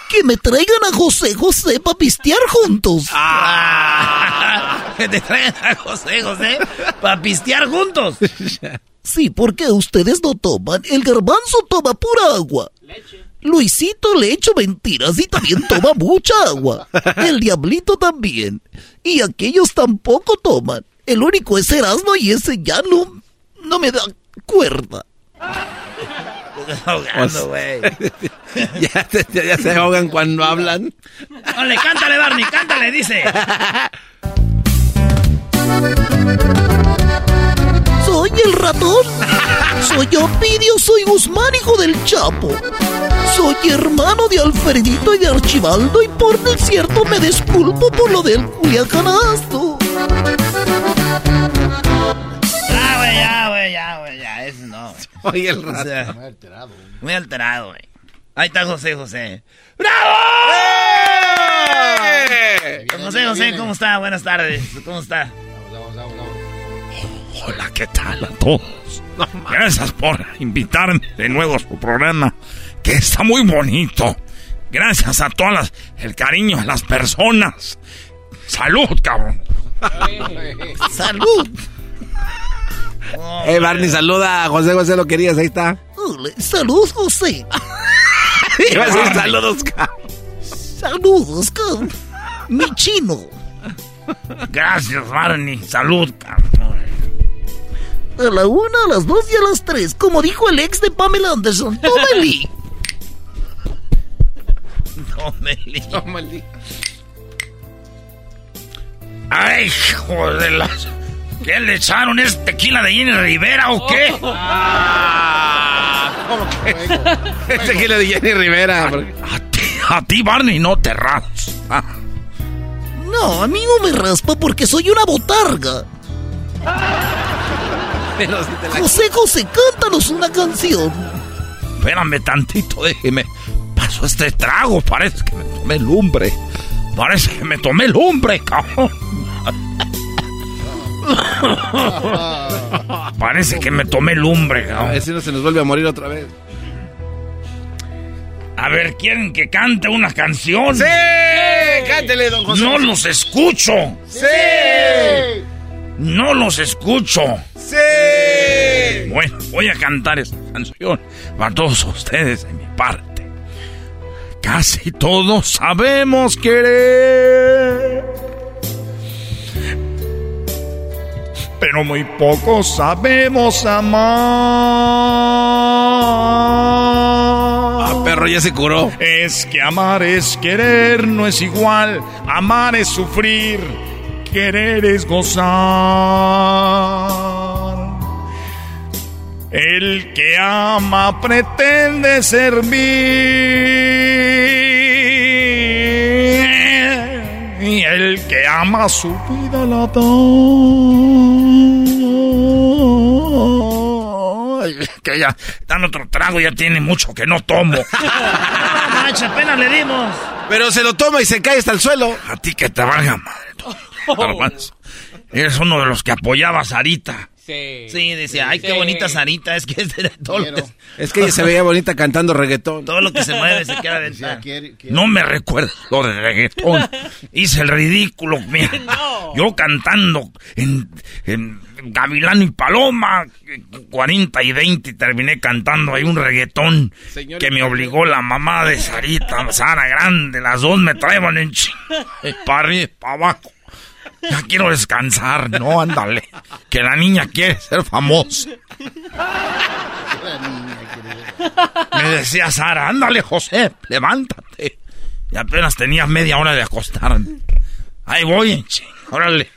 Que me traigan a José José para pistear juntos. que te traigan a José José para pistear juntos. Sí, porque ustedes no toman. El garbanzo toma pura agua. Luisito le echo mentiras y también toma mucha agua. El diablito también. Y aquellos tampoco toman. El único es Erasmo y ese ya no, no me da cuerda. ahogando, güey. ya, ya- ya se ahogan cuando hablan. Dale, cántale, Barney, cántale, dice. Soy el ratón. Soy Ovidio, soy Guzmán, hijo del Chapo. Soy hermano de Alfredito y de Archibaldo y por desierto me disculpo por lo del Culiacanazo. Ah, güey, ya, güey, ya, güey, ya, eso no. Oye, el O sea, rato. Muy alterado. Muy alterado, güey. Ahí está José José. ¡Eh! Don José José, ¿cómo está? Buenas tardes. ¿Cómo está? Hola, ¿qué tal a todos? Gracias por invitarme de nuevo a su programa, que está muy bonito. Gracias a todas las, el cariño a las personas. Salud, cabrón. Salud. Eh, Barney, saluda a José José, lo querías, ahí está. Salud, José. Iba a decir saludos, cabrón. Saludos, cabrón. Mi chino. Gracias, Barney. Salud, cabrón. A la una, a las dos y a las tres, como dijo el ex de Pamela Anderson. Tómeli. Tómele. Ay, hijo de las... ¿Qué le echaron? ¿Es tequila de Jenny Rivera o qué? Ah, ¿Cómo que? Es tequila de Jenny Rivera. A ti, a ti, Barney, no te raspas. Ah, No, a mí no me raspa porque soy una botarga. Pero si te la- José José, cántanos una canción. espérame tantito, déjeme. Pasó este trago, parece que me tomé lumbre. Parece que me tomé lumbre, cabrón. Parece que me tomé lumbre, A cabrón. ver si no se nos vuelve a morir otra vez. A ver, ¿quieren que cante una canción? ¡Sí! Cántele, don José. No los escucho. ¡Sí! No los escucho. ¡Sí! Bueno, voy a cantar esta canción para todos ustedes de mi parte. Casi todos sabemos querer. Pero muy pocos sabemos amar. Ah, perro, ya se curó. Es que amar es querer, no es igual. Amar es sufrir, querer es gozar. El que ama pretende servir. Y el que ama su vida la da. Que ya, dan otro trago, ya tiene mucho que no tomo. No apenas le dimos. Pero se lo toma y se cae hasta el suelo. A ti que te valga madre. Garbanzo. Eres uno de los que apoyaba a Sarita. Sí. Sí, decía, ay, qué bonita Sarita, es que es de todo lo que, Es que ella se veía bonita cantando reggaetón. todo lo que se mueve se queda dentro. No me recuerdo lo de reggaetón. Hice el ridículo, mira. Yo cantando en, en Gavilán y Paloma, 40 y 20, y terminé cantando ahí un reggaetón que me obligó la mamá de Sarita, Sara Grande. Las dos me traían en para arriba para abajo. Ya quiero descansar, no, ándale. Que la niña quiere ser famosa. Me decía Sara, ándale, José, levántate. Y apenas tenía media hora de acostarme. Ahí voy, ching, órale.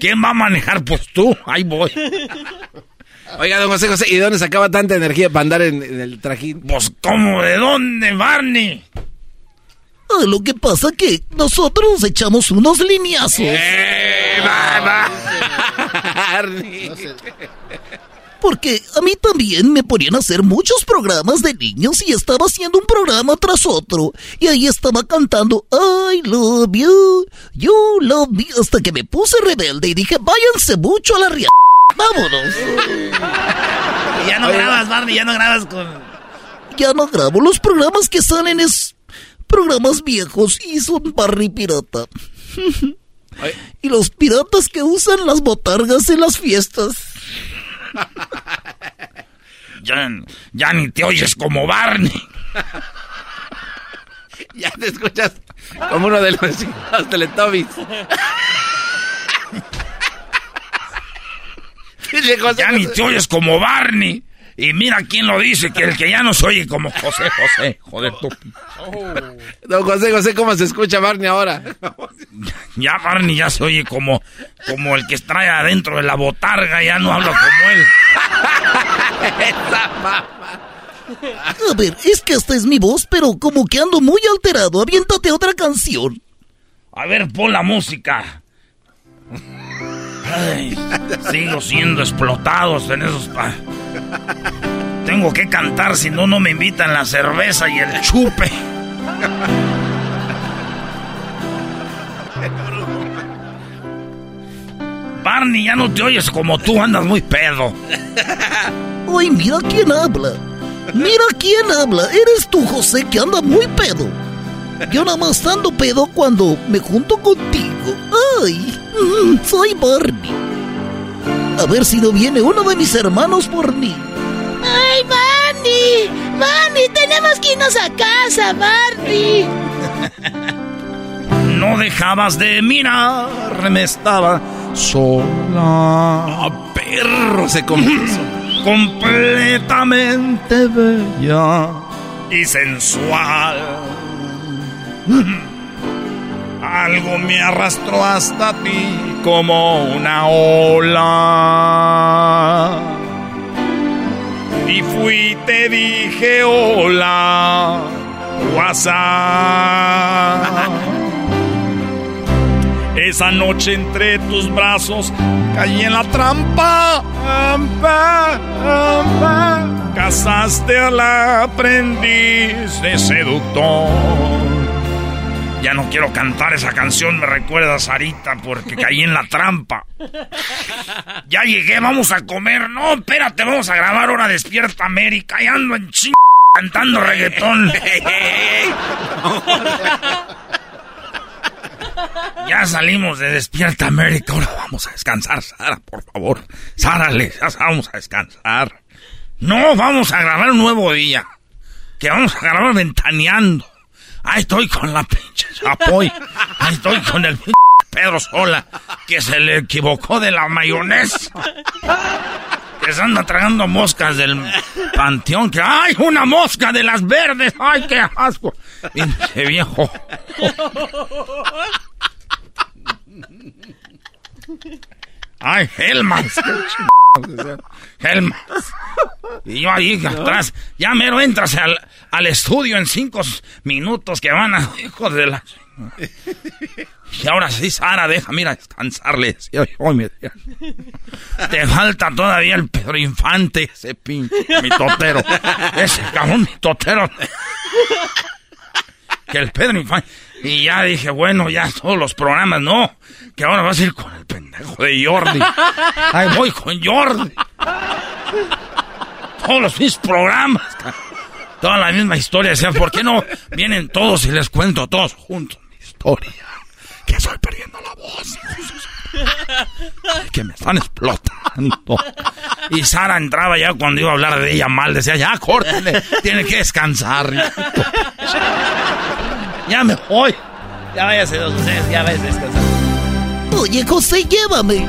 ¿Quién va a manejar? Pues tú, ahí voy. Oiga, don José José, ¿y de dónde sacaba tanta energía para andar en, en el trajín? Pues, ¿cómo? ¿De dónde, Barney? Ah, lo que pasa que nosotros echamos unos lineazos. ¡Eh, va, Porque a mí también me ponían a hacer muchos programas de niños y estaba haciendo un programa tras otro. Y ahí estaba cantando I love you, you love me, hasta que me puse rebelde y dije, váyanse mucho a la ria... Vámonos. Y ya no grabas, Barney, ya no grabas con... Ya no grabo, los programas que salen es programas viejos y son Barney Pirata. y los piratas que usan las botargas en las fiestas. Ya, ya ni te oyes como Barney. Ya te escuchas como uno de los, los Teletubbies. Ya ni te oyes como Barney. Y mira quién lo dice, que el que ya no se oye como José José. Joder tú. Don José José, ¿cómo se escucha Barney ahora? Ya Barney ya se oye como, como el que trae adentro de la botarga, ya no habla como él. A ver, es que esta es mi voz, pero como que ando muy alterado. Aviéntate otra canción. A ver, pon la música. Ay, sigo siendo explotados en esos... pa- Tengo que cantar, si no, no me invitan la cerveza y el chupe. Barney, ya no te oyes como tú, andas muy pedo. Ay, mira quién habla. Mira quién habla. Eres tú, José, que anda muy pedo. Yo nada más ando pedo cuando me junto contigo. Ay, mm, soy Barney. A ver si no viene uno de mis hermanos por mí. ¡Ay, Barney! ¡Barney! ¡Tenemos que irnos a casa, Barney! No dejabas de mirarme, estaba sola. Ah, perro se compuso. Completamente bella y sensual. Algo me arrastró hasta ti como una ola. Y fui te dije hola, WhatsApp. Esa noche entre tus brazos caí en la trampa. Ampa, ampa. Casaste al aprendiz de seductor. Ya no quiero cantar esa canción, me recuerda a Sarita porque caí en la trampa. Ya llegué, vamos a comer. No, espérate, vamos a grabar ahora Despierta América. Y ando en ching cantando reggaetón. Ya salimos de Despierta América. Ahora vamos a descansar, Sara, por favor. Sara, vamos a descansar. No, vamos a grabar un nuevo día. Que vamos a grabar ventaneando. Ahí estoy con la pinche Chapoy. Ahí estoy con el pinche Pedro Sola. Que se le equivocó de la mayonesa. Que se anda tragando moscas del panteón. Que ¡ay, una mosca de las verdes! ¡Ay, qué asco! Pinche viejo. ¡Ay, Helmans! Helmans. Y yo ahí atrás, ya mero entras al, al estudio en cinco minutos que van a... Hijo de la... Y ahora sí, Sara, deja, mira, descansarle. decía yo, "Ay, me decía, Te falta todavía el Pedro Infante, ese pinche, mi totero. Ese cabrón, mi totero. que el Pedro Infante. Y ya dije, bueno, ya todos los programas, no. Que ahora vas a ir con el pendejo de Jordi. Ahí voy con Jordi. Todos los mis programas. Toda la misma historia. Decían, ¿por qué no vienen todos y les cuento todos juntos mi historia? Que estoy perdiendo la voz. Que me están explotando. Y Sara entraba ya cuando iba a hablar de ella mal. Decía, ya, córtale. Tiene que descansar. Ya me voy. Ya váyase dos ustedes, ya váyase descansar. Oye, José, llévame.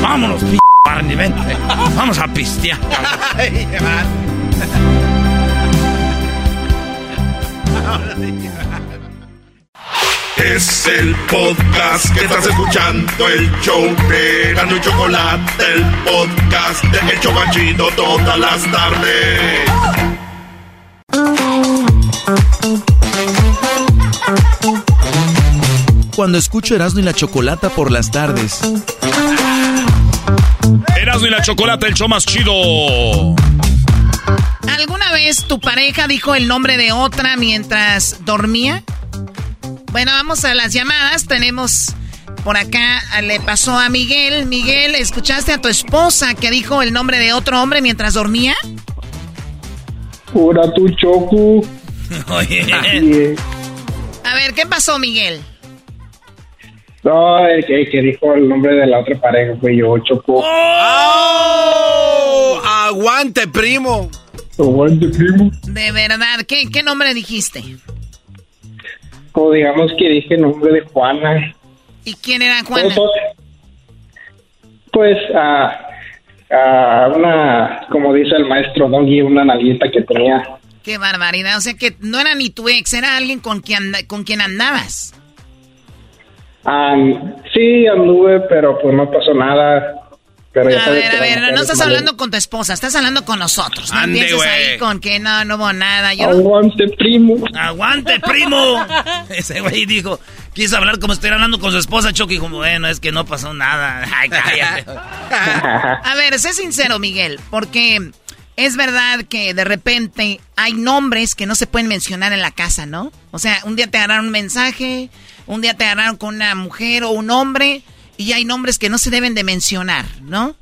Vámonos, p Barney, vente. Vamos a pistear. Es el podcast que estás escuchando, el show de Gano y Chocolate, el podcast de El Chocachito todas las tardes. Cuando escucho Erasmo y la Chocolata por las tardes. Erasmo y la Chocolata, el show más chido. ¿Alguna vez tu pareja dijo el nombre de otra mientras dormía? Bueno, vamos a las llamadas. Tenemos por acá, le pasó a Miguel. Miguel, ¿escuchaste a tu esposa que dijo el nombre de otro hombre mientras dormía? Pura tu choco. Oye. A ver, ¿qué pasó, Miguel? No, el que, el que dijo el nombre de la otra pareja fue yo, Choco. ¡Oh! ¡Aguante, primo! Aguante, primo. De verdad, ¿qué, qué nombre dijiste? O digamos que dije el nombre de Juana. ¿Y quién era Juana? Pues a, a una, como dice el maestro Doggy, una nalguita que tenía. Qué barbaridad, o sea que no era ni tu ex, era alguien con quien, con quien andabas. Ah, sí, anduve, pero pues no pasó nada. Pero ya A ver, a ver, no estás hablando con tu esposa, estás hablando con nosotros. No Ande, empieces ahí con que no, no hubo nada. Yo no- Aguante, primo. ¡Aguante, primo! Ese güey dijo, quiso hablar como estuviera hablando con su esposa, Chucky. Como, bueno, es que no pasó nada. Ay, cállate. A ver, sé sincero, Miguel, porque es verdad que de repente hay nombres que no se pueden mencionar en la casa, ¿no? O sea, un día te agarraron un mensaje, un día te agarraron con una mujer o un hombre, y hay nombres que no se deben de mencionar, ¿no?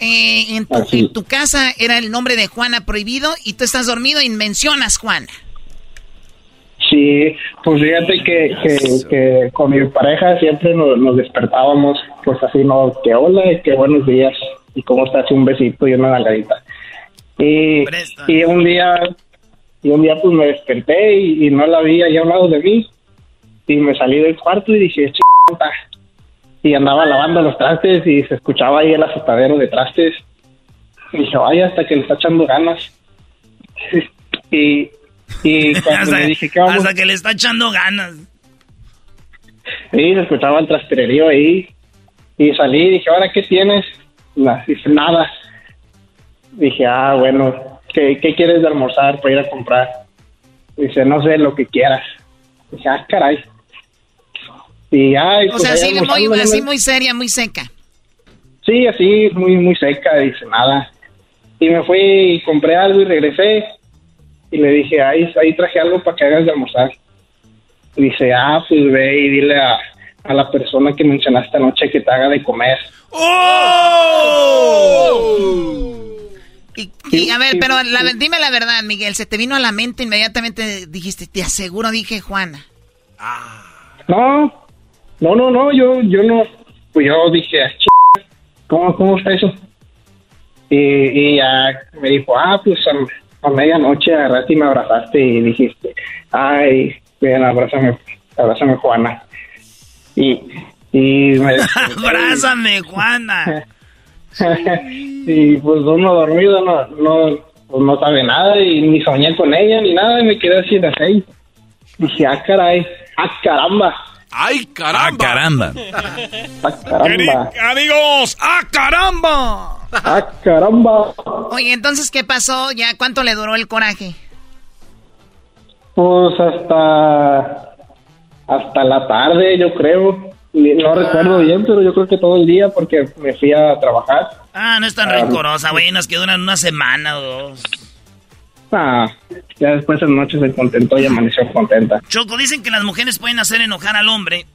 Eh, en, tu, Así. en tu casa era el nombre de Juana prohibido y tú estás dormido y mencionas Juana. Sí, pues fíjate que, que, que con mi pareja siempre nos, nos despertábamos, pues así, ¿no? Que hola, y que buenos días, y cómo estás, un besito y una nalgadita. Y, y un día, y un día pues me desperté y, y no la vi allá a un lado de mí, y me salí del cuarto y dije, "Ch***ta". Y andaba lavando los trastes y se escuchaba ahí el azotadero de trastes. Y dije, vaya, hasta que le está echando ganas. y, y cuando hasta, le dije, ¿qué vamos? hasta que le está echando ganas. Sí, se escuchaba el trastererío ahí. Y salí y dije, ¿ahora qué tienes? Dice, nada. Dije, ah, bueno, ¿qué, ¿qué quieres de almorzar para ir a comprar? Dice, no sé, lo que quieras. Dije, ah, caray. Y, ay, O pues, sea, así muy, así muy seria, muy seca. Sí, así, muy, muy seca, dice, nada. Y me fui y compré algo y regresé. Y le dije, ahí, ahí traje algo para que hagas de almorzar. Y dice, ah, pues ve y dile a, a la persona que mencionaste anoche que te haga de comer. Y, y, a ver, pero la- dime la verdad, Miguel, se te vino a la mente inmediatamente, dijiste, te aseguro, dije Juana. No, no, no, no, yo, yo no, pues yo dije, "Ah, ¿cómo, cómo está eso? Y, y ya me dijo, ah, pues a, a medianoche agarraste y me abrazaste y dijiste, ay, ven, abrázame, abrázame Juana. Y, y me Abrázame, Juana. y pues uno dormido no, no, pues no sabe nada y ni soñé con ella ni nada y me quedé así de seis. Dije, ah, caray, ah, caramba. ¡Ay, caramba! Ah, caramba. Ah, caramba. Amigos, ¡ah, caramba! Ah, caramba. Oye, entonces, ¿qué pasó? ¿Ya cuánto le duró el coraje? Pues hasta hasta la tarde, yo creo. No recuerdo bien, pero yo creo que todo el día porque me fui a trabajar. Ah, no es tan Ah, rencorosa, güey. Unas que duran una semana o dos. Ah, ya después de noche se contentó y amaneció contenta. Choco, dicen que las mujeres pueden hacer enojar al hombre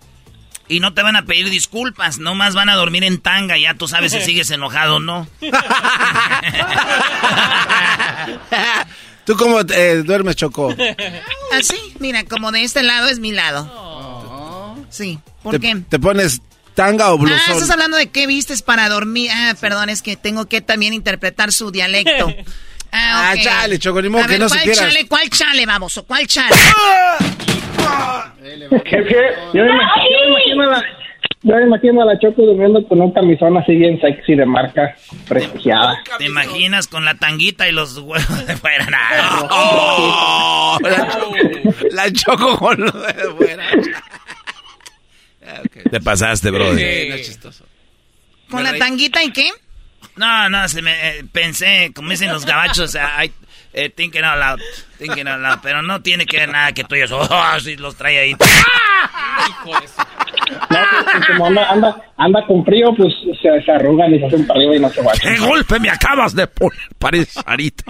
y no te van a pedir disculpas, nomás van a dormir en tanga y ya tú sabes si sigues enojado o no. ¿Tú cómo eh, duermes, Choco? Así, mira, como de este lado es mi lado. Sí, ¿por ¿Te, qué? ¿Te pones tanga o blusón? Ah, estás hablando de qué vistes para dormir. Ah, perdón, es que tengo que también interpretar su dialecto. Ah, Ah, chale, Choco, ni modo A que ver, no ¿cuál chale, cuál chale, baboso? ¿Cuál chale? Jefe, yo me imagino, yo me imagino a la, yo me imagino a la Choco durmiendo con un camisón así bien sexy de marca prestigiada. ¿Te imaginas con la tanguita y los huevos de fuera? Oh, la, la Choco con lo de fuera. Te pasaste, brother. Sí, no es chistoso. ¿Con la tanguita y qué? No, no, se me, eh, pensé, como dicen los gabachos, I, eh, thinking out loud, thinking out loud, pero no tiene que ver nada que tú y yo, oh, sí, los trae ahí. No, pues, pues, como anda, anda, anda con frío, pues se, se arrugan y se hacen para arriba y no se van. ¡Qué golpe me acabas de poner! Parece Sarita.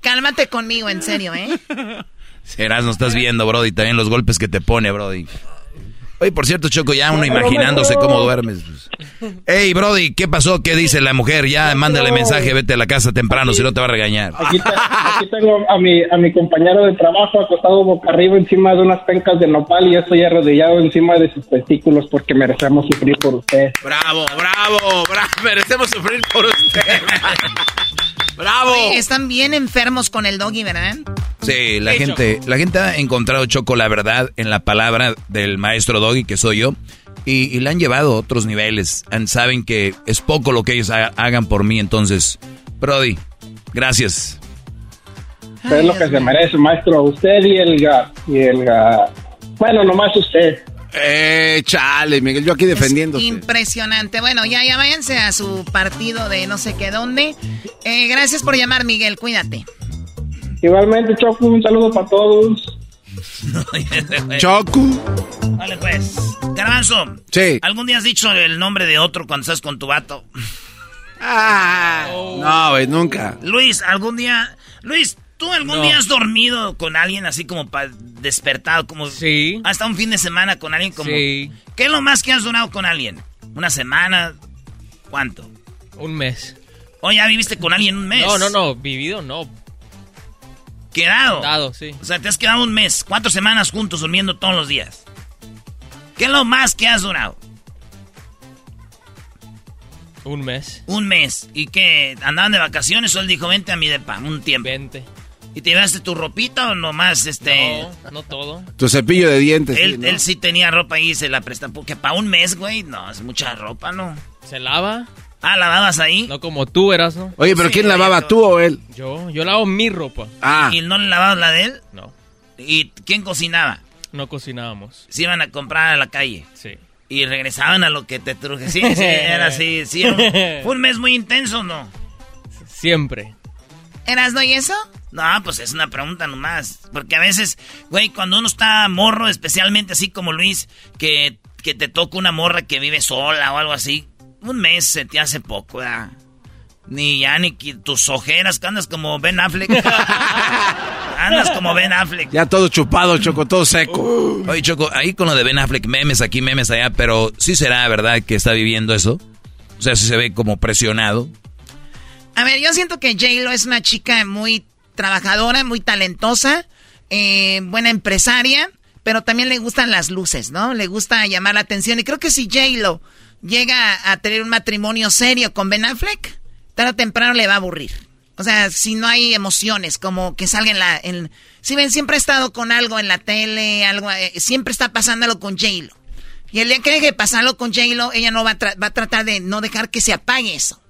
Cálmate conmigo, en serio, ¿eh? Serás, no estás viendo, Brody, también los golpes que te pone, Brody. Oye, por cierto, Choco, ya uno imaginándose cómo duermes. Ey, Brody, ¿qué pasó? ¿Qué dice la mujer? Ya, mándale mensaje, vete a la casa temprano, si no te va a regañar. Aquí, aquí tengo a mi, a mi compañero de trabajo acostado boca arriba encima de unas pencas de nopal y yo estoy arrodillado encima de sus testículos porque merecemos sufrir por usted. Bravo, bravo, bravo. Merecemos sufrir por usted. Bravo. Oye, están bien enfermos con el doggy, ¿verdad? Sí, la gente, la gente ha encontrado, Choco, la verdad en la palabra del maestro Doggy, que soy yo, y, y la han llevado a otros niveles. And saben que es poco lo que ellos ha- hagan por mí, entonces, Brody, gracias. Es lo que se merece, maestro. Usted y el y el ga- bueno, nomás usted. Eh, chale, Miguel, yo aquí defendiéndose. Impresionante. Bueno, ya, ya váyanse a su partido de no sé qué dónde. Eh, gracias por llamar, Miguel. Cuídate. Igualmente, Choco, un saludo para todos. Choco. Vale, pues. Garbanzo. Sí. ¿Algún día has dicho el nombre de otro cuando estás con tu vato? Ah, No, güey, nunca. Luis, ¿algún día... Luis, ¿tú algún No. día has dormido con alguien así como pa- despertado? Como Sí. Hasta un fin de semana con alguien como... Sí. ¿Qué es lo más que has durado con alguien? ¿Una semana? ¿Cuánto? Un mes. ¿O ya viviste con alguien un mes? No, no, no. Vivido, no. ¿Quedado? Dado, sí. O sea, te has quedado un mes, cuatro semanas juntos durmiendo todos los días. ¿Qué es lo más que has durado? Un mes. Un mes. ¿Y qué? ¿Andaban de vacaciones o él dijo, vente a mi depa, un tiempo? Vente. ¿Y te llevaste tu ropita o nomás este...? No, no todo. Tu cepillo de dientes. Él, sí, ¿no? él sí tenía ropa y se la presta. Porque para un mes, güey, no, es mucha ropa, ¿no? ¿Se lava? Ah, ¿lavabas ahí? No como tú, eras, ¿no? Oye, pero Sí, ¿quién lavaba, tú o él? Yo, yo lavo mi ropa. Ah, ¿Y no le lavabas la de él? No, ¿Y quién cocinaba? no cocinábamos. Se iban a comprar a la calle. Sí. Y regresaban a lo que te truje. Sí, sí, era así. Sí, era un- fue un mes muy intenso, ¿no? Siempre. ¿Erasno y eso? No, pues es una pregunta nomás. Porque a veces, güey, cuando uno está morro, especialmente así como Luis, que, que te toca una morra que vive sola o algo así, un mes se te hace poco, ¿verdad? Ni ya ni tus ojeras, que andas como Ben Affleck. andas como Ben Affleck. ya todo chupado, Choco, todo seco. Oye, Choco, ahí con lo de Ben Affleck, memes aquí, memes allá, pero sí será verdad que está viviendo eso. O sea, sí se ve como presionado. A ver, yo siento que J-Lo es una chica muy trabajadora, muy talentosa, eh, buena empresaria, pero también le gustan las luces, ¿no? Le gusta llamar la atención. Y creo que si J-Lo llega a tener un matrimonio serio con Ben Affleck, tarde o temprano le va a aburrir. O sea, si no hay emociones, como que salga en la... En, si ven, siempre ha estado con algo en la tele, algo, eh, siempre está pasándolo con J-Lo. Y el día que deje de pasarlo con J-Lo, ella no va a, va a tratar de no dejar que se apague eso.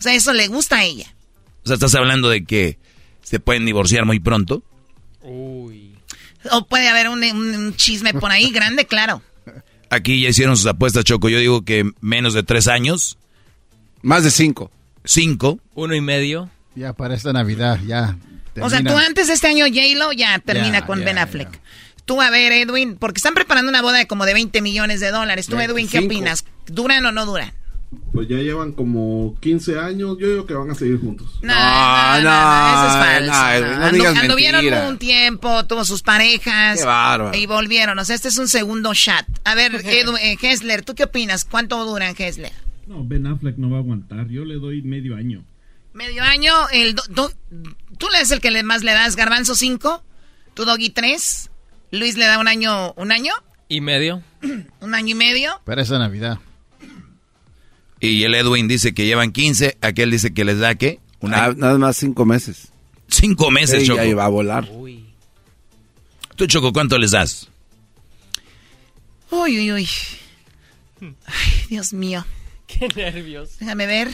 O sea, eso le gusta a ella. O sea, estás hablando de que se pueden divorciar muy pronto. Uy. O puede haber un, un- un chisme por ahí grande, claro. Aquí ya hicieron sus apuestas, Choco. Yo digo que menos de tres años. Más de cinco. Cinco. Uno y medio. Ya para esta Navidad, ya. O sea, tú antes de este año, J-Lo ya termina Ya, con ya, Ben Affleck. Tú, a ver, Edwin, porque están preparando una boda de como de 20 millones de dólares. Tú, Edwin, ¿qué 25. opinas? ¿Duran o no duran? Pues ya llevan como 15 años, yo digo que van a seguir juntos. No, no, no, eso es falso. no, digas anduvieron un tiempo, tuvo sus parejas. Qué. Y volvieron. O sea, este es un segundo shot. A ver, Edu, eh, Hessler, ¿tú qué opinas? ¿Cuánto duran Hessler? No, Ben Affleck no va a aguantar. Yo le doy medio año. Medio año, el do- do- tú le das el que le más le das, Garbanzo 5, tú Doggy 3, Luis le da un año, un año, ¿Y medio? un año y medio. Para esa Navidad. Y el Edwin dice que llevan 15, aquel dice que les da, ¿qué? Un Ah, nada más cinco meses. Cinco meses, Sí, Choco. ya iba a volar. Tú, Choco, ¿cuánto les das? Uy, uy, uy. Ay, Dios mío. Qué nervios. Déjame ver.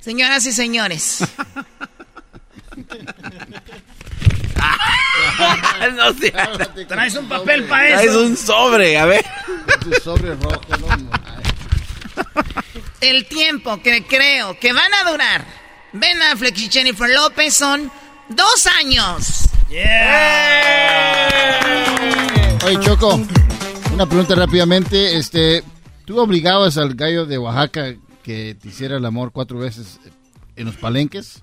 Señoras y señores. no sé. Traes un papel para eso. Es un sobre, a ver. Tu sobre rojo, no, El tiempo que creo que van a durar Ben Affleck y Jennifer López son dos años. Oye, Choco, una pregunta rápidamente. Este, ¿Tú obligabas al gallo de Oaxaca que te hiciera el amor cuatro veces en los palenques?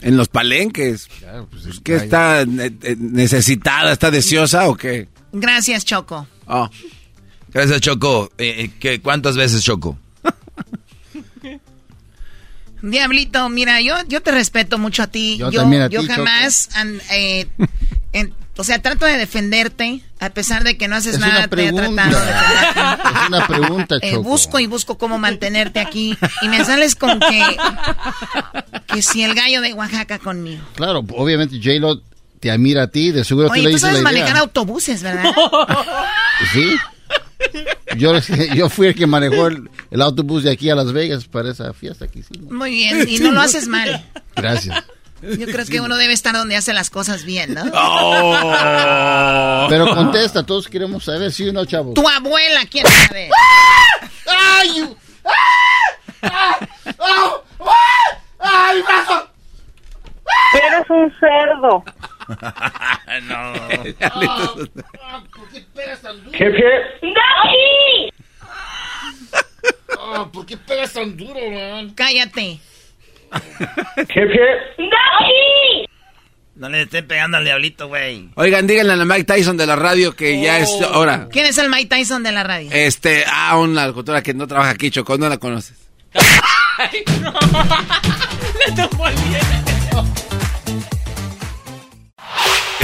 En los palenques. pues, ¿Qué está eh, necesitada? ¿Está deseosa o qué? Gracias, Choco. Oh. Gracias, Choco. Eh, eh, ¿qué, ¿Cuántas veces, Choco? Diablito, mira, yo, yo te respeto mucho a ti. Yo Yo, también a yo ti, jamás, an- eh, en- o sea, trato de defenderte, a pesar de que no haces Es nada. una te he pregunta. tratado de. Es una pregunta, Eh, Choco. busco y busco cómo mantenerte aquí. Y me sales con que, que si el gallo de Oaxaca conmigo. Claro, obviamente J-Lo te admira a ti, de seguro tú Oye, le tú dices sabes la manejar idea. autobuses, ¿verdad? Sí. Yo, yo fui el que manejó el, el autobús de aquí a Las Vegas para esa fiesta que hicimos. Muy bien, y no lo haces mal. Gracias. Yo creo que uno debe estar donde hace las cosas bien, ¿no? Oh. Pero contesta, todos queremos saber, ¿sí o no, chavos? Tu abuela quiere saber. ¡Ay! ¡Ay, brazo! Eres un cerdo. No. ¿Por qué pegas tan duro? Jefe. ¡Doggy! Ah, ¿Por qué pegas tan duro, man? Cállate. Jefe. ¡Doggy! No le estén pegando al diablito, güey. Oigan, díganle a la Mike Tyson de la radio que ya es hora. ¿Quién es el Mike Tyson de la radio? Este, ah, una locutora que no trabaja aquí, Choco, no la conoces. Le tomó el viento.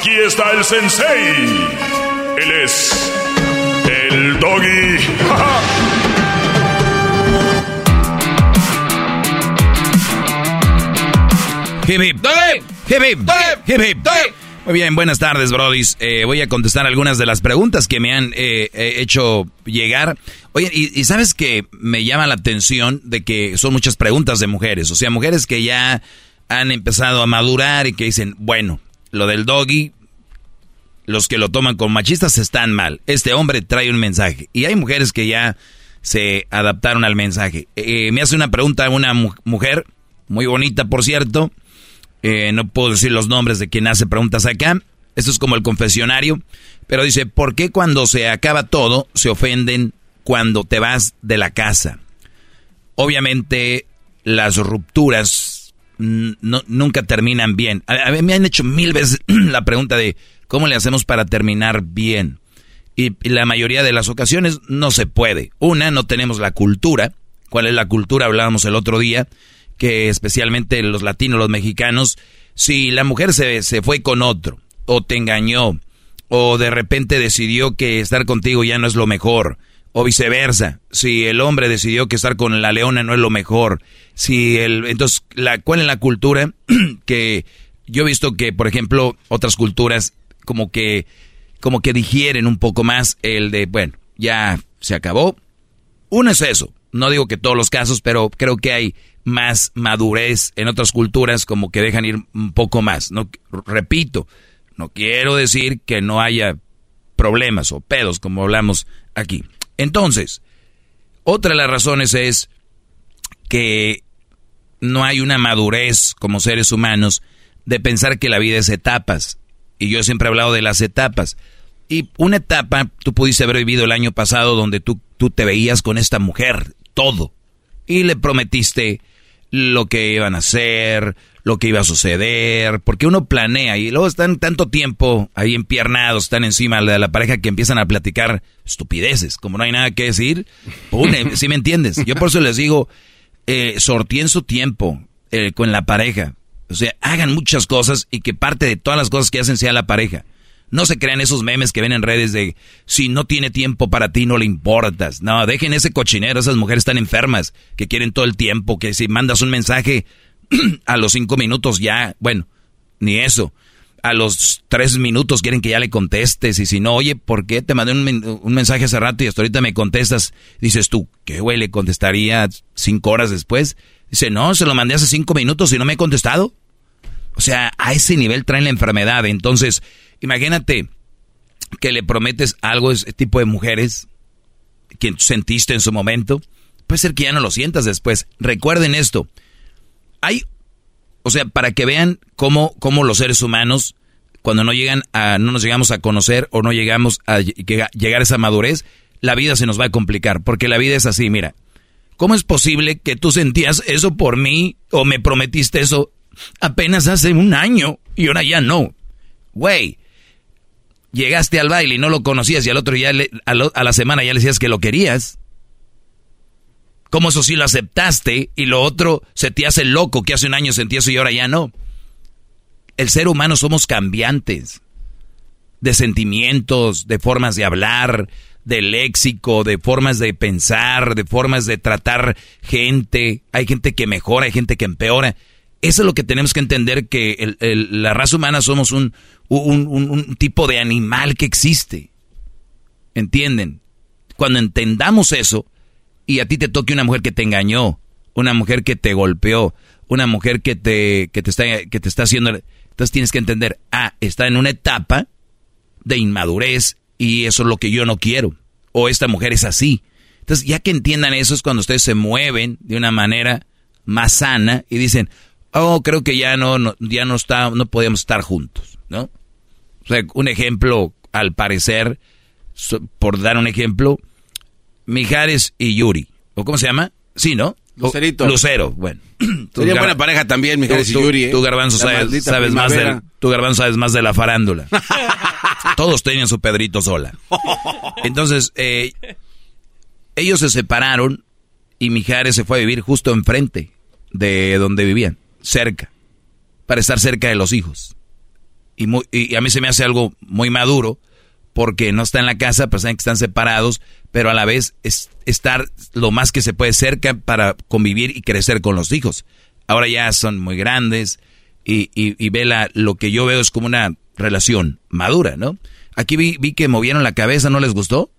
Aquí está el sensei. Él es el doggy. Hip, hip. Hip, hip. Hip, hip. Muy bien, buenas tardes, brodis. Eh, voy a contestar algunas de las preguntas que me han eh, eh, hecho llegar. Oye, y, y sabes que me llama la atención de que son muchas preguntas de mujeres. O sea, mujeres que ya han empezado a madurar y que dicen, bueno, lo del doggy, los que lo toman como machistas están mal. Este hombre trae un mensaje. Y hay mujeres que ya se adaptaron al mensaje. Eh, me hace una pregunta una mu- mujer, muy bonita, por cierto. Eh, no puedo decir los nombres de quien hace preguntas acá. Esto es como el confesionario. Pero dice, ¿por qué cuando se acaba todo se ofenden cuando te vas de la casa? Obviamente las rupturas no- nunca terminan bien. A, me han hecho mil veces la pregunta de cómo le hacemos para terminar bien. Y, y la mayoría de las ocasiones no se puede. Una, no tenemos la cultura. ¿Cuál es la cultura? Hablábamos el otro día que especialmente los latinos, los mexicanos, si la mujer se, se fue con otro, o te engañó, o de repente decidió que estar contigo ya no es lo mejor, o viceversa, si el hombre decidió que estar con la leona no es lo mejor, si el, entonces, la, ¿cuál es la cultura? que yo he visto que, por ejemplo, otras culturas como que, como que digieren un poco más el de, bueno, ya se acabó, uno es eso. No digo que todos los casos, pero creo que hay más madurez en otras culturas, como que dejan ir un poco más. No, repito, no quiero decir que no haya problemas o pedos, como hablamos aquí. Entonces, otra de las razones es que no hay una madurez como seres humanos de pensar que la vida es etapas. Y yo siempre he hablado de las etapas. Y una etapa, tú pudiste haber vivido el año pasado donde tú, tú te veías con esta mujer, todo. Y le prometiste lo que iban a hacer, lo que iba a suceder, porque uno planea y luego están tanto tiempo ahí empiernados, están encima de la pareja que empiezan a platicar estupideces, como no hay nada que decir, si ¿sí me entiendes? Yo por eso les digo, eh, sortíen su tiempo eh, con la pareja, o sea, hagan muchas cosas y que parte de todas las cosas que hacen sea la pareja. No se crean esos memes que ven en redes de si no tiene tiempo para ti no le importas. No, dejen ese cochinero, esas mujeres están enfermas, que quieren todo el tiempo, que si mandas un mensaje a los cinco minutos ya, bueno, ni eso. A los tres minutos quieren que ya le contestes y si no, oye, ¿por qué te mandé un, mensaje hace rato y hasta ahorita me contestas? Dices tú, ¿qué güey le contestaría cinco horas después? Dice, no, se lo mandé hace cinco minutos y no me he contestado. O sea, a ese nivel traen la enfermedad. Entonces, imagínate que le prometes algo a ese tipo de mujeres que sentiste en su momento. Puede ser que ya no lo sientas después. Recuerden esto hay, o sea, para que vean cómo, cómo los seres humanos, cuando no llegan a, no nos llegamos a conocer o no llegamos a llegar a esa madurez, la vida se nos va a complicar, porque la vida es así, mira. ¿Cómo es posible que tú sentías eso por mí o me prometiste eso apenas hace un año y ahora ya no? Güey, llegaste al baile y no lo conocías y al otro día, a, a la semana ya le decías que lo querías. ¿Cómo eso sí lo aceptaste y lo otro se te hace loco que hace un año sentí eso y ahora ya no? El ser humano somos cambiantes de sentimientos, de formas de hablar, de léxico, de formas de pensar, de formas de tratar gente. Hay gente que mejora, hay gente que empeora. Eso es lo que tenemos que entender, que la raza humana somos un, un tipo de animal que existe. ¿Entienden? Cuando entendamos eso, y a ti te toque una mujer que te engañó, una mujer que te golpeó, una mujer que te, que te, está, que te está haciendo... Entonces tienes que entender, ah, está en una etapa de inmadurez y eso es lo que yo no quiero. O esta mujer es así. Entonces ya que entiendan eso es cuando ustedes se mueven de una manera más sana y dicen, oh, creo que ya no, no ya no está, no podemos estar juntos, ¿no? O sea, un ejemplo, al parecer, por dar un ejemplo, Mijares y Yuri. ¿O cómo se llama? Sí, ¿no? Lucerito. Lucero, bueno. Sería buena pareja también, Mijares y Yuri. ¿eh? Tú, Garbanzo, sabes, más de, tú, Garbanzo, sabes más de la farándula. Todos tenían su Pedrito sola. Entonces, eh, ellos se separaron y Mijares se fue a vivir justo enfrente de donde vivían, cerca, para estar cerca de los hijos. Y, y a mí se me hace algo muy maduro porque no está en la casa, pero saben que están separados, pero a la vez es estar lo más que se puede cerca para convivir y crecer con los hijos. Ahora ya son muy grandes y, y, y ve lo que yo veo es como una relación madura, ¿no? Aquí vi, vi que movieron la cabeza, ¿no les gustó?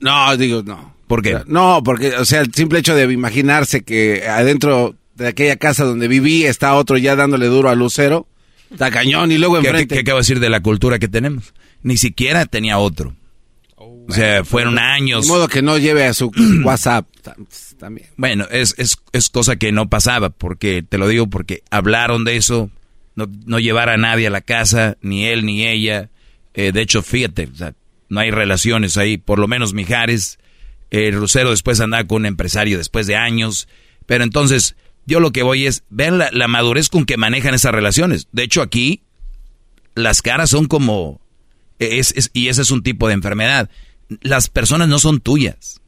No, digo, no. ¿Por qué? No, porque, o sea, el simple hecho de imaginarse que adentro de aquella casa donde viví está otro ya dándole duro al lucero, está cañón y luego enfrente. ¿Qué, qué, qué acabo de decir de la cultura que tenemos? Ni siquiera tenía otro. o sea, fueron años. De modo que no lleve a su WhatsApp también. Bueno, es, es, es, cosa que no pasaba, porque te lo digo porque hablaron de eso, no, no llevar a nadie a la casa, ni él ni ella. Eh, de hecho, fíjate, o sea, no hay relaciones ahí, por lo menos Mijares. El Lucero después andaba con un empresario después de años. Pero entonces, yo lo que voy es, ver la, la madurez con que manejan esas relaciones. De hecho, aquí, las caras son como y ese es un tipo de enfermedad. Las personas no son tuyas.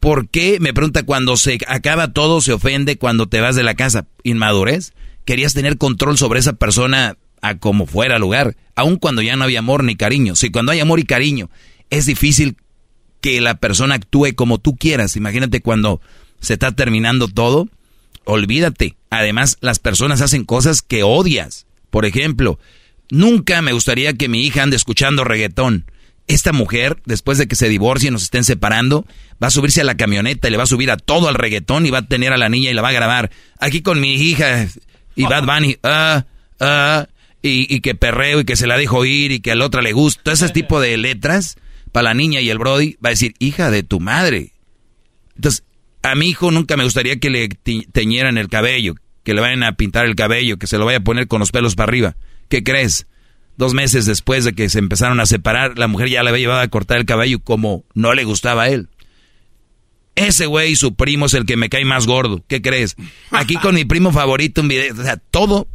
¿Por qué? Me pregunta cuando se acaba todo, se ofende cuando te vas de la casa. Inmadurez. Querías tener control sobre esa persona a como fuera lugar, aun cuando ya no había amor ni cariño. Si cuando hay amor y cariño es difícil que la persona actúe como tú quieras. Imagínate cuando se está terminando todo, olvídate. Además, las personas hacen cosas que odias. Por ejemplo, Nunca me gustaría que mi hija ande escuchando reggaetón. esta mujer, después de que se divorcie y nos estén separando, va a subirse a la camioneta y le va a subir a todo al reggaetón y va a tener a la niña y la va a grabar. Aquí con mi hija y Bad Bunny, ah, ah, y, que perreo y que se la dejo ir y que al otro le gusta. Todo ese tipo de letras para la niña y el Brody va a decir, hija de tu madre. Entonces, a mi hijo nunca me gustaría que le teñieran el cabello, que le vayan a pintar el cabello, que se lo vaya a poner con los pelos para arriba. ¿Qué crees? Dos meses después de que se empezaron a separar, la mujer ya le había llevado a cortar el cabello como no le gustaba a él. Ese güey, su primo, es el que me cae más gordo. ¿Qué crees? Aquí con mi primo favorito, un video. O sea, todo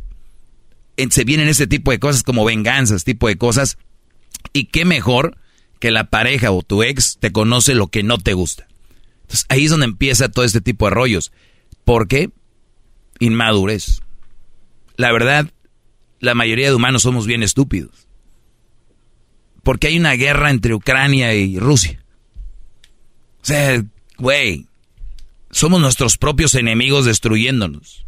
se vienen ese tipo de cosas como venganzas, tipo de cosas. Y qué mejor que la pareja o tu ex te conoce lo que no te gusta. Entonces ahí es donde empieza todo este tipo de rollos. ¿Por qué? Inmadurez. La verdad, la mayoría de humanos somos bien estúpidos. Porque hay una guerra entre Ucrania y Rusia. O sea, güey, somos nuestros propios enemigos destruyéndonos.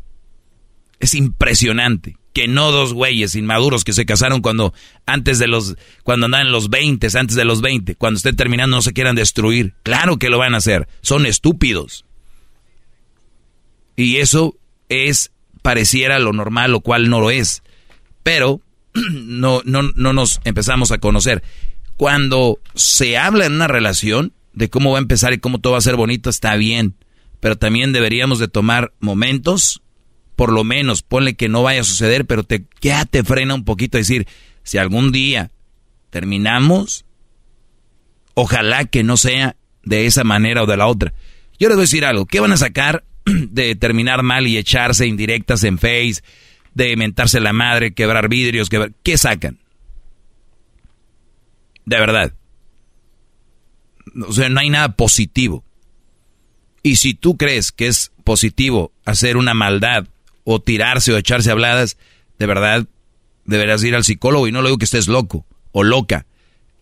Es impresionante que no dos güeyes inmaduros que se casaron cuando antes de los cuando en los 20, antes de los 20, cuando estén terminando no se quieran destruir. Claro que lo van a hacer, son estúpidos. Y eso es pareciera lo normal, lo cual no lo es. Pero no no no nos empezamos a conocer. Cuando se habla en una relación de cómo va a empezar y cómo todo va a ser bonito, está bien, pero también deberíamos de tomar momentos por lo menos ponle que no vaya a suceder, pero te, ya te frena un poquito decir, si algún día terminamos, ojalá que no sea de esa manera o de la otra. Yo les voy a decir algo, ¿qué van a sacar de terminar mal y echarse indirectas en Face, de mentarse la madre, quebrar vidrios, quebrar... ¿qué sacan? De verdad. O sea, no hay nada positivo. Y si tú crees que es positivo hacer una maldad o tirarse o echarse habladas, de verdad deberías ir al psicólogo y no lo digo que estés loco o loca.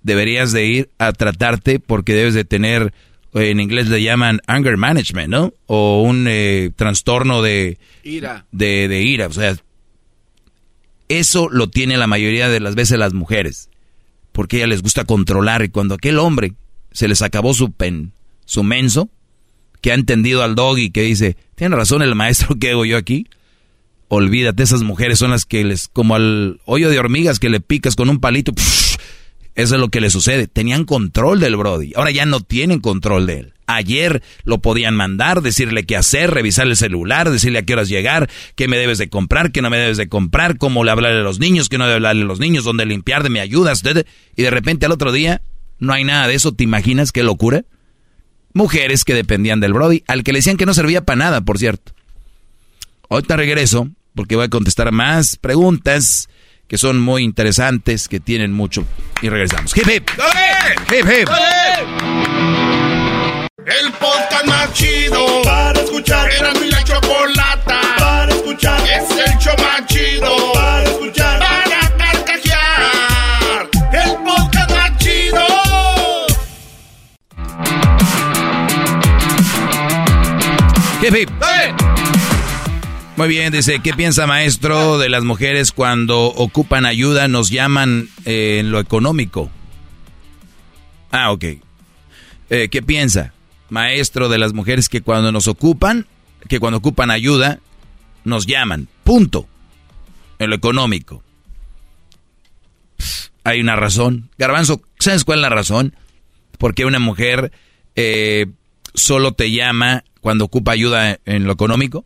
Deberías de ir a tratarte porque debes de tener, en inglés le llaman anger management, ¿no? O un eh, trastorno de ira. De, de ira. O sea, eso lo tiene la mayoría de las veces las mujeres. Porque a ellas les gusta controlar. Y cuando aquel hombre se les acabó su pen, su menso, que ha entendido al dog y que dice, tiene razón el maestro que hago yo aquí, olvídate, esas mujeres son las que les, como al hoyo de hormigas que le picas con un palito, eso es lo que le sucede. Tenían control del Brody, ahora ya no tienen control de él. Ayer lo podían mandar, decirle qué hacer, revisar el celular, decirle a qué horas llegar, qué me debes de comprar, qué no me debes de comprar, cómo le hablarle a los niños, qué no debe hablarle a los niños, dónde limpiar, de me ayudas, y de repente al otro día no hay nada de eso. ¿Te imaginas qué locura? Mujeres que dependían del Brody, al que le decían que no servía para nada, por cierto. Ahorita regreso porque voy a contestar más preguntas que son muy interesantes, que tienen mucho. Y regresamos. ¡Hip, hip! ¡Hip, hip! El podcast más chido para escuchar. Era mi la chocolata para escuchar. Es el show más chido para escuchar. Para carcajear. El podcast más chido. ¡Hip, hip! Muy bien, dice, ¿qué piensa maestro de las mujeres cuando ocupan ayuda, nos llaman eh, en lo económico? Ah, ok. Eh, ¿Qué piensa maestro de las mujeres que cuando nos ocupan, que cuando ocupan ayuda, nos llaman? Punto. En lo económico. hay una razón. Garbanzo, ¿sabes cuál es la razón? Porque una mujer eh, solo te llama cuando ocupa ayuda en lo económico.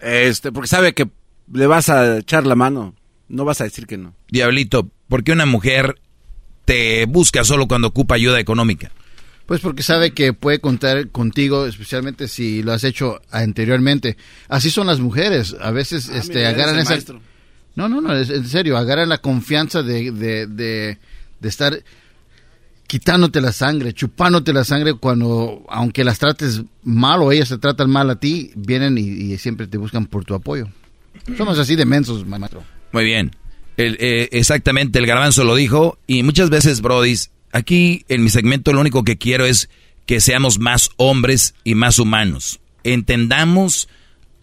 Este, porque sabe que le vas a echar la mano. No vas a decir que no. Diablito, ¿por qué una mujer te busca solo cuando ocupa ayuda económica? Pues porque sabe que puede contar contigo, especialmente si lo has hecho anteriormente. Así son las mujeres. A veces ah, este, agarran esa... No, no, no, en serio, agarran la confianza de, de, de, de estar quitándote la sangre, chupándote la sangre cuando, aunque las trates mal o ellas te tratan mal a ti, vienen y, siempre te buscan por tu apoyo. Somos así de mensos, maestro. Muy bien. Eh, exactamente, el garbanzo lo dijo y muchas veces, Brody, aquí en mi segmento lo único que quiero es que seamos más hombres y más humanos. Entendamos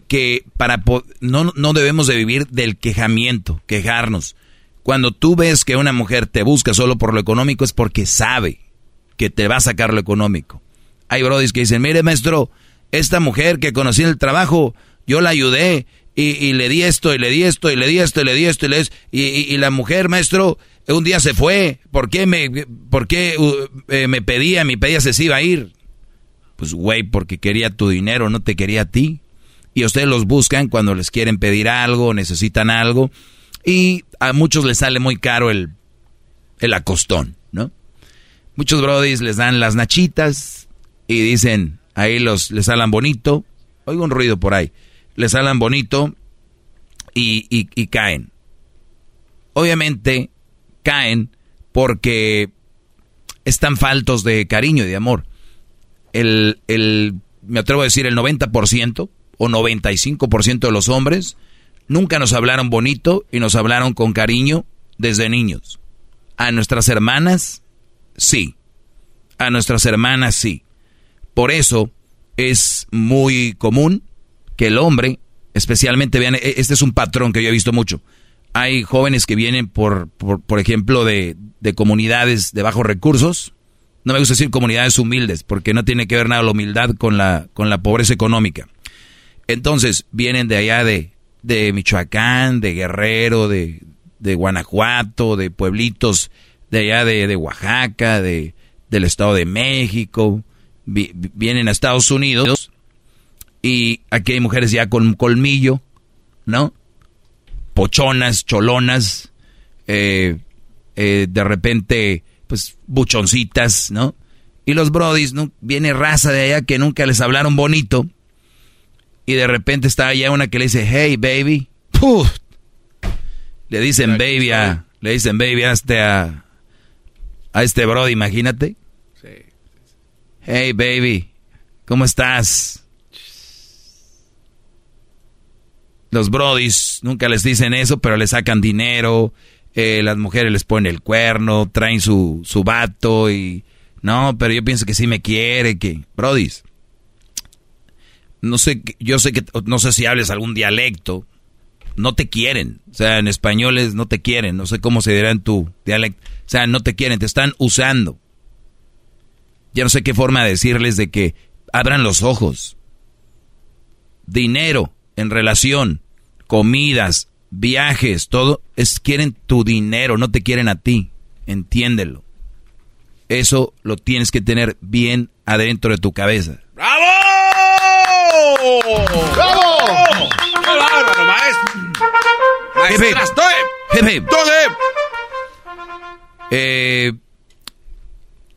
que para no, no debemos de vivir del quejamiento, quejarnos Cuando tú ves que una mujer te busca solo por lo económico es porque sabe que te va a sacar lo económico. Hay brodis que dicen, mire maestro, esta mujer que conocí en el trabajo, yo la ayudé y, le di esto, y le di esto, y le di esto, y le di esto, y le di esto, y, la mujer, maestro, un día se fue. ¿Por qué me, por qué, uh, eh, me pedía, mi pedía se iba a ir? Pues, güey, porque quería tu dinero, no te quería a ti. Y ustedes los buscan cuando les quieren pedir algo, necesitan algo. Y a muchos les sale muy caro el, el acostón, ¿no? Muchos brodis les dan las nachitas y dicen, ahí los, les salen bonito. Oigo un ruido por ahí les salen bonito y, y, caen. Obviamente caen porque están faltos de cariño y de amor. El, el, me atrevo a decir, el 90% o 95% de los hombres nunca nos hablaron bonito y nos hablaron con cariño desde niños. A nuestras hermanas, sí. A nuestras hermanas, sí. Por eso es muy común que el hombre, especialmente, vean, e, este es un patrón que yo he visto mucho. Hay jóvenes que vienen por, por, ejemplo, de, de, comunidades de bajos recursos. No me gusta decir comunidades humildes, porque no tiene que ver nada la humildad con la, con la pobreza económica. Entonces, vienen de allá de, de Michoacán, de Guerrero, de, de Guanajuato, de pueblitos de allá de, de Oaxaca, de, del Estado de México, vienen a Estados Unidos y aquí hay mujeres ya con colmillo, ¿no? Pochonas, cholonas, eh, eh, de repente, pues, buchoncitas, ¿no? Y los brodis, ¿no? Viene raza de allá que nunca les hablaron bonito. Y de repente está allá una que le dice, hey, baby. Le dicen baby a, le dicen baby a este, a, a este brody, imagínate. Hey, baby, ¿cómo estás? Los brodis nunca les dicen eso, pero les sacan dinero, eh, las mujeres les ponen el cuerno, traen su, su vato y... No, pero yo pienso que sí me quiere, que... Brodis, no sé, yo sé que, no sé si hables algún dialecto, no te quieren, o sea, en españoles no te quieren, no sé cómo se dirá en tu dialecto, o sea, no te quieren, te están usando. Ya no sé qué forma de decirles de que abran los ojos. Dinero en relación comidas, viajes, todo, es quieren tu dinero, no te quieren a ti. Entiéndelo. Eso lo tienes que tener bien adentro de tu cabeza. ¡Bravo! ¡Bravo! ¡Qué bárbaro, maestro! Maestro, eh,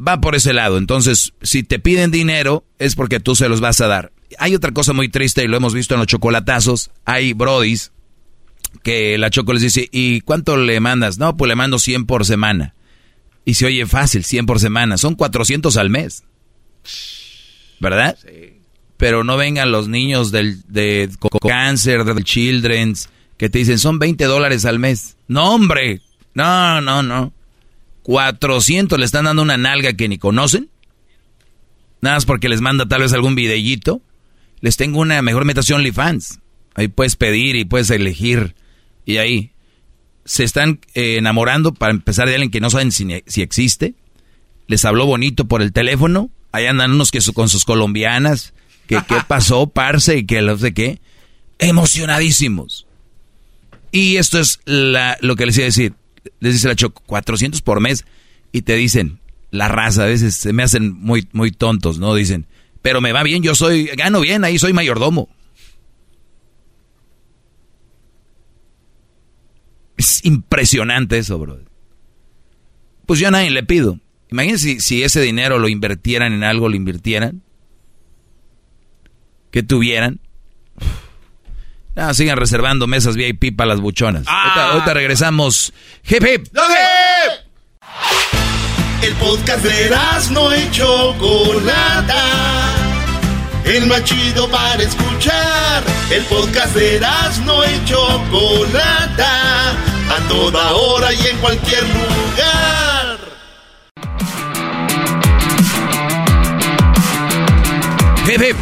va por ese lado. Entonces, si te piden dinero, es porque tú se los vas a dar hay otra cosa muy triste y lo hemos visto en los chocolatazos. Hay brodis que la choco les dice, ¿y cuánto le mandas? No, pues le mando 100 por semana. Y se oye fácil, 100 por semana. Son 400 al mes. ¿Verdad? Sí. Pero no vengan los niños del de cáncer, del children's, que te dicen, son 20 dólares al mes. No, hombre. No, no, no. 400 le están dando una nalga que ni conocen. Nada más porque les manda tal vez algún videíto les tengo una mejor metación OnlyFans. Ahí puedes pedir y puedes elegir. Y ahí se están eh, enamorando para empezar de alguien que no saben si, existe. Les habló bonito por el teléfono. Ahí andan unos que con sus colombianas. Que qué pasó, parce, y que no sé qué. Emocionadísimos. Y esto es la, lo que les iba a decir. Les dice la Choco, 400 por mes. Y te dicen, la raza, a veces se me hacen muy, muy tontos, ¿no? Dicen, pero me va bien, yo soy, gano bien, ahí soy mayordomo. Es impresionante eso, bro. Pues yo a nadie le pido. Imagínense si, ese dinero lo invirtieran en algo, lo invirtieran. Que tuvieran. Ah, sigan reservando mesas VIP para las buchonas. Ah. Ahorita, regresamos. Hip hip. El podcast de no y Chocolata. El más chido para escuchar. El podcast de no y Chocolata. A toda hora y en cualquier lugar. Hip hip.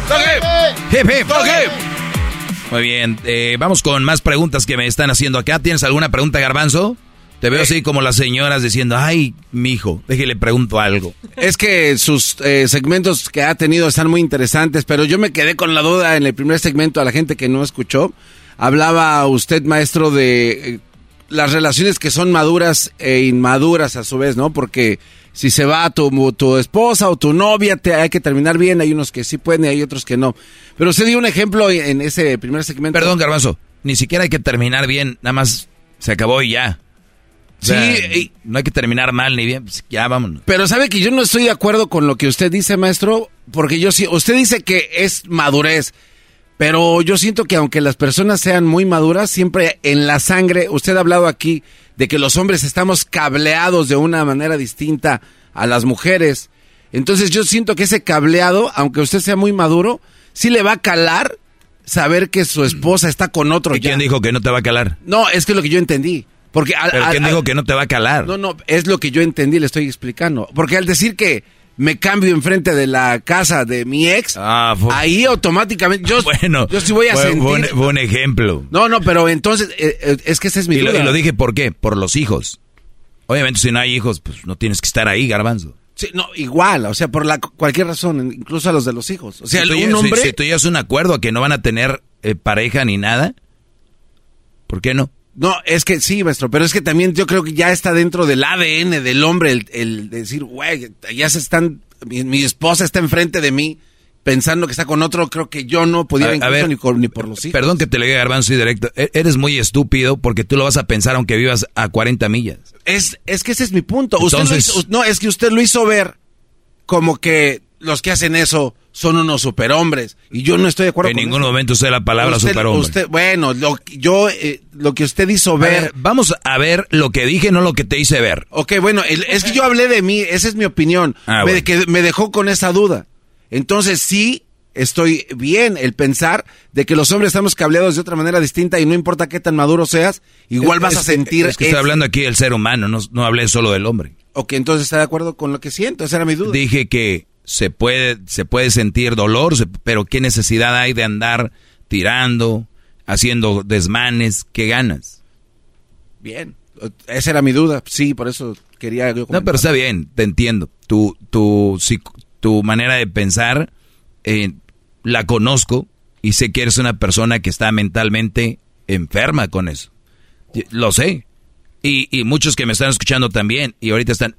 Hip hip. Muy bien, eh, vamos con más preguntas que me están haciendo acá. ¿Tienes alguna pregunta, Garbanzo? Te veo así como las señoras diciendo, ay, mi hijo, déjele pregunto algo. Es que sus eh, segmentos que ha tenido están muy interesantes, pero yo me quedé con la duda en el primer segmento a la gente que no escuchó. Hablaba usted, maestro, de eh, las relaciones que son maduras e inmaduras a su vez, ¿no? Porque si se va tu, tu esposa o tu novia, te, hay que terminar bien. Hay unos que sí pueden y hay otros que no. Pero usted dio un ejemplo en ese primer segmento. Perdón, Garbanzo, ni siquiera hay que terminar bien, nada más se acabó y ya. sí, no hay que terminar mal ni bien, pues ya vámonos. Pero sabe que yo no estoy de acuerdo con lo que usted dice, maestro, porque yo sí, usted dice que es madurez, pero yo siento que aunque las personas sean muy maduras, siempre en la sangre, usted ha hablado aquí de que los hombres estamos cableados de una manera distinta a las mujeres. Entonces yo siento que ese cableado, aunque usted sea muy maduro, sí le va a calar saber que su esposa está con otro. ¿Y quién dijo que no te va a calar? No, es que es lo que yo entendí. Porque ¿Pero quién dijo que no te va a calar? No, no, es lo que yo entendí, le estoy explicando. Porque al decir que me cambio enfrente de la casa de mi ex, ah, ahí automáticamente yo, bueno, yo sí voy a fue, sentir... Fue un, ejemplo. No, no, pero entonces, eh, eh, es que ese es mi y duda. Lo, y lo dije, ¿por qué? Por los hijos. Obviamente, si no hay hijos, pues no tienes que estar ahí, garbanzo. Sí, no, igual, o sea, por la, cualquier razón, incluso a los de los hijos. O sea, si tú, un hombre... Si, si tú un acuerdo a que no van a tener eh, pareja ni nada, ¿por qué no? No, es que sí, maestro, pero es que también yo creo que ya está dentro del ADN del hombre el, el decir, güey, ya se están, mi, mi, esposa está enfrente de mí pensando que está con otro, creo que yo no podía a, incluso a ver, ni, por, ni, por, los hijos. Perdón que te le diga garbanzo y directo, e, eres muy estúpido porque tú lo vas a pensar aunque vivas a 40 millas. Es, es que ese es mi punto. Entonces, usted hizo, no, es que usted lo hizo ver como que los que hacen eso son unos superhombres. Y yo no estoy de acuerdo en con ningún eso. momento usé la palabra usted, superhombre. Usted, bueno, lo, yo, eh, lo que usted hizo ver, ver, Vamos a ver lo que dije, no lo que te hice ver. Ok, bueno, el, es que yo hablé de mí, esa es mi opinión. Ah, me, bueno. que me dejó con esa duda. Entonces sí, estoy bien el pensar de que los hombres estamos cableados de otra manera distinta y no importa qué tan maduro seas, igual es, vas a sentir... Que, es que estoy hablando aquí del ser humano, no, no hablé solo del hombre. Ok, entonces está de acuerdo con lo que siento, esa era mi duda. Dije que se puede, se puede sentir dolor, pero qué necesidad hay de andar tirando, haciendo desmanes, qué ganas. Bien, esa era mi duda, sí, por eso quería yo No, pero está bien, te entiendo. Tu, tu, tu manera de pensar eh, la conozco y sé que eres una persona que está mentalmente enferma con eso. Lo sé. Y, y muchos que me están escuchando también y ahorita están...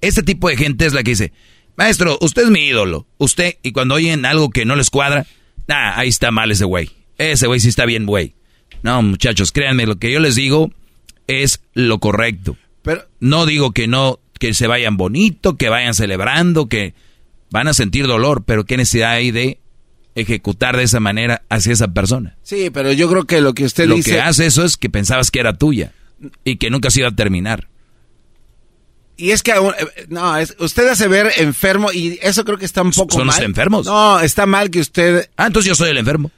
Este tipo de gente es la que dice, maestro, usted es mi ídolo. Usted, y cuando oyen algo que no les cuadra, ah, ahí está mal ese güey. Ese güey sí está bien, güey. No, muchachos, créanme, lo que yo les digo es lo correcto. Pero no digo que no, que se vayan bonito, que vayan celebrando, que van a sentir dolor, pero qué necesidad hay de ejecutar de esa manera hacia esa persona. Sí, pero yo creo que lo que usted lo dice... Lo que hace eso es que pensabas que era tuya y que nunca se iba a terminar. Y es que aún, no, es, usted hace ver enfermo y eso creo que está un poco ¿Son mal. los enfermos? No, está mal que usted... Ah, entonces yo soy el enfermo.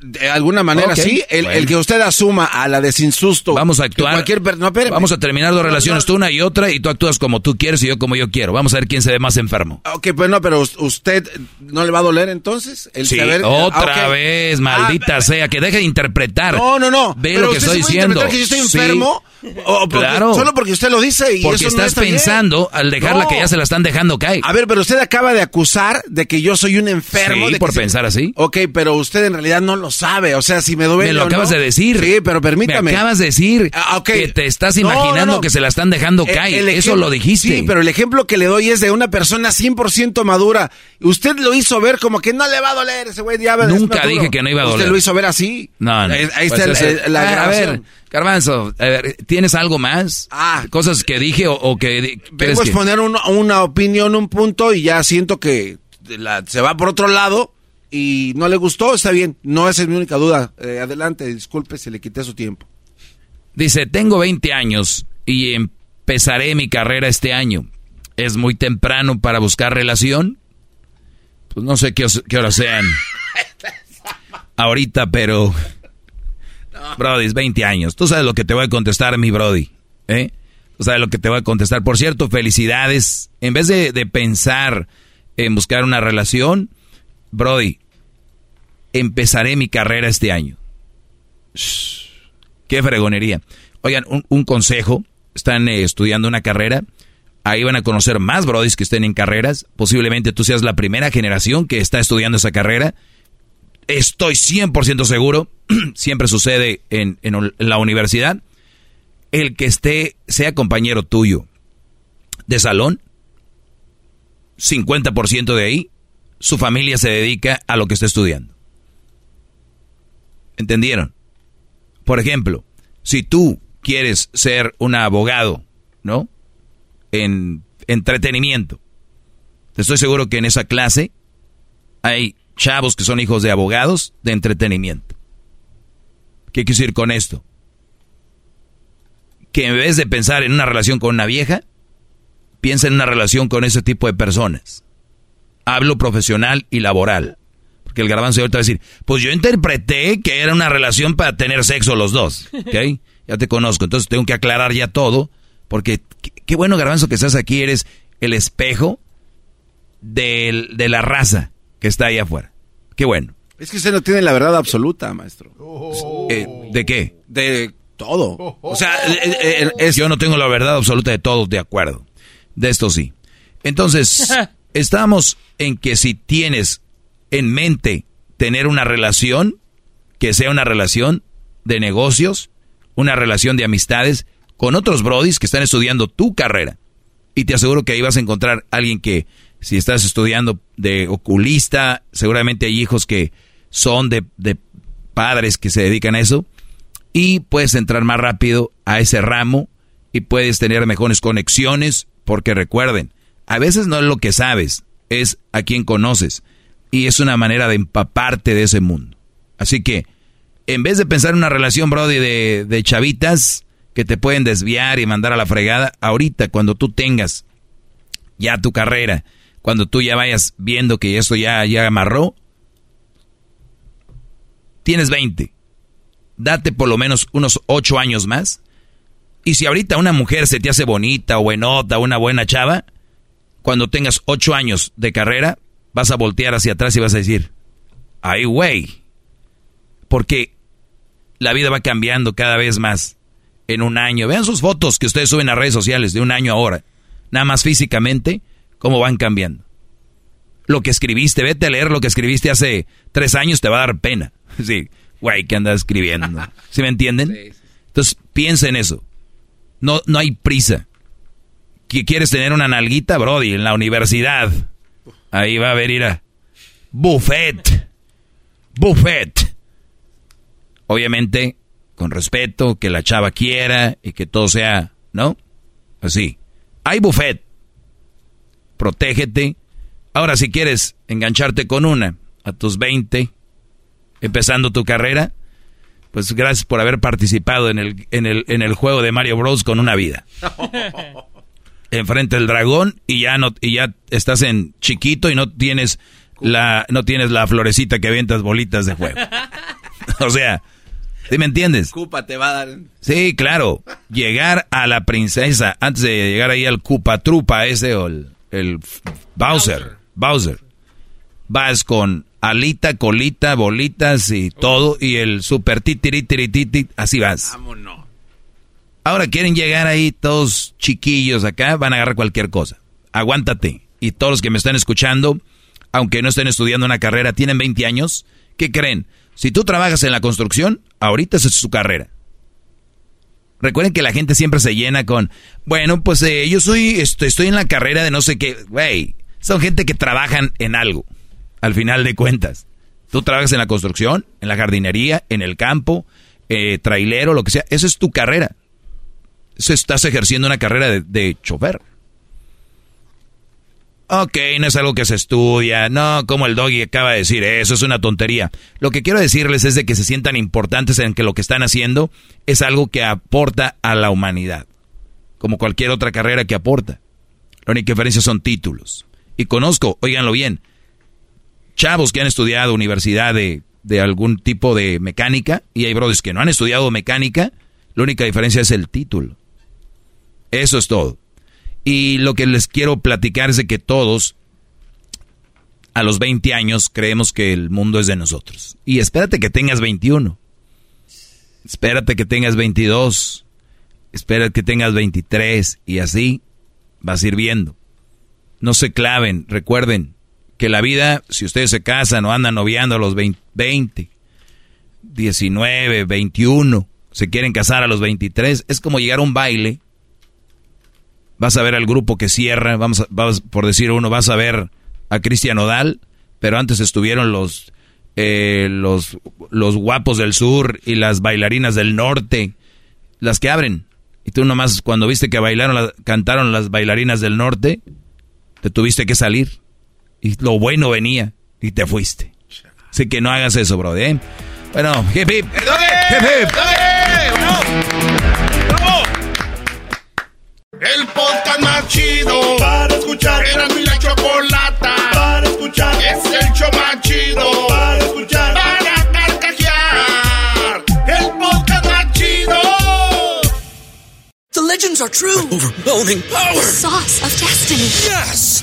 De alguna manera, okay, sí. El, bueno. el, que usted asuma a la de sin susto. Vamos a actuar. Cualquier, no. Vamos a terminar dos relaciones, tú una y otra, y tú actúas como tú quieres y yo como yo quiero. Vamos a ver quién se ve más enfermo. Ok, pues no, pero usted no le va a doler entonces el sí, saber. Otra okay. vez, maldita ah, sea, que deje de interpretar. No, no, no. Ve lo que estoy diciendo. que yo estoy enfermo? Sí. O porque, claro. Solo porque usted lo dice y Porque eso estás no está pensando bien. al dejarla no. que ya se la están dejando caer. A ver, pero usted acaba de acusar de que yo soy un enfermo. Sí, de por se... pensar así. Ok, pero usted en realidad no lo sabe. O sea, si me duele. Me lo acabas no, de decir. Sí, pero permítame. Me acabas de decir ah, okay. que te estás imaginando no, no, que se la están dejando caer. Eso lo dijiste. Sí, pero el ejemplo que le doy es de una persona 100% madura. Usted lo hizo ver como que no le va a doler ese güey diablo. Nunca dije que no iba a doler. Usted lo hizo ver así. No, no. Ahí, pues está el, el, la ah, A ver, Garbanzo, a ver, ¿tienes algo más? Ah. Cosas que dije o, o que... Vengo a que... exponer un, una opinión, un punto y ya siento que la, se va por otro lado y no le gustó, está bien. No esa es mi única duda. Eh, adelante, disculpe si le quité su tiempo. Dice, tengo 20 años y empezaré mi carrera este año. ¿Es muy temprano para buscar relación? Pues no sé qué, qué hora sean. Ahorita, pero... Brody, es 20 años. Tú sabes lo que te voy a contestar, mi Brody. ¿Eh? Tú sabes lo que te voy a contestar. Por cierto, felicidades. En vez de, de pensar en buscar una relación, Brody, empezaré mi carrera este año. Qué fregonería. Oigan, un, un, consejo. están eh, estudiando una carrera, ahí van a conocer más brodis que estén en carreras. Posiblemente tú seas la primera generación que está estudiando esa carrera. Estoy 100% seguro, siempre sucede en, en la universidad, el que esté, sea compañero tuyo de salón, 50% de ahí, su familia se dedica a lo que está estudiando. ¿Entendieron? Por ejemplo, si tú quieres ser un abogado, ¿no? En entretenimiento. Estoy seguro que en esa clase hay chavos que son hijos de abogados de entretenimiento. ¿Qué quiero decir con esto? Que en vez de pensar en una relación con una vieja, piensa en una relación con ese tipo de personas. Hablo profesional y laboral. Porque el garbanzo ahorita va a decir, pues yo interpreté que era una relación para tener sexo los dos. ¿Ok? Ya te conozco, entonces tengo que aclarar ya todo. Porque qué, bueno, garbanzo, que estás aquí, eres el espejo de la raza que está ahí afuera. Qué bueno. Es que usted no tiene la verdad absoluta, maestro. Eh, ¿De qué? De todo. O sea, eh, eh, yo no tengo la verdad absoluta de todos, de acuerdo. De esto sí. Entonces, estamos en que si tienes en mente tener una relación, que sea una relación de negocios, una relación de amistades con otros brodis que están estudiando tu carrera. Y te aseguro que ahí vas a encontrar alguien que, si estás estudiando de oculista, seguramente hay hijos que son de, de padres que se dedican a eso. Y puedes entrar más rápido a ese ramo y puedes tener mejores conexiones, porque recuerden, a veces no es lo que sabes, es a quien conoces. Y es una manera de empaparte de ese mundo. Así que, en vez de pensar en una relación, Brody, de, de chavitas que te pueden desviar y mandar a la fregada, ahorita cuando tú tengas ya tu carrera, cuando tú ya vayas viendo que esto ya, ya amarró, tienes 20. Date por lo menos unos 8 años más. Y si ahorita una mujer se te hace bonita o buenota, una buena chava, cuando tengas 8 años de carrera, vas a voltear hacia atrás y vas a decir, ay güey, porque la vida va cambiando cada vez más en un año. Vean sus fotos que ustedes suben a redes sociales de un año ahora. Nada más físicamente, cómo van cambiando. Lo que escribiste, vete a leer lo que escribiste hace tres años, te va a dar pena. Sí, güey, ¿qué andas escribiendo? ¿Sí me entienden? Entonces, piensa en eso. No, no hay prisa. ¿Que ¿Quieres tener una nalguita, Brody, en la universidad? Ahí va a haber ir a... Buffet. Buffet. Obviamente, con respeto, que la chava quiera y que todo sea, ¿no? Así. Hay buffet. Protégete. Ahora, si quieres engancharte con una a tus 20, empezando tu carrera, pues gracias por haber participado en el, en el, en el juego de Mario Bros. con una vida. Enfrente del dragón y ya no, y ya estás en chiquito y no tienes la, no tienes la florecita que avientas bolitas de juego. o sea, ¿Sí me entiendes? Cupa te va a dar. Sí, claro. Llegar a la princesa, antes de llegar ahí al Cupa Trupa ese o el, Bowser, Bowser. Vas con alita, colita, bolitas y todo, y el super titirititi, así vas. Vámonos. Ahora quieren llegar ahí todos chiquillos acá, van a agarrar cualquier cosa. Aguántate. Y todos los que me están escuchando, aunque no estén estudiando una carrera, tienen 20 años, ¿qué creen? Si tú trabajas en la construcción, ahorita es su carrera. Recuerden que la gente siempre se llena con, bueno, pues eh, yo soy, estoy, estoy en la carrera de no sé qué. Güey, son gente que trabajan en algo, al final de cuentas. Tú trabajas en la construcción, en la jardinería, en el campo, eh, trailero, lo que sea. Esa es tu carrera. Eso estás ejerciendo una carrera de, de chofer. Ok, no es algo que se estudia, no, como el doggy acaba de decir, eso es una tontería. Lo que quiero decirles es de que se sientan importantes en que lo que están haciendo es algo que aporta a la humanidad, como cualquier otra carrera que aporta. La única diferencia son títulos. Y conozco, oíganlo bien, chavos que han estudiado universidad de, de algún tipo de mecánica, y hay brothers que no han estudiado mecánica, la única diferencia es el título. Eso es todo. Y lo que les quiero platicar es de que todos a los 20 años creemos que el mundo es de nosotros. Y espérate que tengas 21. Espérate que tengas 22. espera que tengas 23 y así vas a ir viendo. No se claven, recuerden que la vida, si ustedes se casan o andan noviando a los 20, 19, 21, se quieren casar a los 23, es como llegar a un baile. Vas a ver al grupo que cierra, vamos, por decir uno, vas a ver a Cristian Odal, pero antes estuvieron los, eh, los, los guapos del sur y las bailarinas del norte, las que abren. Y tú nomás cuando viste que bailaron, cantaron las bailarinas del norte, te tuviste que salir. Y lo bueno venía y te fuiste. Así que no hagas eso, bro, ¿eh? Bueno, hip hip. Hip hip. El podcast más chido para escuchar. Era mi la chocolata para escuchar. Es el show más chido para escuchar. Para carcajear. El podcast más chido. The legends are true. overwhelming power. The sauce of destiny. Yes.